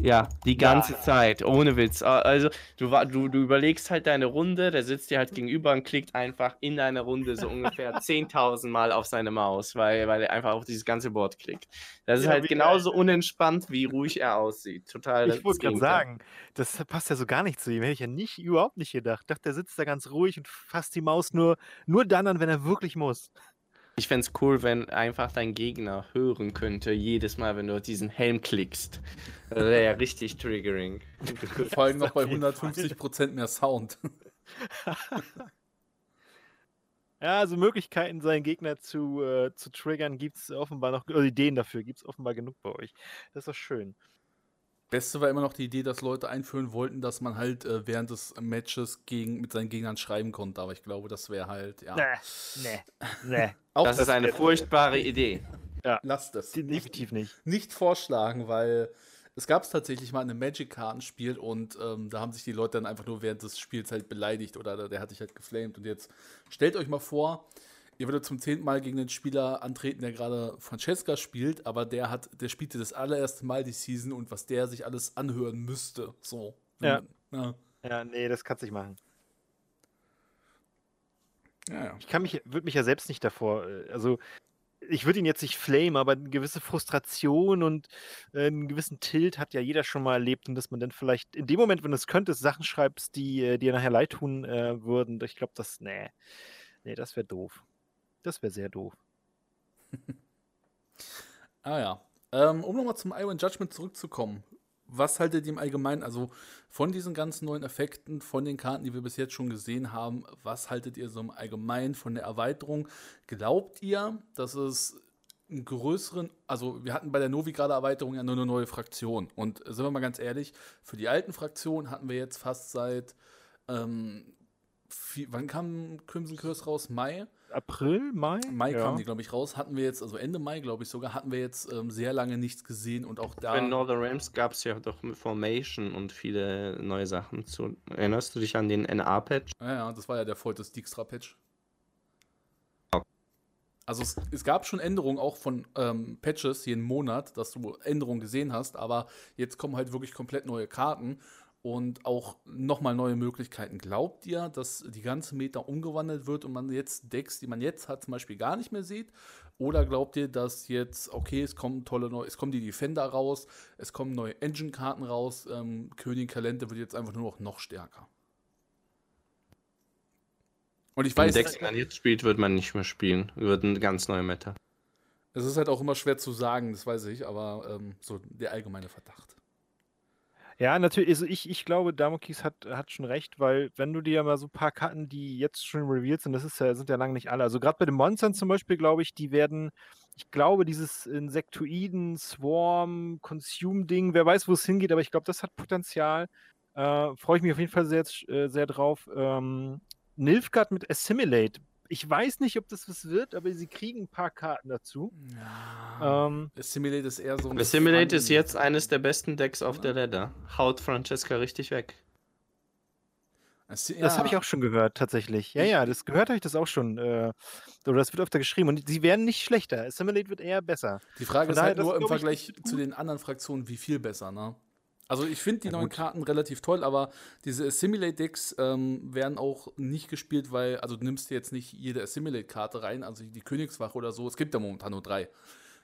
Speaker 3: ja, die ganze ja. Zeit, ohne Witz. Also, du, du, du überlegst halt deine Runde, der sitzt dir halt gegenüber und klickt einfach in deine Runde so ungefähr 10.000 Mal auf seine Maus, weil, weil er einfach auf dieses ganze Board klickt. Das ist ja, halt genauso geil. unentspannt, wie ruhig er aussieht. Total.
Speaker 2: Ich wollte gerade sagen, das passt ja so gar nicht zu ihm. Hätte ich ja nicht, überhaupt nicht gedacht. Ich dachte, der sitzt da ganz ruhig und fasst die Maus nur, nur dann an, wenn er wirklich muss.
Speaker 3: Ich fände es cool, wenn einfach dein Gegner hören könnte, jedes Mal, wenn du auf diesen Helm klickst. Das wäre ja richtig triggering.
Speaker 1: Vor allem noch bei 150% mehr Sound.
Speaker 2: ja, also Möglichkeiten, seinen Gegner zu, äh, zu triggern, gibt es offenbar noch, oder Ideen dafür gibt es offenbar genug bei euch. Das ist doch schön.
Speaker 1: Beste war immer noch die Idee, dass Leute einführen wollten, dass man halt äh, während des Matches gegen, mit seinen Gegnern schreiben konnte. Aber ich glaube, das wäre halt, ja.
Speaker 2: Nee, nee, nee.
Speaker 3: Auch das ist eine furchtbare Idee.
Speaker 1: Ja. Lasst es.
Speaker 2: Definitiv nicht.
Speaker 1: Nicht vorschlagen, weil es gab es tatsächlich mal in einem Magic-Kartenspiel und ähm, da haben sich die Leute dann einfach nur während des Spiels halt beleidigt oder der hat sich halt geflamed. Und jetzt stellt euch mal vor, ihr würdet zum zehnten Mal gegen einen Spieler antreten, der gerade Francesca spielt, aber der hat, der spielte das allererste Mal die Season und was der sich alles anhören müsste. So.
Speaker 2: Ja. Ja, ja nee, das kannst du nicht machen.
Speaker 1: Ja, ja.
Speaker 2: Ich kann mich, würde mich ja selbst nicht davor, äh, also ich würde ihn jetzt nicht flamen, aber eine gewisse Frustration und äh, einen gewissen Tilt hat ja jeder schon mal erlebt und dass man dann vielleicht in dem Moment, wenn du es könntest, Sachen schreibst, die äh, dir nachher leid tun äh, würden. Ich glaube, das, nee, nee, das wäre doof. Das wäre sehr doof.
Speaker 1: ah ja. Ähm, um nochmal zum Iron Judgment zurückzukommen. Was haltet ihr im Allgemeinen, also von diesen ganzen neuen Effekten, von den Karten, die wir bis jetzt schon gesehen haben, was haltet ihr so im Allgemeinen von der Erweiterung? Glaubt ihr, dass es einen größeren, also wir hatten bei der Novigrad-Erweiterung ja nur eine neue Fraktion. Und sind wir mal ganz ehrlich, für die alten Fraktionen hatten wir jetzt fast seit ähm, wie, wann kam Crimson Curse raus? Mai?
Speaker 2: April, Mai?
Speaker 1: Mai ja. kamen die, glaube ich, raus. Hatten wir jetzt, also Ende Mai, glaube ich sogar, hatten wir jetzt ähm, sehr lange nichts gesehen und auch da.
Speaker 3: Bei Northern Realms gab es ja doch Formation und viele neue Sachen. Zu, erinnerst du dich an den NA-Patch?
Speaker 1: Ja, ja, das war ja der Voltes Dijkstra-Patch. Also es, es, gab schon Änderungen auch von ähm, Patches jeden Monat, dass du Änderungen gesehen hast, aber jetzt kommen halt wirklich komplett neue Karten und auch nochmal neue Möglichkeiten. Glaubt ihr, dass die ganze Meta umgewandelt wird und man jetzt Decks, die man jetzt hat, zum Beispiel gar nicht mehr sieht? Oder glaubt ihr, dass jetzt, okay, es kommen tolle neue, es kommen die Defender raus, es kommen neue Engine-Karten raus, ähm, König Kalente wird jetzt einfach nur noch, noch stärker?
Speaker 3: Und ich weiß. Decks, die man jetzt spielt, wird man nicht mehr spielen. Wird ein ganz neuer Meta.
Speaker 1: Es ist halt auch immer schwer zu sagen, das weiß ich, aber ähm, so der allgemeine Verdacht.
Speaker 2: Ja, natürlich. Also ich, ich glaube, Damokis hat, hat schon recht, weil wenn du dir mal so ein paar Karten, die jetzt schon revealed sind, das ist ja, sind ja lange nicht alle. Also gerade bei den Monstern zum Beispiel, glaube ich, die werden, ich glaube, dieses Insektoiden, Swarm, Consume-Ding, wer weiß, wo es hingeht, aber ich glaube, das hat Potenzial. Äh, Freue ich mich auf jeden Fall sehr, äh, sehr drauf. Ähm, Nilfgaard mit Assimilate ich weiß nicht, ob das was wird, aber sie kriegen ein paar Karten dazu.
Speaker 1: Ja. Ähm, Assimilate ist eher so
Speaker 3: ein. Assimilate ist jetzt eines der besten Decks auf der Ladder. Haut Francesca richtig weg.
Speaker 2: Das, ja. das habe ich auch schon gehört, tatsächlich. Ja, ja, das gehört habe ich das auch schon. Äh, oder das wird öfter geschrieben. Und sie werden nicht schlechter. Assimilate wird eher besser.
Speaker 1: Die Frage Von ist halt nur im Vergleich zu den anderen Fraktionen, wie viel besser, ne? Also ich finde die ja, neuen gut. Karten relativ toll, aber diese Assimilate-Decks ähm, werden auch nicht gespielt, weil, also du nimmst jetzt nicht jede Assimilate-Karte rein, also die Königswache oder so, es gibt ja momentan nur drei.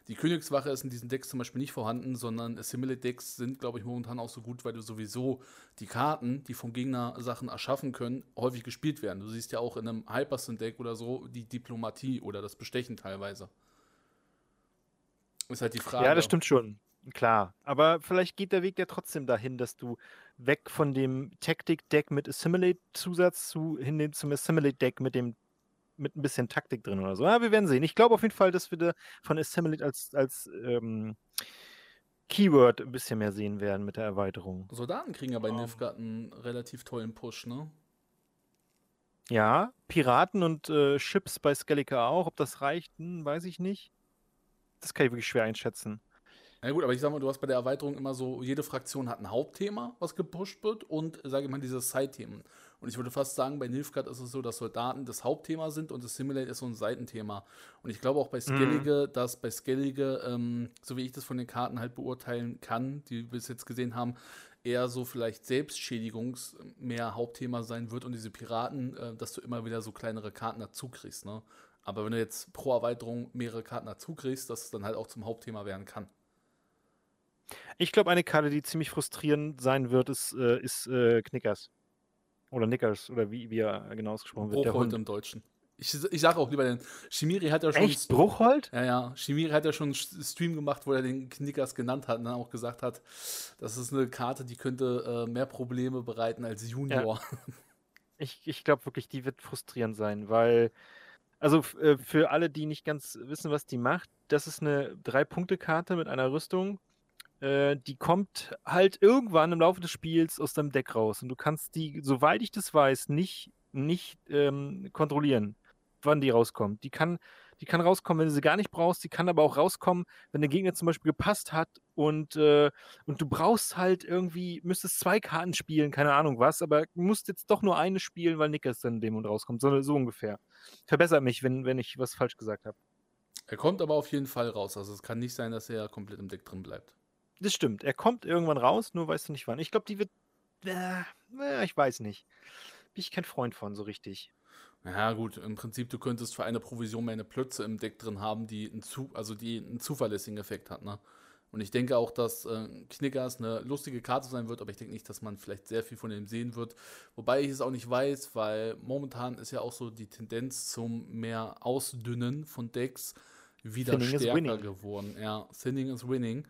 Speaker 1: Die Königswache ist in diesen Decks zum Beispiel nicht vorhanden, sondern Assimilate-Decks sind, glaube ich, momentan auch so gut, weil du sowieso die Karten, die vom Gegner Sachen erschaffen können, häufig gespielt werden. Du siehst ja auch in einem Hyperstone-Deck oder so die Diplomatie oder das Bestechen teilweise.
Speaker 2: Ist halt die Frage. Ja, das stimmt schon. Klar, aber vielleicht geht der Weg ja trotzdem dahin, dass du weg von dem Tactic-Deck mit Assimilate-Zusatz zu hin zum Assimilate-Deck mit dem mit ein bisschen Taktik drin oder so. Ja, wir werden sehen. Ich glaube auf jeden Fall, dass wir da von Assimilate als, als ähm, Keyword ein bisschen mehr sehen werden mit der Erweiterung.
Speaker 1: Soldaten kriegen ja bei um. Nilfgaard einen relativ tollen Push, ne?
Speaker 2: Ja, Piraten und äh, Ships bei Skellica auch. Ob das reicht, hm, weiß ich nicht. Das kann ich wirklich schwer einschätzen.
Speaker 1: Ja gut, aber ich sag mal, du hast bei der Erweiterung immer so, jede Fraktion hat ein Hauptthema, was gepusht wird und, sage ich mal, diese Side-Themen. Und ich würde fast sagen, bei Nilfgaard ist es so, dass Soldaten das Hauptthema sind und das Simulate ist so ein Seitenthema. Und ich glaube auch bei Skellige, mhm. dass bei Skellige, ähm, so wie ich das von den Karten halt beurteilen kann, die wir bis jetzt gesehen haben, eher so vielleicht Selbstschädigungs mehr Hauptthema sein wird und diese Piraten, äh, dass du immer wieder so kleinere Karten dazu kriegst. Ne? Aber wenn du jetzt pro Erweiterung mehrere Karten dazu kriegst, dass es dann halt auch zum Hauptthema werden kann.
Speaker 2: Ich glaube, eine Karte, die ziemlich frustrierend sein wird, ist, äh, ist äh, Knickers. Oder Nickers, oder wie, wie er genau ausgesprochen wird.
Speaker 1: Bruchhold im Deutschen. Ich, ich sage auch lieber den. Shimiri hat ja schon.
Speaker 2: Echt? Bruchhold?
Speaker 1: Ja, ja. Shimiri hat ja schon einen Stream gemacht, wo er den Knickers genannt hat und dann auch gesagt hat, das ist eine Karte, die könnte äh, mehr Probleme bereiten als Junior. Ja.
Speaker 2: Ich, ich glaube wirklich, die wird frustrierend sein, weil. Also äh, für alle, die nicht ganz wissen, was die macht, das ist eine Drei-Punkte-Karte mit einer Rüstung, äh, die kommt halt irgendwann im Laufe des Spiels aus deinem Deck raus. Und du kannst die, soweit ich das weiß, nicht, nicht ähm, kontrollieren, wann die rauskommt. Die kann, die kann rauskommen, wenn du sie gar nicht brauchst. Die kann aber auch rauskommen, wenn der Gegner zum Beispiel gepasst hat und, äh, und du brauchst halt irgendwie, müsstest zwei Karten spielen, keine Ahnung was, aber musst jetzt doch nur eine spielen, weil Nickers dann in dem und rauskommt. So, so ungefähr. Verbessert mich, wenn, wenn ich was falsch gesagt habe.
Speaker 1: Er kommt aber auf jeden Fall raus. Also es kann nicht sein, dass er komplett im Deck drin bleibt.
Speaker 2: Das stimmt. Er kommt irgendwann raus, nur weißt du nicht wann. Ich glaube, die wird. Äh, ich weiß nicht. Bin ich kein Freund von, so richtig.
Speaker 1: Ja, gut, im Prinzip, du könntest für eine Provision mehr eine Plötze im Deck drin haben, die einen, zu, also die einen zuverlässigen Effekt hat, ne? Und ich denke auch, dass äh, Knickers eine lustige Karte sein wird, aber ich denke nicht, dass man vielleicht sehr viel von dem sehen wird. Wobei ich es auch nicht weiß, weil momentan ist ja auch so die Tendenz zum mehr Ausdünnen von Decks wieder Thinning stärker geworden. Ja, Thinning is winning.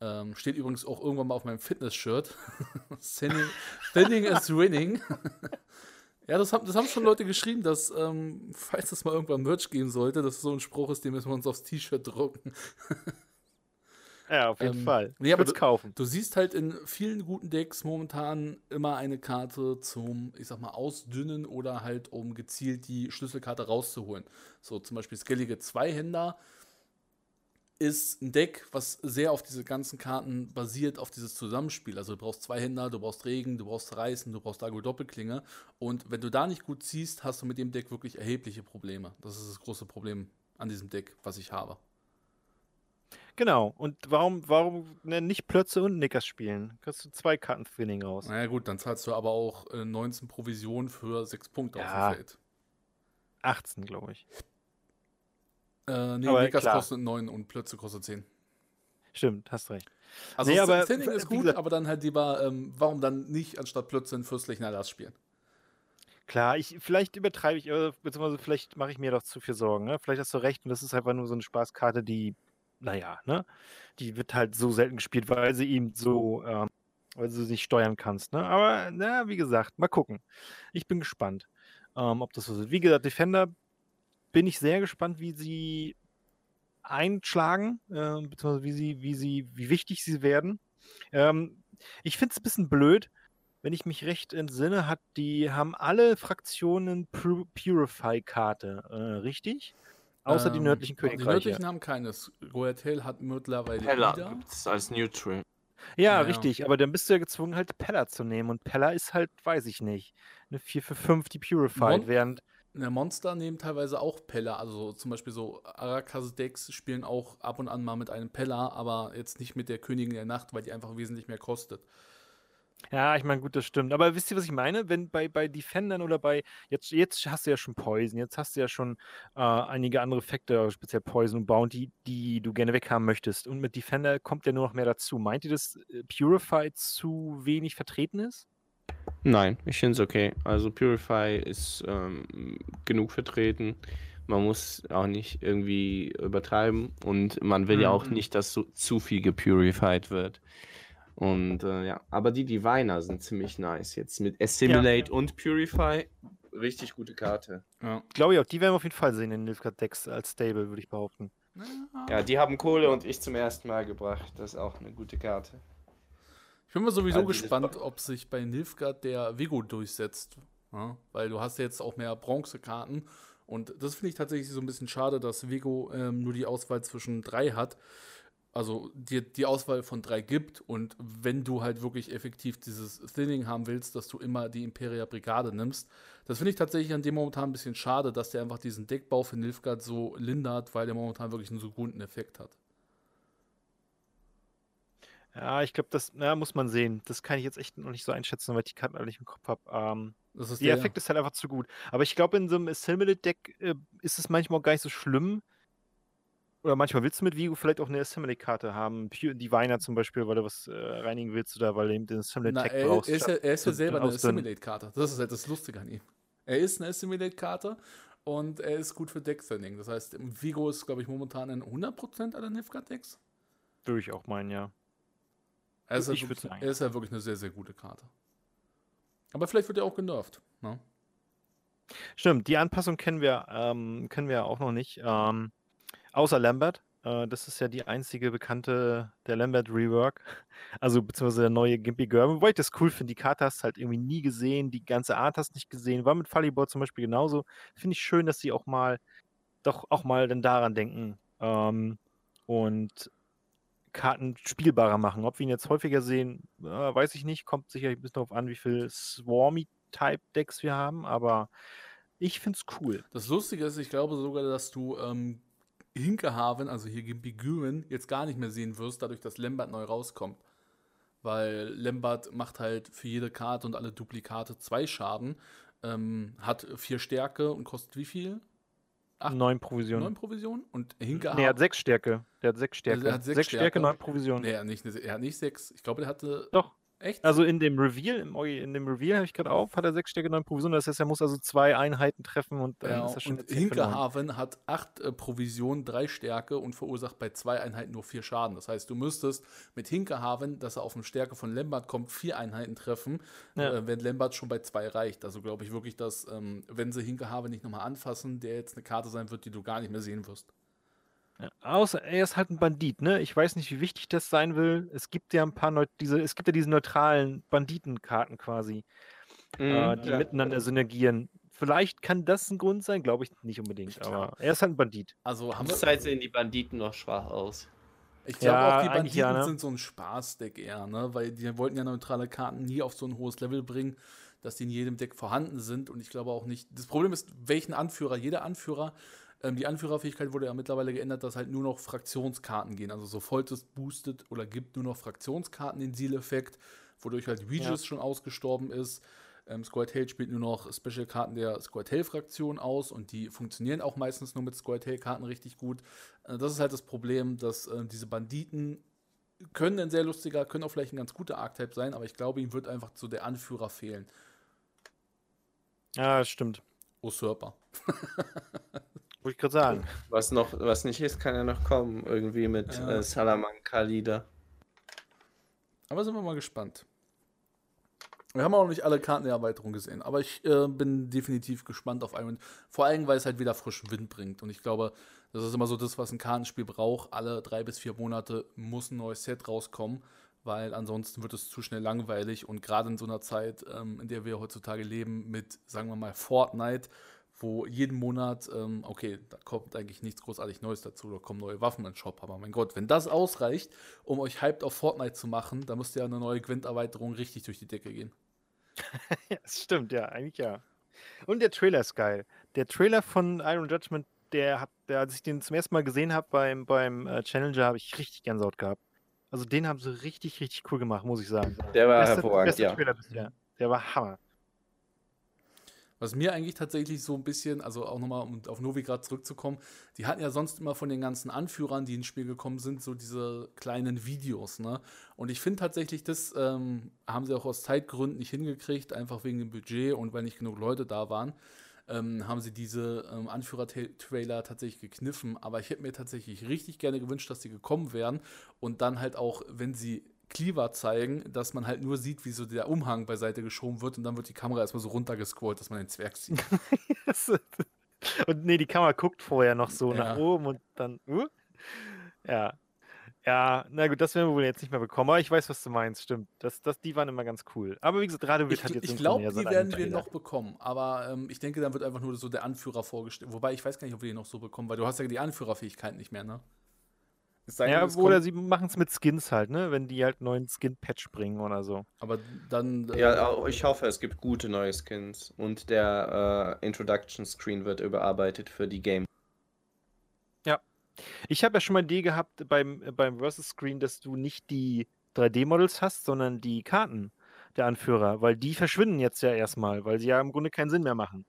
Speaker 1: Ähm, steht übrigens auch irgendwann mal auf meinem Fitness-Shirt. Thinning, is winning. ja, das haben, das haben schon Leute geschrieben, dass, ähm, falls es mal irgendwann Merch geben sollte, dass so ein Spruch ist, den müssen wir uns aufs T-Shirt drucken.
Speaker 2: Ja, auf jeden
Speaker 1: Ähm,
Speaker 2: Fall.
Speaker 1: nee, aber
Speaker 2: Würd's kaufen.
Speaker 1: Du siehst halt in vielen guten Decks momentan immer eine Karte zum, ich sag mal, Ausdünnen oder halt um gezielt die Schlüsselkarte rauszuholen. So zum Beispiel Skellige Zweihänder ist ein Deck, was sehr auf diese ganzen Karten basiert, auf dieses Zusammenspiel. Also du brauchst Zweihänder, du brauchst Regen, du brauchst Reißen, du brauchst Dago Doppelklinge. Und wenn du da nicht gut ziehst, hast du mit dem Deck wirklich erhebliche Probleme. Das ist das große Problem an diesem Deck, was ich habe.
Speaker 2: Genau. Und warum, warum ne, nicht Plötze und Nickers spielen? Kriegst du zwei Karten Twinning raus.
Speaker 1: Naja gut, dann zahlst du aber auch äh, 19 Provision für 6 Punkte
Speaker 2: Ja.
Speaker 1: auf dem Feld.
Speaker 2: 18, glaube ich.
Speaker 1: Äh, nee,
Speaker 2: Aber
Speaker 1: Nickers
Speaker 2: klar.
Speaker 1: kostet 9 und Plötze kostet 10.
Speaker 2: Stimmt, hast recht.
Speaker 1: Also
Speaker 2: Nee, aber w-
Speaker 1: ist gut,
Speaker 2: gesagt-
Speaker 1: aber dann halt lieber, ähm, warum dann nicht anstatt Plötze einen fürstlichen Erlass spielen?
Speaker 2: Klar, ich, vielleicht übertreibe ich, äh, beziehungsweise vielleicht mache ich mir doch zu viel Sorgen. Ne? Vielleicht hast du recht und das ist einfach nur so eine Spaßkarte, die, naja, ne? Die wird halt so selten gespielt, weil sie eben so, ähm, weil du sie nicht steuern kannst. Ne? Aber, na, wie gesagt, mal gucken. Ich bin gespannt, ähm, ob das so ist. Wie gesagt, Defender bin ich sehr gespannt, wie sie einschlagen, äh, beziehungsweise wie sie, wie sie, wie wichtig sie werden. Ähm, ich finde es ein bisschen blöd, wenn ich mich recht entsinne, hat die haben alle Fraktionen Pu- Purify-Karte, äh, richtig? Außer die
Speaker 1: Ähm,
Speaker 2: nördlichen
Speaker 1: Die
Speaker 2: Königreiche.
Speaker 1: nördlichen haben keines. Royal hat mittlerweile
Speaker 3: Pella
Speaker 1: wieder.
Speaker 3: gibt es als Neutral.
Speaker 2: ja,
Speaker 1: Ja.
Speaker 2: richtig, aber dann bist du ja gezwungen, halt Pella zu nehmen. Und Pella ist halt, weiß ich nicht, eine 4 für 5, die Purified,
Speaker 1: Mon-
Speaker 2: während.
Speaker 1: Ne, Monster nehmen teilweise auch Pella. Also zum Beispiel so Arakas-Decks spielen auch ab und an mal mit einem Pella, aber jetzt nicht mit der Königin der Nacht, weil die einfach wesentlich mehr kostet.
Speaker 2: Ja, ich meine, gut, das stimmt. Aber wisst ihr, was ich meine? Wenn bei, bei Defendern oder bei. Jetzt, jetzt hast du ja schon Poison, jetzt hast du ja schon äh, einige andere Effekte, speziell Poison und Bounty, die du gerne weghaben möchtest. Und mit Defender kommt ja nur noch mehr dazu. Meint ihr, dass äh, Purified zu wenig vertreten ist?
Speaker 3: Nein, ich finde es okay. Also Purify ist ähm, genug vertreten. Man muss auch nicht irgendwie übertreiben und man will ja auch
Speaker 2: Mhm.
Speaker 3: nicht, dass so zu viel gepurified wird. Und äh, ja, aber die Diviner sind ziemlich nice jetzt mit Assimilate und Purify. Richtig gute Karte.
Speaker 1: Ja.
Speaker 2: Glaube ich auch. Die werden wir auf jeden Fall sehen in Nilfgaard-Decks als Stable, würde ich behaupten.
Speaker 3: Ja, die haben Kohle und ich zum ersten Mal gebracht. Das ist auch eine gute Karte.
Speaker 1: Ich bin mal sowieso
Speaker 3: Ja,
Speaker 1: gespannt, ob sich bei Nilfgaard der Vigo durchsetzt. Ja, weil du hast ja jetzt auch mehr Bronzekarten. Und das finde ich tatsächlich so ein bisschen schade, dass Vigo ähm, nur die Auswahl zwischen drei hat. Also dir die Auswahl von drei gibt. Und wenn du halt wirklich effektiv dieses Thinning haben willst, dass du immer die Imperia Brigade nimmst. Das finde ich tatsächlich an dem momentan ein bisschen schade, dass der einfach diesen Deckbau für Nilfgaard so lindert, weil der momentan wirklich einen so guten Effekt hat.
Speaker 2: Ja, ich glaube, das na, muss man sehen. Das kann ich jetzt echt noch nicht so einschätzen, weil ich die Karten alle nicht im Kopf habe. Ähm, Der
Speaker 1: der,
Speaker 2: Effekt ist halt einfach zu gut. Aber ich glaube, in so einem Assimilate-Deck äh, ist es manchmal auch gar nicht so schlimm. Oder manchmal willst du mit Vigo vielleicht auch eine Assimilate-Karte haben. Pure Diviner zum Beispiel, weil du was äh, reinigen willst oder weil du eben den Assimilate-Tag
Speaker 1: er,
Speaker 2: brauchst.
Speaker 1: er, ist ja, er ist ja
Speaker 2: zu-
Speaker 1: selber eine. Assimilate-Karte. Das ist halt das Lustige an ihm. Er ist eine Assimilate-Karte und er ist gut für Deck-Thinning. Das heißt, Vigo ist, glaube ich, momentan in 100% aller Nifgard-Decks.
Speaker 2: Würde ich auch meinen, ja.
Speaker 1: Er ist, halt
Speaker 2: Ich würd
Speaker 1: wirklich,
Speaker 2: sagen.
Speaker 1: er ist ja wirklich eine sehr, sehr gute Karte. Aber vielleicht wird er auch genervt. Ne?
Speaker 2: Stimmt, die Anpassung kennen wir, ähm, kennen wir auch noch nicht. Ähm, außer Lambert. Äh, das ist ja die einzige bekannte, der Lambert Rework. Also beziehungsweise der neue Gimpy Girl. Wobei ich das cool finde. Die Karte hast du halt irgendwie nie gesehen. Die ganze Art hast nicht gesehen. War mit Fallibor zum Beispiel genauso. Finde ich schön, dass sie auch mal, doch auch mal dann daran denken. Ähm, und Karten spielbarer machen. Ob wir ihn jetzt häufiger sehen, äh, weiß ich nicht. Kommt sicherlich ein bisschen darauf an, wie viel Swarmy-Type-Decks wir haben. Aber ich finde es cool.
Speaker 1: Das Lustige ist, ich glaube sogar, dass du ähm, Hinkehaven, also hier Gimpiguren, jetzt gar nicht mehr sehen wirst, dadurch, dass Lambert neu rauskommt. Weil Lambert macht halt für jede Karte und alle Duplikate zwei Schaden, ähm, hat vier Stärke und kostet wie viel? Acht,
Speaker 2: Neun Provisionen.
Speaker 1: neun Provisionen? Und
Speaker 2: Nee,
Speaker 1: Hinkehaven.
Speaker 2: er hat sechs Stärke. Der hat sechs Stärke.
Speaker 1: Also er hat sechs
Speaker 2: sechs Stärke,
Speaker 1: Stärke.
Speaker 2: neun Provisionen.
Speaker 1: nee, er, hat nicht, er hat nicht sechs. Ich glaube, der hatte.
Speaker 2: Doch.
Speaker 1: Echt?
Speaker 2: Also in dem Reveal, im, in dem Reveal habe ich gerade auf, hat er sechs Stärke, neun Provisionen. Das heißt, er muss also zwei Einheiten treffen und dann
Speaker 1: Ja,
Speaker 2: ist er schon
Speaker 1: und
Speaker 2: eine 10 für neun.
Speaker 1: Hinkehaven hat 8 äh, Provisionen, 3 Stärke und verursacht bei zwei Einheiten nur 4 Schaden. Das heißt, du müsstest mit Hinkehaven, dass er auf eine Stärke von Lambert kommt, 4 Einheiten treffen,
Speaker 2: Ja.
Speaker 1: äh, wenn Lambert schon bei 2 reicht. Also glaube ich wirklich, dass, ähm, wenn sie Hinkehaven nicht nochmal anfassen, der jetzt eine Karte sein wird, die du gar nicht mehr sehen wirst.
Speaker 2: Ja, außer er ist halt ein Bandit, ne? Ich weiß nicht, wie wichtig das sein will. Es gibt ja ein paar Neu diese, es gibt ja diese neutralen Banditenkarten quasi, äh,
Speaker 3: Mhm,
Speaker 2: die
Speaker 3: ja.
Speaker 2: miteinander synergieren. Vielleicht kann das ein Grund sein, glaube ich nicht unbedingt,
Speaker 1: Ich
Speaker 2: aber er ist halt ein Bandit.
Speaker 1: Also haben wir,
Speaker 3: Zurzeit sehen die Banditen noch schwach aus.
Speaker 1: ich glaube
Speaker 2: Ja,
Speaker 1: auch, die Banditen
Speaker 2: ja, ne?
Speaker 1: sind so ein Spaßdeck eher, ne? Weil die wollten ja neutrale Karten nie auf so ein hohes Level bringen, dass die in jedem Deck vorhanden sind. Und ich glaube auch nicht. Das Problem ist, welchen Anführer, jeder Anführer, ähm, die Anführerfähigkeit wurde ja mittlerweile geändert, dass halt nur noch Fraktionskarten gehen. Also so Foltest boostet oder gibt nur noch Fraktionskarten den Seal-Effekt, wodurch halt Regis schon ausgestorben ist. Ähm, Squirtle spielt nur noch Special-Karten der Squirtle-Fraktion aus und die funktionieren auch meistens nur mit Squirtle-Karten richtig gut. Äh, das ist halt das Problem, dass äh, diese Banditen können ein sehr lustiger, können auch vielleicht ein ganz guter Archetype sein, aber ich glaube, ihm wird einfach so der Anführer fehlen.
Speaker 2: Ja, das stimmt.
Speaker 1: Usurper.
Speaker 2: Wollte ich gerade sagen.
Speaker 3: Was noch, was nicht ist, kann ja noch kommen. Irgendwie mit
Speaker 1: Ja.
Speaker 3: äh, Salamanca-Lieder.
Speaker 1: Aber sind wir mal gespannt. Wir haben auch noch nicht alle Karten der Erweiterung gesehen, aber ich äh, bin definitiv gespannt auf Iron. Vor allem, weil es halt wieder frischen Wind bringt. Und ich glaube, das ist immer so das, was ein Kartenspiel braucht. Alle drei bis vier Monate muss ein neues Set rauskommen, weil ansonsten wird es zu schnell langweilig. Und gerade in so einer Zeit, ähm, in der wir heutzutage leben, mit, sagen wir mal, Fortnite, wo jeden Monat, ähm, okay, da kommt eigentlich nichts großartig Neues dazu, da kommen neue Waffen in den Shop, aber mein Gott, wenn das ausreicht, um euch hyped auf Fortnite zu machen, dann müsste ja eine neue Gwent-Erweiterung richtig durch die Decke gehen.
Speaker 2: Ja, das stimmt, ja, eigentlich ja. Und der Trailer ist geil. Der Trailer von Iron Judgment, der hat, der, als ich den zum ersten Mal gesehen habe beim, beim äh, Challenger, habe ich richtig Gänsehaut gehabt. Also den haben sie richtig, richtig cool gemacht, muss ich sagen.
Speaker 3: Der war
Speaker 2: Beste,
Speaker 3: hervorragend,
Speaker 2: beste
Speaker 3: ja.
Speaker 2: Trailer bisher. Der war Hammer.
Speaker 1: Was mir eigentlich tatsächlich so ein bisschen, also auch nochmal, um auf Novigrad zurückzukommen, die hatten ja sonst immer von den ganzen Anführern, die ins Spiel gekommen sind, so diese kleinen Videos, ne? Und ich finde tatsächlich, das ähm, haben sie auch aus Zeitgründen nicht hingekriegt, einfach wegen dem Budget und weil nicht genug Leute da waren, ähm, haben sie diese ähm, Anführer-Trailer tatsächlich gekniffen. Aber ich hätte mir tatsächlich richtig gerne gewünscht, dass die gekommen wären und dann halt auch, wenn sie Cleaver zeigen, dass man halt nur sieht, wie so der Umhang beiseite geschoben wird und dann wird die Kamera erstmal so runtergescrollt, dass man den Zwerg sieht.
Speaker 2: und nee, die Kamera guckt vorher noch so
Speaker 1: Ja.
Speaker 2: nach oben und dann. Uh, ja. Ja, na gut, das werden wir wohl jetzt nicht mehr bekommen, aber ich weiß, was du meinst, stimmt. Das, das, die waren immer ganz cool. Aber wie gesagt, Radovid hat jetzt
Speaker 1: ich glaube, die werden wir noch bekommen. Aber ähm, ich denke, dann wird einfach nur so der Anführer vorgestellt. Wobei ich weiß gar nicht, ob wir den noch so bekommen, weil du hast ja die Anführerfähigkeit nicht mehr, ne? Denn,
Speaker 2: Ja, oder sie machen es mit Skins halt, ne? Wenn die halt einen neuen Skin-Patch bringen oder so.
Speaker 1: aber dann. äh,
Speaker 3: Ja, auch ich hoffe, es gibt gute neue Skins. Und der äh, Introduction Screen wird überarbeitet für die Game.
Speaker 2: Ich habe ja schon mal die Idee gehabt beim, äh, beim Versus Screen, dass du nicht die 3D-Models hast, sondern die Karten der Anführer, weil die verschwinden jetzt ja erstmal, weil sie ja im Grunde keinen Sinn mehr machen.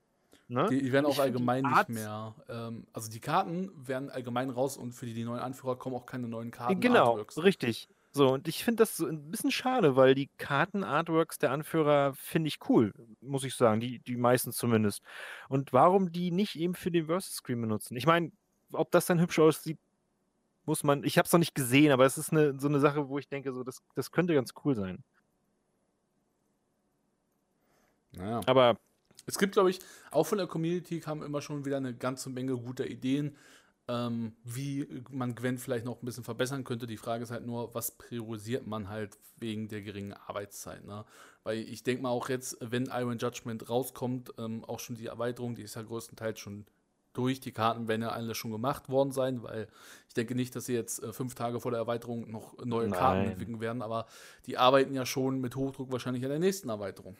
Speaker 2: Ne?
Speaker 1: Die, die werden auch allgemein nicht mehr. Ähm, also die Karten werden allgemein raus und für die, die neuen Anführer kommen auch keine neuen Karten.
Speaker 2: genau,
Speaker 1: Artworks.
Speaker 2: richtig. So, und ich finde das so ein bisschen schade, weil die Karten-Artworks der Anführer finde ich cool, muss ich sagen, die, die meisten zumindest. Und warum die nicht eben für den Versus Screen benutzen? Ich meine, ob das dann hübsch aussieht, muss man, ich habe es noch nicht gesehen, aber es ist eine, so eine Sache, wo ich denke, so, das, das könnte ganz cool sein.
Speaker 1: Naja.
Speaker 2: Aber
Speaker 1: Es gibt, glaube ich, auch von der Community kamen immer schon wieder eine ganze Menge guter Ideen, ähm, wie man Gwen vielleicht noch ein bisschen verbessern könnte. Die Frage ist halt nur, was priorisiert man halt wegen der geringen Arbeitszeit. Ne? Weil ich denke mal auch jetzt, wenn Iron Judgment rauskommt, ähm, auch schon die Erweiterung, die ist ja größtenteils schon durch. Die Karten werden ja alle schon gemacht worden sein, weil ich denke nicht, dass sie jetzt äh, fünf Tage vor der Erweiterung noch neue Karten
Speaker 2: Nein.
Speaker 1: entwickeln werden, aber die arbeiten ja schon mit Hochdruck wahrscheinlich an der nächsten Erweiterung.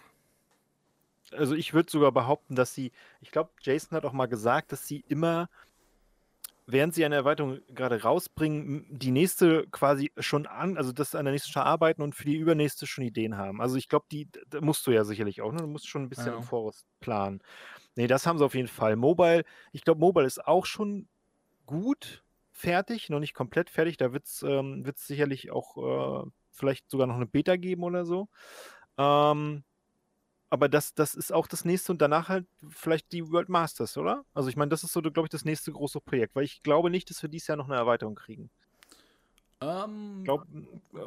Speaker 2: Also ich würde sogar behaupten, dass sie, ich glaube, Jason hat auch mal gesagt, dass sie immer, während sie eine Erweiterung gerade rausbringen, die nächste quasi schon an, also das an der nächsten schon arbeiten und für die übernächste schon Ideen haben. Also ich glaube, die da musst du ja sicherlich auch, ne? Du musst schon ein bisschen
Speaker 1: Ja.
Speaker 2: im Voraus planen. Nee, das haben sie auf jeden Fall. Mobile, ich glaube, Mobile ist auch schon gut fertig, noch nicht komplett fertig. Da wird es ähm, wird's sicherlich auch äh, vielleicht sogar noch eine Beta geben oder so. Ähm, aber das, das ist auch das nächste und danach halt vielleicht die World Masters, oder? Also ich meine, das ist so, glaube ich, das nächste große Projekt, weil ich glaube nicht, dass wir dieses Jahr noch eine Erweiterung kriegen.
Speaker 1: Ähm,
Speaker 2: Ich glaube,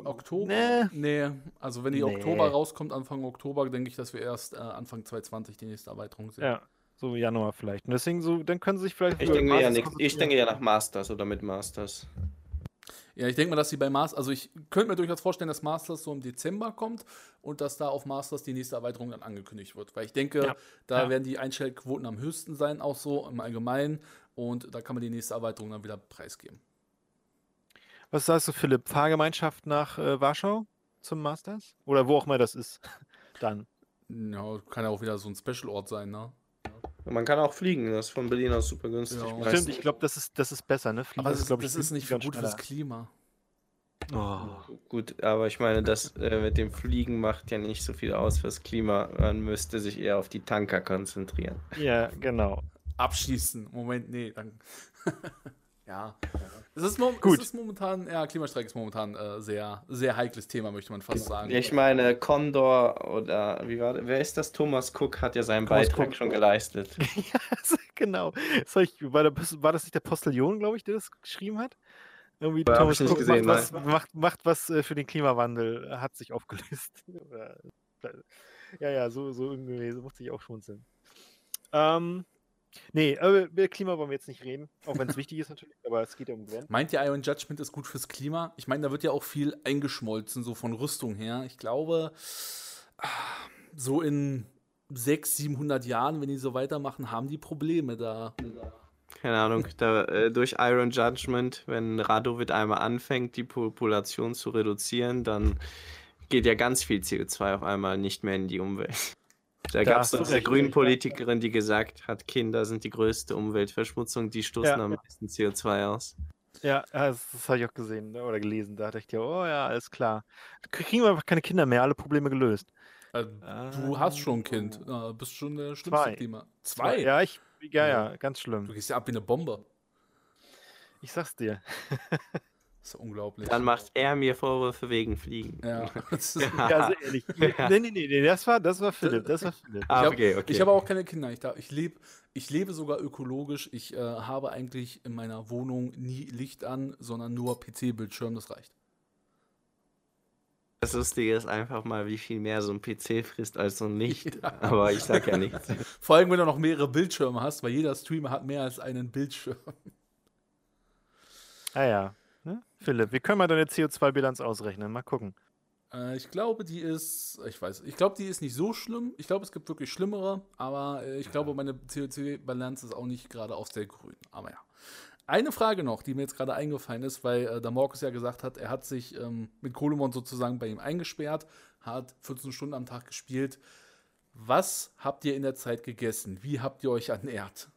Speaker 1: Oktober?
Speaker 2: Nee.
Speaker 1: Nee, also wenn die
Speaker 2: Nee.
Speaker 1: Oktober rauskommt, Anfang Oktober, denke ich, dass wir erst äh, Anfang 2020 die nächste Erweiterung sehen.
Speaker 2: Ja, So Januar vielleicht. Und deswegen so, dann können sie sich vielleicht.
Speaker 3: Ich denke, ja ich denke ja nach Masters oder mit Masters.
Speaker 1: Ja, ich denke mal, dass sie bei Masters, also ich könnte mir durchaus vorstellen, dass Masters so im Dezember kommt und dass da auf Masters die nächste Erweiterung dann angekündigt wird. Weil ich denke,
Speaker 2: Ja,
Speaker 1: da
Speaker 2: ja.
Speaker 1: werden die Einstellquoten am höchsten sein, auch so im Allgemeinen. Und da kann man die nächste Erweiterung dann wieder preisgeben.
Speaker 2: Was sagst du, Philipp? Fahrgemeinschaft nach äh, Warschau zum Masters? Oder wo auch immer das ist. Dann.
Speaker 1: Ja, kann ja auch wieder so ein Special-Ort sein, ne?
Speaker 3: Man kann auch fliegen, das ist von Berlin aus super günstig.
Speaker 1: Ja.
Speaker 2: Stimmt, ich glaube, das ist, das ist besser, ne? Fliegen
Speaker 1: Aber das, ist,
Speaker 2: glaub
Speaker 1: das ist nicht gut fürs. Klima.
Speaker 2: Oh.
Speaker 3: Gut, aber ich meine, das äh, mit dem Fliegen macht ja nicht so viel aus fürs Klima. Man müsste sich eher auf die Tanker konzentrieren.
Speaker 2: Ja, genau.
Speaker 1: Abschießen. Moment, nee, dann. ja. Es ist,
Speaker 2: Gut.
Speaker 1: es ist momentan, ja, Klimastreik ist momentan äh, sehr, sehr heikles Thema, möchte man fast sagen.
Speaker 3: Ich meine, Condor oder wie war der, wer ist das? Thomas Cook hat ja seinen
Speaker 2: Thomas
Speaker 3: Beitrag
Speaker 2: Cook.
Speaker 3: schon geleistet.
Speaker 2: ja, genau. Das ich, war, der, war das nicht der Postillon, glaube ich, der das geschrieben hat? Irgendwie
Speaker 3: Hab
Speaker 2: Thomas Cook
Speaker 3: gesehen,
Speaker 2: macht, was, macht, macht was äh, für den Klimawandel, äh, hat sich aufgelöst. Oder- ja, ja, so, so irgendwie, so musste ich auch schmunzeln. Ähm, nee, aber über Klima wollen wir jetzt nicht reden, auch wenn es wichtig ist natürlich, aber es geht ja um Gwen.
Speaker 1: Meint ihr, Iron Judgment ist gut fürs Klima? Ich meine, da wird ja auch viel eingeschmolzen, so von Rüstung her. Ich glaube, so in 600, 700 Jahren, wenn die so weitermachen, haben die Probleme da.
Speaker 3: Keine Ahnung, da, äh, durch Iron Judgment, wenn Radovid einmal anfängt, die Population zu reduzieren, dann geht ja ganz viel CO2 auf einmal nicht mehr in die Umwelt. Da gab es
Speaker 2: du
Speaker 3: doch eine. Grünpolitikerin, die gesagt hat, Kinder sind die größte Umweltverschmutzung, die stoßen
Speaker 2: Ja.
Speaker 3: am meisten CO2 aus.
Speaker 2: Ja, das, das habe ich auch gesehen ne, oder gelesen. Da dachte ich ja, oh ja, alles klar. Kriegen wir einfach keine Kinder mehr, alle Probleme gelöst.
Speaker 1: Äh, du hast schon ein Kind. Äh, bist schon der schlimmste
Speaker 2: Zwei.
Speaker 1: Klima. Zwei?
Speaker 2: Ja, ich, ja,
Speaker 1: Ja.
Speaker 2: ja, ganz
Speaker 1: Du
Speaker 2: schlimm.
Speaker 1: gehst ja ab wie eine Bombe.
Speaker 2: Ich sag's dir.
Speaker 1: Das ist unglaublich.
Speaker 3: Dann macht er mir Vorwürfe wegen Fliegen.
Speaker 1: ja. Das ist-
Speaker 2: Ja, sehr ehrlich.
Speaker 3: Ja.
Speaker 2: Nee, nee, nee, nee, das war, das war Philipp, das war Philipp.
Speaker 3: Ah,
Speaker 1: Ich hab-
Speaker 3: okay, okay.
Speaker 1: Ich habe auch keine Kinder. Ich, ich, leb, ich lebe sogar ökologisch. Ich äh, habe eigentlich in meiner Wohnung nie Licht an, sondern nur PC-Bildschirm. Das reicht.
Speaker 3: Das Lustige ist einfach mal, wie viel mehr so ein PC frisst als so ein Licht.
Speaker 1: Ja.
Speaker 3: Aber ich sag ja nichts.
Speaker 1: Vor allem, wenn du noch mehrere Bildschirme hast, weil jeder Streamer hat mehr als einen Bildschirm.
Speaker 2: Ah ja. Philipp, wie können wir deine CO2-Bilanz ausrechnen? Mal gucken.
Speaker 1: Äh, ich glaube, die ist, ich weiß, ich glaube, die ist nicht so schlimm. Ich glaube, es gibt wirklich schlimmere, aber äh, ich glaube, meine CO2-Balance ist auch nicht gerade auf der grün. Aber ja. Eine Frage noch, die mir jetzt gerade eingefallen ist, weil äh, der Markus ja gesagt hat, er hat sich ähm, mit Kolemon sozusagen bei ihm eingesperrt, hat 14 Stunden am Tag gespielt. Was habt ihr in der Zeit gegessen? Wie habt ihr euch ernährt?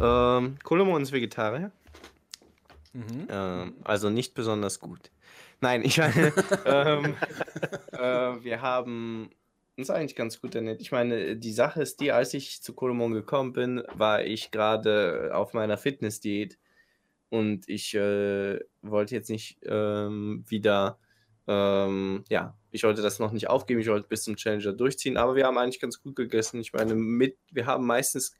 Speaker 3: Ähm, Kolomon ist Vegetarier.
Speaker 1: Mhm.
Speaker 3: Ähm, also nicht besonders gut. Nein, ich meine, ähm, äh, wir haben uns eigentlich ganz gut ernährt. Ich meine, die Sache ist die, als ich zu Kolomon gekommen bin, war ich gerade auf meiner Fitnessdiät und ich äh, wollte jetzt nicht ähm, wieder, ähm, ja, ich wollte das noch nicht aufgeben, ich wollte bis zum Challenger durchziehen, aber wir haben eigentlich ganz gut gegessen. Ich meine, mit, wir haben meistens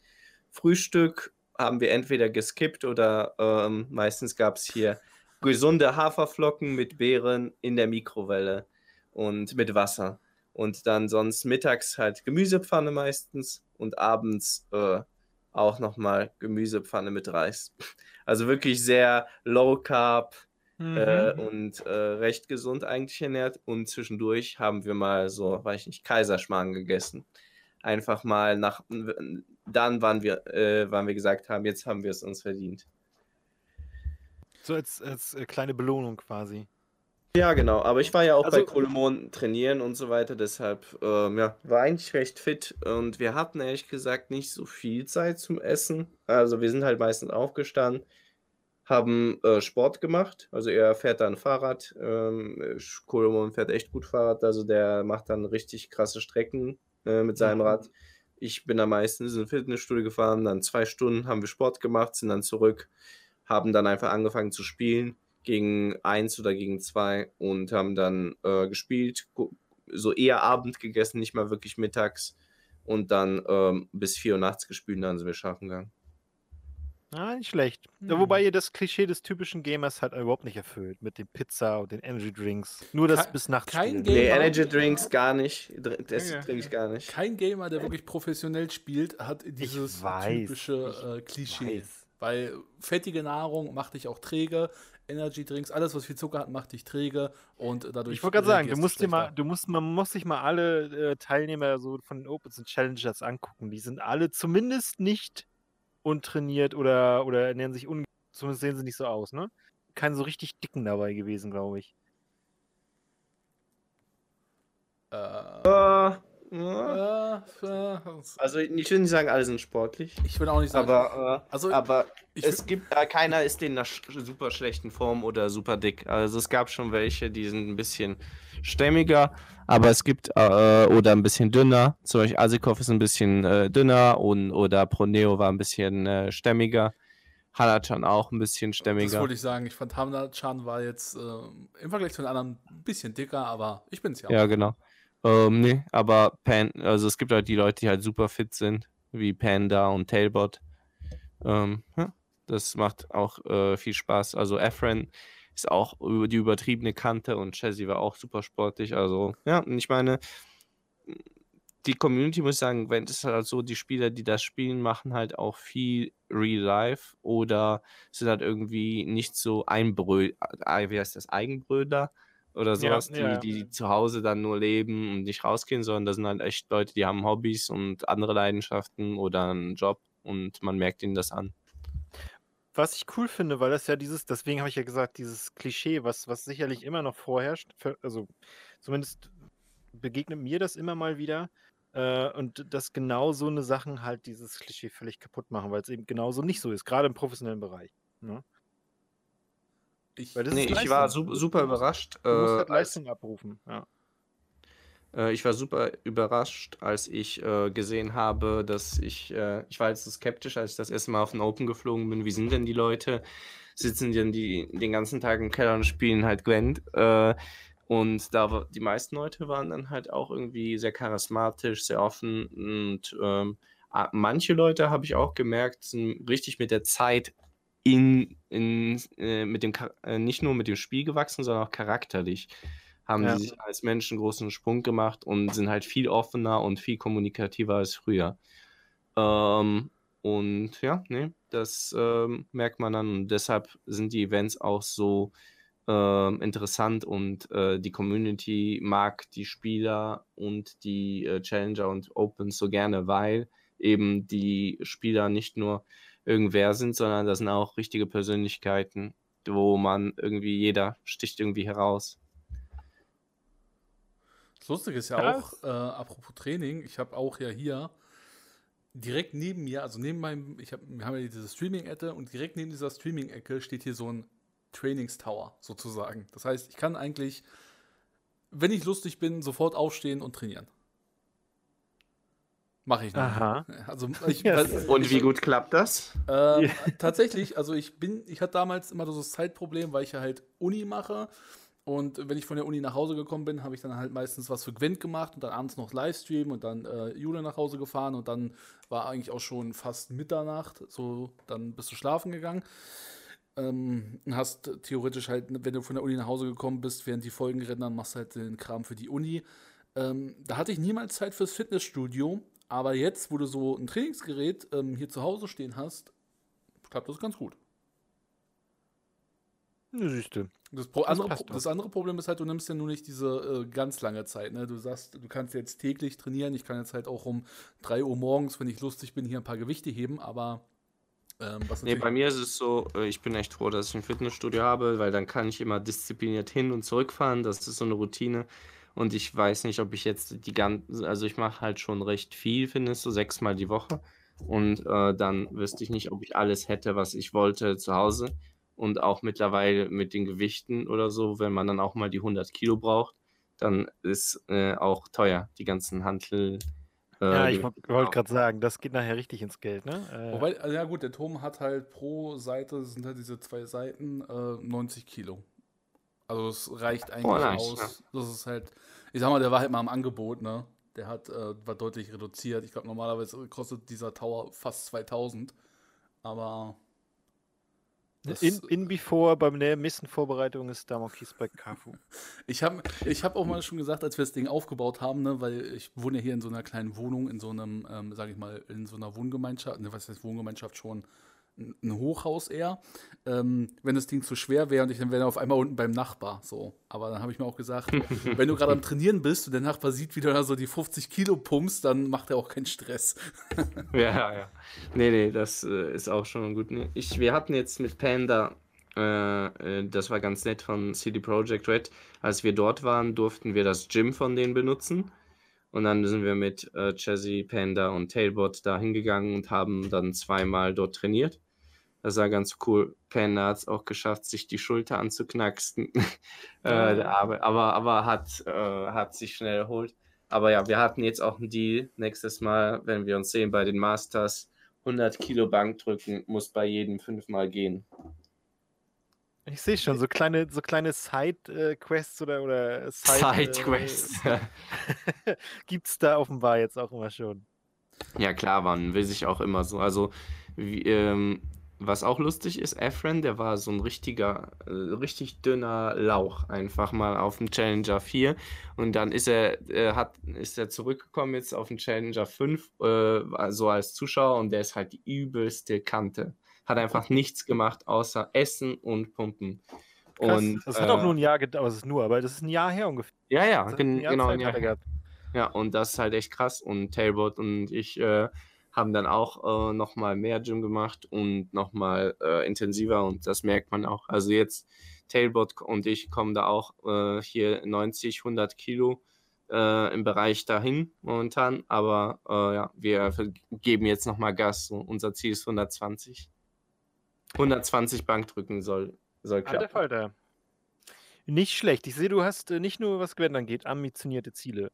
Speaker 3: Frühstück, haben wir entweder geskippt oder ähm, meistens gab es hier gesunde Haferflocken mit Beeren in der Mikrowelle und mit Wasser. Und dann sonst mittags halt Gemüsepfanne meistens und abends äh, auch nochmal Gemüsepfanne mit Reis. Also wirklich sehr low carb äh, und äh, recht gesund eigentlich ernährt. Und zwischendurch haben wir mal so, weiß ich nicht, Kaiserschmarrn gegessen. Einfach mal nach, dann, wann wir, äh, wann wir gesagt haben, jetzt haben wir es uns verdient.
Speaker 2: So als, als äh, kleine Belohnung quasi.
Speaker 3: Ja, genau. Aber ich war ja auch bei
Speaker 2: Also-
Speaker 3: Kolomon trainieren und so weiter, deshalb ähm, ja, war eigentlich recht fit und wir hatten ehrlich gesagt nicht so viel Zeit zum Essen. Also wir sind halt meistens aufgestanden, haben äh, Sport gemacht. Also er fährt dann Fahrrad. Ähm, Kolomon fährt echt gut Fahrrad, also der macht dann richtig krasse Strecken äh, mit seinem
Speaker 2: Mhm.
Speaker 3: Rad. Ich bin da meistens in Fitnessstudio gefahren, dann zwei Stunden haben wir Sport gemacht, sind dann zurück, haben dann einfach angefangen zu spielen gegen eins oder gegen zwei und haben dann äh, gespielt, so eher Abend gegessen, nicht mal wirklich mittags und dann ähm, bis vier Uhr nachts gespielt und dann sind wir schlafen gegangen.
Speaker 2: Ah, nicht schlecht. Ja,
Speaker 1: Hm.
Speaker 2: Wobei ihr das Klischee des typischen Gamers halt überhaupt nicht erfüllt. Mit dem Pizza und den Energy Drinks. Nur das
Speaker 1: Ke-
Speaker 2: bis nachts
Speaker 1: kein
Speaker 2: spielen.
Speaker 1: Game-
Speaker 3: Nee,
Speaker 1: Gamer.
Speaker 3: Energy Drinks gar nicht. Das
Speaker 2: Ja,
Speaker 3: trinke ich gar nicht.
Speaker 1: Kein Gamer, der wirklich professionell spielt, hat dieses
Speaker 2: weiß,
Speaker 1: typische äh, Klischee.
Speaker 2: weiß.
Speaker 1: Weil fettige Nahrung macht dich auch träge, Energy Drinks, alles was viel Zucker hat, macht dich träge und dadurch.
Speaker 2: Ich wollte gerade sagen, du musst dir mal, du musst, man muss sich mal alle äh, Teilnehmer so von den Opens und Challengers angucken. Die sind alle zumindest nicht untrainiert oder, oder ernähren sich un zumindest sehen sie nicht so aus, ne? Kein so richtig dicken dabei gewesen, glaube ich.
Speaker 1: Äh,
Speaker 3: Äh, ja.
Speaker 1: äh, äh,
Speaker 3: Also ich will nicht sagen, alle sind sportlich.
Speaker 1: ich will auch nicht sagen.
Speaker 3: Aber, äh,
Speaker 1: Also,
Speaker 3: aber es gibt da keiner ist in einer sch- super schlechten Form oder super dick. Also es gab schon welche, die sind ein bisschen stämmiger, aber es gibt äh, oder ein bisschen dünner. Zum Beispiel Asikov ist ein bisschen äh, dünner und oder Proneo war ein bisschen äh, stämmiger. Hanachan auch ein bisschen
Speaker 1: das
Speaker 3: stämmiger.
Speaker 1: wollte ich sagen. Ich fand Hamna-chan war jetzt äh, im Vergleich zu den anderen ein bisschen dicker, aber ich bin's ja.
Speaker 3: Ja, genau. Ähm, nee, aber Pan, also es gibt halt die Leute, die halt super fit sind, wie Panda und Tailbot. Ähm, ja, das macht auch äh, viel Spaß. Also Efren ist auch über die übertriebene Kante und Chessy war auch super sportlich. Also, ja, und ich meine, die Community muss ich sagen, wenn es halt so, die Spieler, die das spielen, machen halt auch viel Real Life oder sind halt irgendwie nicht so Einbrö, äh, wie heißt das, Eigenbröder oder
Speaker 2: Ja,
Speaker 3: sowas, die,
Speaker 2: ja.
Speaker 3: die zu Hause dann nur leben und nicht rausgehen, sondern das sind halt echt Leute, die haben Hobbys und andere Leidenschaften oder einen Job und man merkt ihnen das an.
Speaker 2: Was ich cool finde, weil das ja dieses, deswegen habe ich ja gesagt, dieses Klischee, was, was sicherlich immer noch vorherrscht, also zumindest begegnet mir das immer mal wieder, äh, und dass genau so eine Sachen halt dieses Klischee völlig kaputt machen, weil es eben genauso nicht so ist, gerade im professionellen Bereich. Ne?
Speaker 1: Ich,
Speaker 2: Weil das
Speaker 3: Nee, ich war su super überrascht.
Speaker 2: Du musst
Speaker 3: äh,
Speaker 2: halt
Speaker 3: als-
Speaker 2: Leistung abrufen. Ja.
Speaker 3: Äh, ich war super überrascht, als ich äh, gesehen habe, dass ich, äh, ich war jetzt so skeptisch, als ich das erste Mal auf den Open geflogen bin. Wie sind denn die Leute? Sitzen die denn die, den ganzen Tag im Keller und spielen halt Gwent? Äh, und da war, die meisten Leute waren dann halt auch irgendwie sehr charismatisch, sehr offen. Und ähm, manche Leute habe ich auch gemerkt, sind richtig mit der Zeit in, in, äh, mit dem, äh, nicht nur mit dem Spiel gewachsen, sondern auch charakterlich haben
Speaker 2: Ja.
Speaker 3: sie sich als Menschen großen Sprung gemacht und sind halt viel offener und viel kommunikativer als früher. Ähm, und ja, nee, das ähm, merkt man dann. Und deshalb sind die Events auch so ähm, interessant und äh, die Community mag die Spieler und die äh, Challenger und Opens so gerne, weil eben die Spieler nicht nur irgendwer sind, sondern das sind auch richtige Persönlichkeiten, wo man irgendwie, jeder sticht irgendwie heraus.
Speaker 1: Das Lustige ist ja
Speaker 2: Krass.
Speaker 1: auch, äh, apropos Training, ich habe auch ja hier direkt neben mir, also neben meinem, ich hab, wir haben ja diese Streaming-Ecke und direkt neben dieser Streaming-Ecke steht hier so ein Trainingstower sozusagen. Das heißt, ich kann eigentlich, wenn ich lustig bin, sofort aufstehen und trainieren. Mache ich nicht.
Speaker 2: Aha.
Speaker 1: Also ich, weil-
Speaker 3: Und wie gut klappt das?
Speaker 1: ähm, tatsächlich, also ich bin, ich hatte damals immer so das Zeitproblem, weil ich ja halt Uni mache. Und wenn ich von der Uni nach Hause gekommen bin, habe ich dann halt meistens was für Gwent gemacht und dann abends noch Livestream und dann äh, Jule nach Hause gefahren und dann war eigentlich auch schon fast Mitternacht, so dann bist du schlafen gegangen. Ähm, und hast theoretisch halt, wenn du von der Uni nach Hause gekommen bist, während die Folgen rennen, dann machst du halt den Kram für die Uni. Ähm, da hatte ich niemals Zeit fürs Fitnessstudio, aber jetzt, wo du so ein Trainingsgerät ähm, hier zu Hause stehen hast, klappt das ganz gut.
Speaker 2: Siehste.
Speaker 1: Das, Pro
Speaker 2: Das
Speaker 1: andere, Pro das andere Problem ist halt, du nimmst ja nur nicht diese äh, ganz lange Zeit. Ne? Du sagst, du kannst jetzt täglich trainieren. Ich kann jetzt halt auch um 3 Uhr morgens, wenn ich lustig bin, hier ein paar Gewichte heben, aber ähm, was
Speaker 3: Nee, bei mir ist es so, äh, ich bin echt froh, dass ich ein Fitnessstudio habe, weil dann kann ich immer diszipliniert hin und zurückfahren. Das ist so eine Routine. Und ich weiß nicht, ob ich jetzt die ganze, also ich mache halt schon recht viel Fitness, so sechsmal die Woche. Und äh, dann wüsste ich nicht, ob ich alles hätte, was ich wollte zu Hause. Und auch mittlerweile mit den Gewichten oder so, wenn man dann auch mal die 100 Kilo braucht, dann ist äh, auch teuer, die ganzen Hantel. Äh,
Speaker 2: Ja, ich wollte gerade sagen, das geht nachher richtig ins Geld, ne? Äh,
Speaker 1: Wobei, also ja gut, der Turm hat halt pro Seite, sind halt diese zwei Seiten, äh, 90 Kilo. Also es reicht eigentlich
Speaker 3: Oh, nice,
Speaker 1: aus. Das ist halt, ich sag mal, der war halt mal im Angebot, ne? Der hat, äh, war deutlich reduziert. Ich glaube, normalerweise kostet dieser Tower fast 2000. Aber
Speaker 2: in, in before, beim nächsten Vorbereitung ist Damokis bei Kafu.
Speaker 1: Ich habe ich hab auch mal schon gesagt, als wir das Ding aufgebaut haben, ne, weil ich wohne hier in so einer kleinen Wohnung, in so einem, ähm, sage ich mal, in so einer Wohngemeinschaft, ne, was heißt Wohngemeinschaft schon, ein Hochhaus eher, ähm, wenn das Ding zu schwer wäre und ich dann wäre auf einmal unten beim Nachbar. So. Aber dann habe ich mir auch gesagt, wenn du gerade am Trainieren bist und der Nachbar sieht, wie du da so die 50 Kilo pumpst, dann macht er auch keinen Stress.
Speaker 3: ja, ja. Nee, nee, das äh, ist auch schon gut. Ich, wir hatten jetzt mit Panda, äh, äh, das war ganz nett von CD Projekt Red, als wir dort waren, durften wir das Gym von denen benutzen. Und dann sind wir mit äh, Chazzy, Panda und Tailbot da hingegangen und haben dann zweimal dort trainiert. Das war ganz cool. Panda hat es auch geschafft, sich die Schulter anzuknacksen. äh, aber, aber, aber hat, äh, hat sich schnell erholt. Aber ja, wir hatten jetzt auch einen Deal. Nächstes Mal, wenn wir uns sehen bei den Masters, 100 Kilo Bank drücken, muss bei jedem fünfmal gehen.
Speaker 2: Ich sehe schon, so kleine, so kleine Side-Quests oder, oder
Speaker 3: Side-Quests. Side
Speaker 2: äh, Gibt es da offenbar jetzt auch immer schon.
Speaker 3: Ja, klar, man will sich auch immer so. Also, wie, ähm, was auch lustig ist, Efren, der war so ein richtiger, äh, richtig dünner Lauch, einfach mal auf dem Challenger 4. Und dann ist er, äh, hat, ist er zurückgekommen jetzt auf den Challenger 5, äh, so als Zuschauer, und der ist halt die übelste Kante hat einfach nichts gemacht, außer Essen und Pumpen.
Speaker 2: Krass,
Speaker 3: und,
Speaker 2: das hat auch nur ein Jahr gedauert, das ist nur, aber das ist ein Jahr her ungefähr.
Speaker 3: Ja, ja, gen ein genau ein Jahr her. Ja, und das ist halt echt krass. Und Tailbot und ich äh, haben dann auch äh, nochmal mehr Gym gemacht und nochmal äh, intensiver und das merkt man auch. Also jetzt Tailbot und ich kommen da auch äh, hier 90, 100 Kilo äh, im Bereich dahin momentan, aber äh, ja, wir geben jetzt nochmal Gas. So, unser Ziel ist 120. 120 Bankdrücken soll, soll klappen. Alter Falter.
Speaker 2: Nicht schlecht. Ich sehe, du hast äh, nicht nur, was Gwen angeht, ambitionierte Ziele.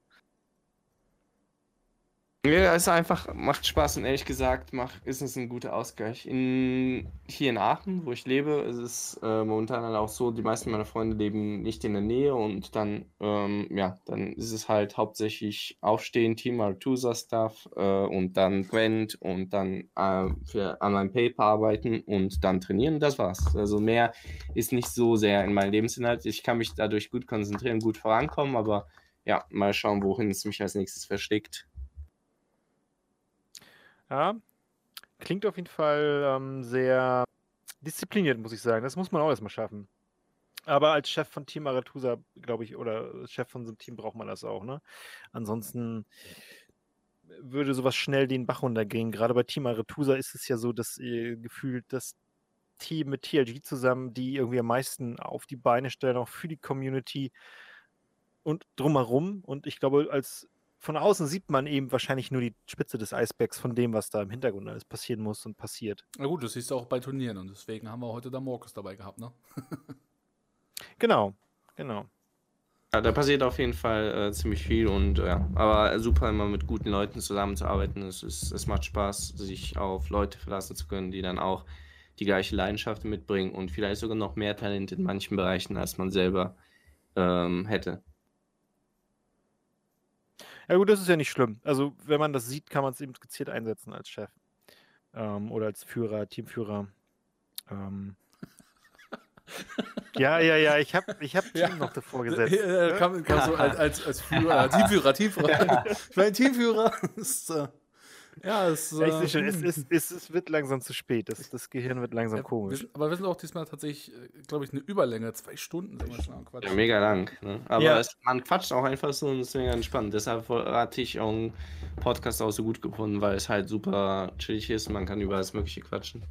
Speaker 3: Ja, ist einfach, macht Spaß und ehrlich gesagt macht, ist es ein guter Ausgleich. In, hier in Aachen, wo ich lebe, ist es äh, momentan halt auch so, die meisten meiner Freunde leben nicht in der Nähe und dann, ähm, ja, dann ist es halt hauptsächlich Aufstehen, Team Artusa Stuff äh, und dann Gwent und dann äh, für, an meinem Paper arbeiten und dann trainieren. Das war's. Also mehr ist nicht so sehr in meinem Lebensinhalt. Ich kann mich dadurch gut konzentrieren, gut vorankommen, aber ja, mal schauen, wohin es mich als nächstes versteckt.
Speaker 2: Ja, klingt auf jeden Fall ähm, sehr diszipliniert, muss ich sagen. Das muss man auch erstmal schaffen. Aber als Chef von Team Aratusa, glaube ich, oder Chef von so einem Team braucht man das auch, ne? Ansonsten würde sowas schnell den Bach runtergehen. Gerade bei Team Aretusa ist es ja so, dass ihr gefühlt das Team mit TLG zusammen, die irgendwie am meisten auf die Beine stellen, auch für die Community und drumherum. Und ich glaube, als von außen sieht man eben wahrscheinlich nur die Spitze des Eisbergs von dem, was da im Hintergrund alles passieren muss und passiert.
Speaker 1: Na gut, das siehst du auch bei Turnieren und deswegen haben wir heute da Morkus dabei gehabt, ne?
Speaker 2: genau, genau.
Speaker 3: Ja, da passiert auf jeden Fall äh, ziemlich viel und ja, aber super immer mit guten Leuten zusammenzuarbeiten. Es, ist, es macht Spaß, sich auf Leute verlassen zu können, die dann auch die gleiche Leidenschaft mitbringen und vielleicht sogar noch mehr Talent in manchen Bereichen, als man selber ähm, hätte.
Speaker 2: Ja gut, das ist ja nicht schlimm. Also wenn man das sieht, kann man es eben gezielt einsetzen als Chef. Ähm, oder als Führer, Teamführer. Ähm. ja, ja, ja, ich habe ich hab ja. noch davor gesetzt.
Speaker 1: Ja, kam, kam so als, als, als Führer, Teamführer, Teamführer. ich meine, Teamführer ist, äh, ja, es,
Speaker 2: äh, es, es, es, es, wird langsam zu spät. Das, das Gehirn wird langsam ja, komisch.
Speaker 1: Wir, aber wir sind auch diesmal tatsächlich, äh, glaube ich, eine Überlänge. Zwei Stunden sind wir schon am
Speaker 3: Quatschen. Ja, mega lang. Ne? Aber ja. es, man quatscht auch einfach so und es ist mega entspannt. Deshalb hatte ich auch einen Podcast auch so gut gefunden, weil es halt super chillig ist. Man kann über alles Mögliche quatschen.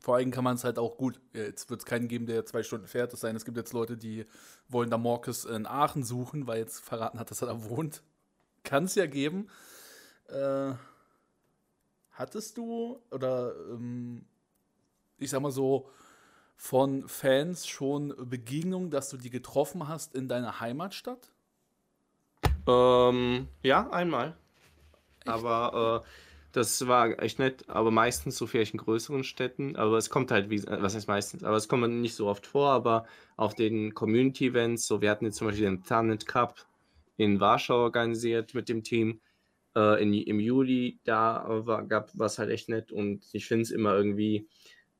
Speaker 1: Vor allem kann man es halt auch gut. Jetzt wird es keinen geben, der zwei Stunden fährt. Es sei denn, es gibt jetzt Leute, die wollen da Morkes in Aachen suchen, weil jetzt verraten hat, dass er da wohnt. Kann es ja geben. Äh, Hattest du oder ähm, ich sag mal so von Fans schon Begegnungen, dass du die getroffen hast in deiner Heimatstadt?
Speaker 3: Ähm, ja, einmal. Echt? Aber äh, das war echt nett, aber meistens so vielleicht in größeren Städten. Aber es kommt halt, wie, was heißt meistens, aber es kommt nicht so oft vor, aber auf den Community-Events, so wir hatten jetzt zum Beispiel den Planet Cup in Warschau organisiert mit dem Team äh, in, im Juli, da war, gab es halt echt nett und ich finde es immer irgendwie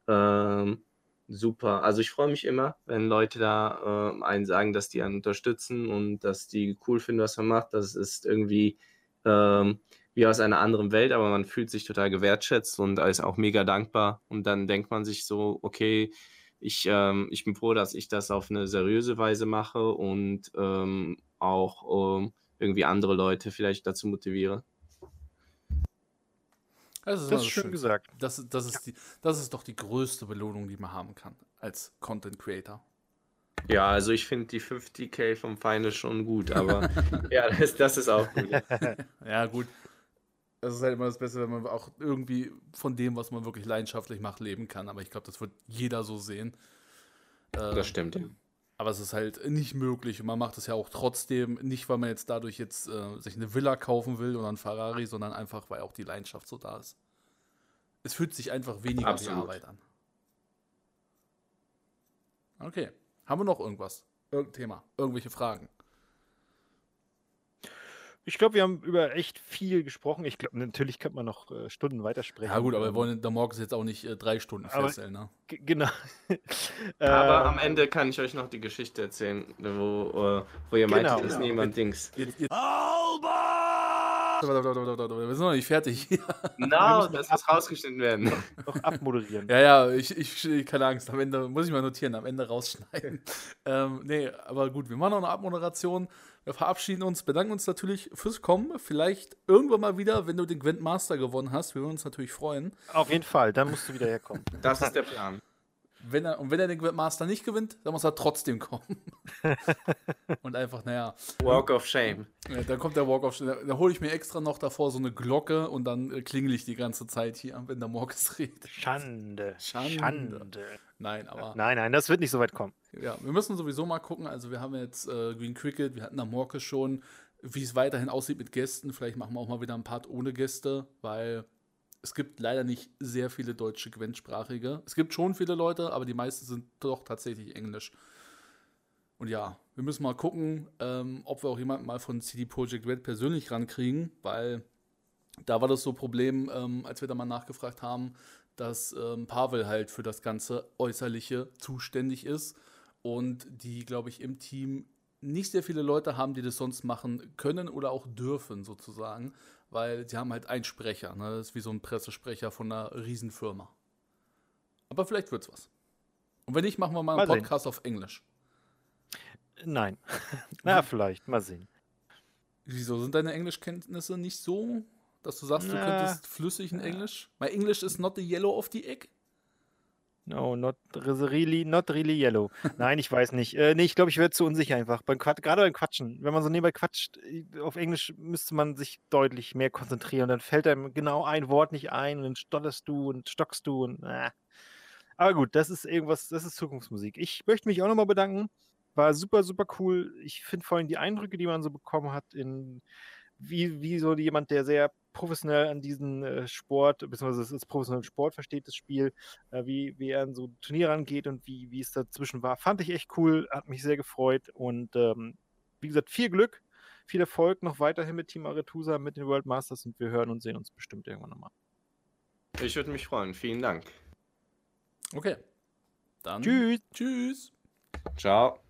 Speaker 3: ähm, super. Also ich freue mich immer, wenn Leute da äh, einen sagen, dass die einen unterstützen und dass die cool finden, was man macht. Das ist irgendwie ähm, wie aus einer anderen Welt, aber man fühlt sich total gewertschätzt und ist auch mega dankbar. Und dann denkt man sich so, okay, ich, ähm, ich bin froh, dass ich das auf eine seriöse Weise mache und ähm, auch ähm, irgendwie andere Leute vielleicht dazu motiviere.
Speaker 1: Das ist, das ist schön, schön, gesagt. Das, das, ist die, das ist doch die größte Belohnung, die man haben kann als Content Creator.
Speaker 3: Ja, also ich finde die 50k vom Final schon gut, aber ja, das, das, ist auch gut.
Speaker 1: ja, gut. Das ist halt immer das Beste, wenn man auch irgendwie von dem, was man wirklich leidenschaftlich macht, leben kann. Aber ich glaube, das wird jeder so sehen.
Speaker 3: das ähm, stimmt.
Speaker 1: Aber es ist halt nicht möglich. Und man macht es ja auch trotzdem, nicht weil man jetzt dadurch jetzt äh, sich eine Villa kaufen will oder ein Ferrari, sondern einfach, weil auch die Leidenschaft so da ist. Es fühlt sich einfach weniger Absolut. wie Arbeit an. Okay. Haben wir noch irgendwas? Irgendein Thema? Irgendwelche Fragen?
Speaker 2: Ich glaube, wir haben über echt viel gesprochen. Ich glaube, natürlich könnte man noch äh, Stunden weitersprechen.
Speaker 1: Ja, gut, aber wir wollen der Morgens jetzt auch nicht äh, drei Stunden
Speaker 2: feststellen, ne? Genau.
Speaker 3: aber am ähm, Ende kann ich euch noch die Geschichte erzählen, wo, äh, wo ihr genau. meint, ist niemand Dings. Jetzt, jetzt.
Speaker 1: Wir sind noch nicht fertig.
Speaker 3: No, das muss rausgeschnitten werden.
Speaker 2: Noch abmoderieren.
Speaker 1: Ja, ja, ich, ich, keine Angst. Am Ende muss ich mal notieren, am Ende rausschneiden. ähm, nee, aber gut, wir machen noch eine Abmoderation. Wir verabschieden uns, bedanken uns natürlich fürs Kommen. Vielleicht irgendwann mal wieder, wenn du den Gwent Master gewonnen hast. Wir würden uns natürlich freuen.
Speaker 2: Auf jeden Fall, dann musst du wieder herkommen.
Speaker 3: Das ist der Plan.
Speaker 1: Wenn er, und wenn er den Master nicht gewinnt, dann muss er trotzdem kommen. und einfach, naja.
Speaker 3: Walk of Shame.
Speaker 1: Ja, dann kommt der Walk of Shame. Da, da hole ich mir extra noch davor so eine Glocke und dann äh, klingel ich die ganze Zeit hier, wenn der Morges redet.
Speaker 2: Schande. Schande. Schande.
Speaker 1: Nein, aber.
Speaker 2: Nein, nein, das wird nicht so weit kommen.
Speaker 1: Ja, wir müssen sowieso mal gucken. Also, wir haben jetzt äh, Green Cricket, wir hatten da Morke schon. Wie es weiterhin aussieht mit Gästen. Vielleicht machen wir auch mal wieder ein Part ohne Gäste, weil es gibt leider nicht sehr viele deutsche Gwent-sprachige. Es gibt schon viele Leute, aber die meisten sind doch tatsächlich Englisch. Und ja, wir müssen mal gucken, ähm, ob wir auch jemanden mal von CD Projekt Red persönlich rankriegen, weil da war das so ein Problem, ähm, als wir da mal nachgefragt haben, dass ähm, Pavel halt für das ganze Äußerliche zuständig ist und die, glaube ich, im Team nicht sehr viele Leute haben, die das sonst machen können oder auch dürfen, sozusagen weil sie haben halt einen Sprecher. Ne? Das ist wie so ein Pressesprecher von einer Riesenfirma. Aber vielleicht wird's was. Und wenn nicht, machen wir mal, mal einen Podcast sehen. auf Englisch.
Speaker 2: Nein. Na, vielleicht. Mal sehen.
Speaker 1: Wieso sind deine Englischkenntnisse nicht so, dass du sagst, Na. du könntest flüssig in Englisch? My English is not the yellow of the egg?
Speaker 2: No, not really, not really yellow. Nein, ich weiß nicht. Äh, nee, ich glaube, ich werde zu unsicher einfach. Beim Quat gerade beim Quatschen. Wenn man so nebenbei quatscht, äh, auf Englisch müsste man sich deutlich mehr konzentrieren. Dann fällt einem genau ein Wort nicht ein und dann stotterst du und stockst du und. Äh. Aber gut, das ist irgendwas, das ist Zukunftsmusik. Ich möchte mich auch nochmal bedanken. War super, super cool. Ich finde vor allem die Eindrücke, die man so bekommen hat, in wie, wie so jemand, der sehr professionell an diesen äh, Sport, beziehungsweise es ist professionellen Sport versteht, das Spiel, äh, wie, wie er an so Turniere angeht und wie, wie es dazwischen war. Fand ich echt cool, hat mich sehr gefreut und ähm, wie gesagt, viel Glück, viel Erfolg noch weiterhin mit Team Aretusa, mit den World Masters und wir hören und sehen uns bestimmt irgendwann nochmal.
Speaker 3: Ich würde mich freuen. Vielen Dank.
Speaker 1: Okay.
Speaker 2: Dann. Tschüss.
Speaker 1: Tschüss.
Speaker 3: Ciao.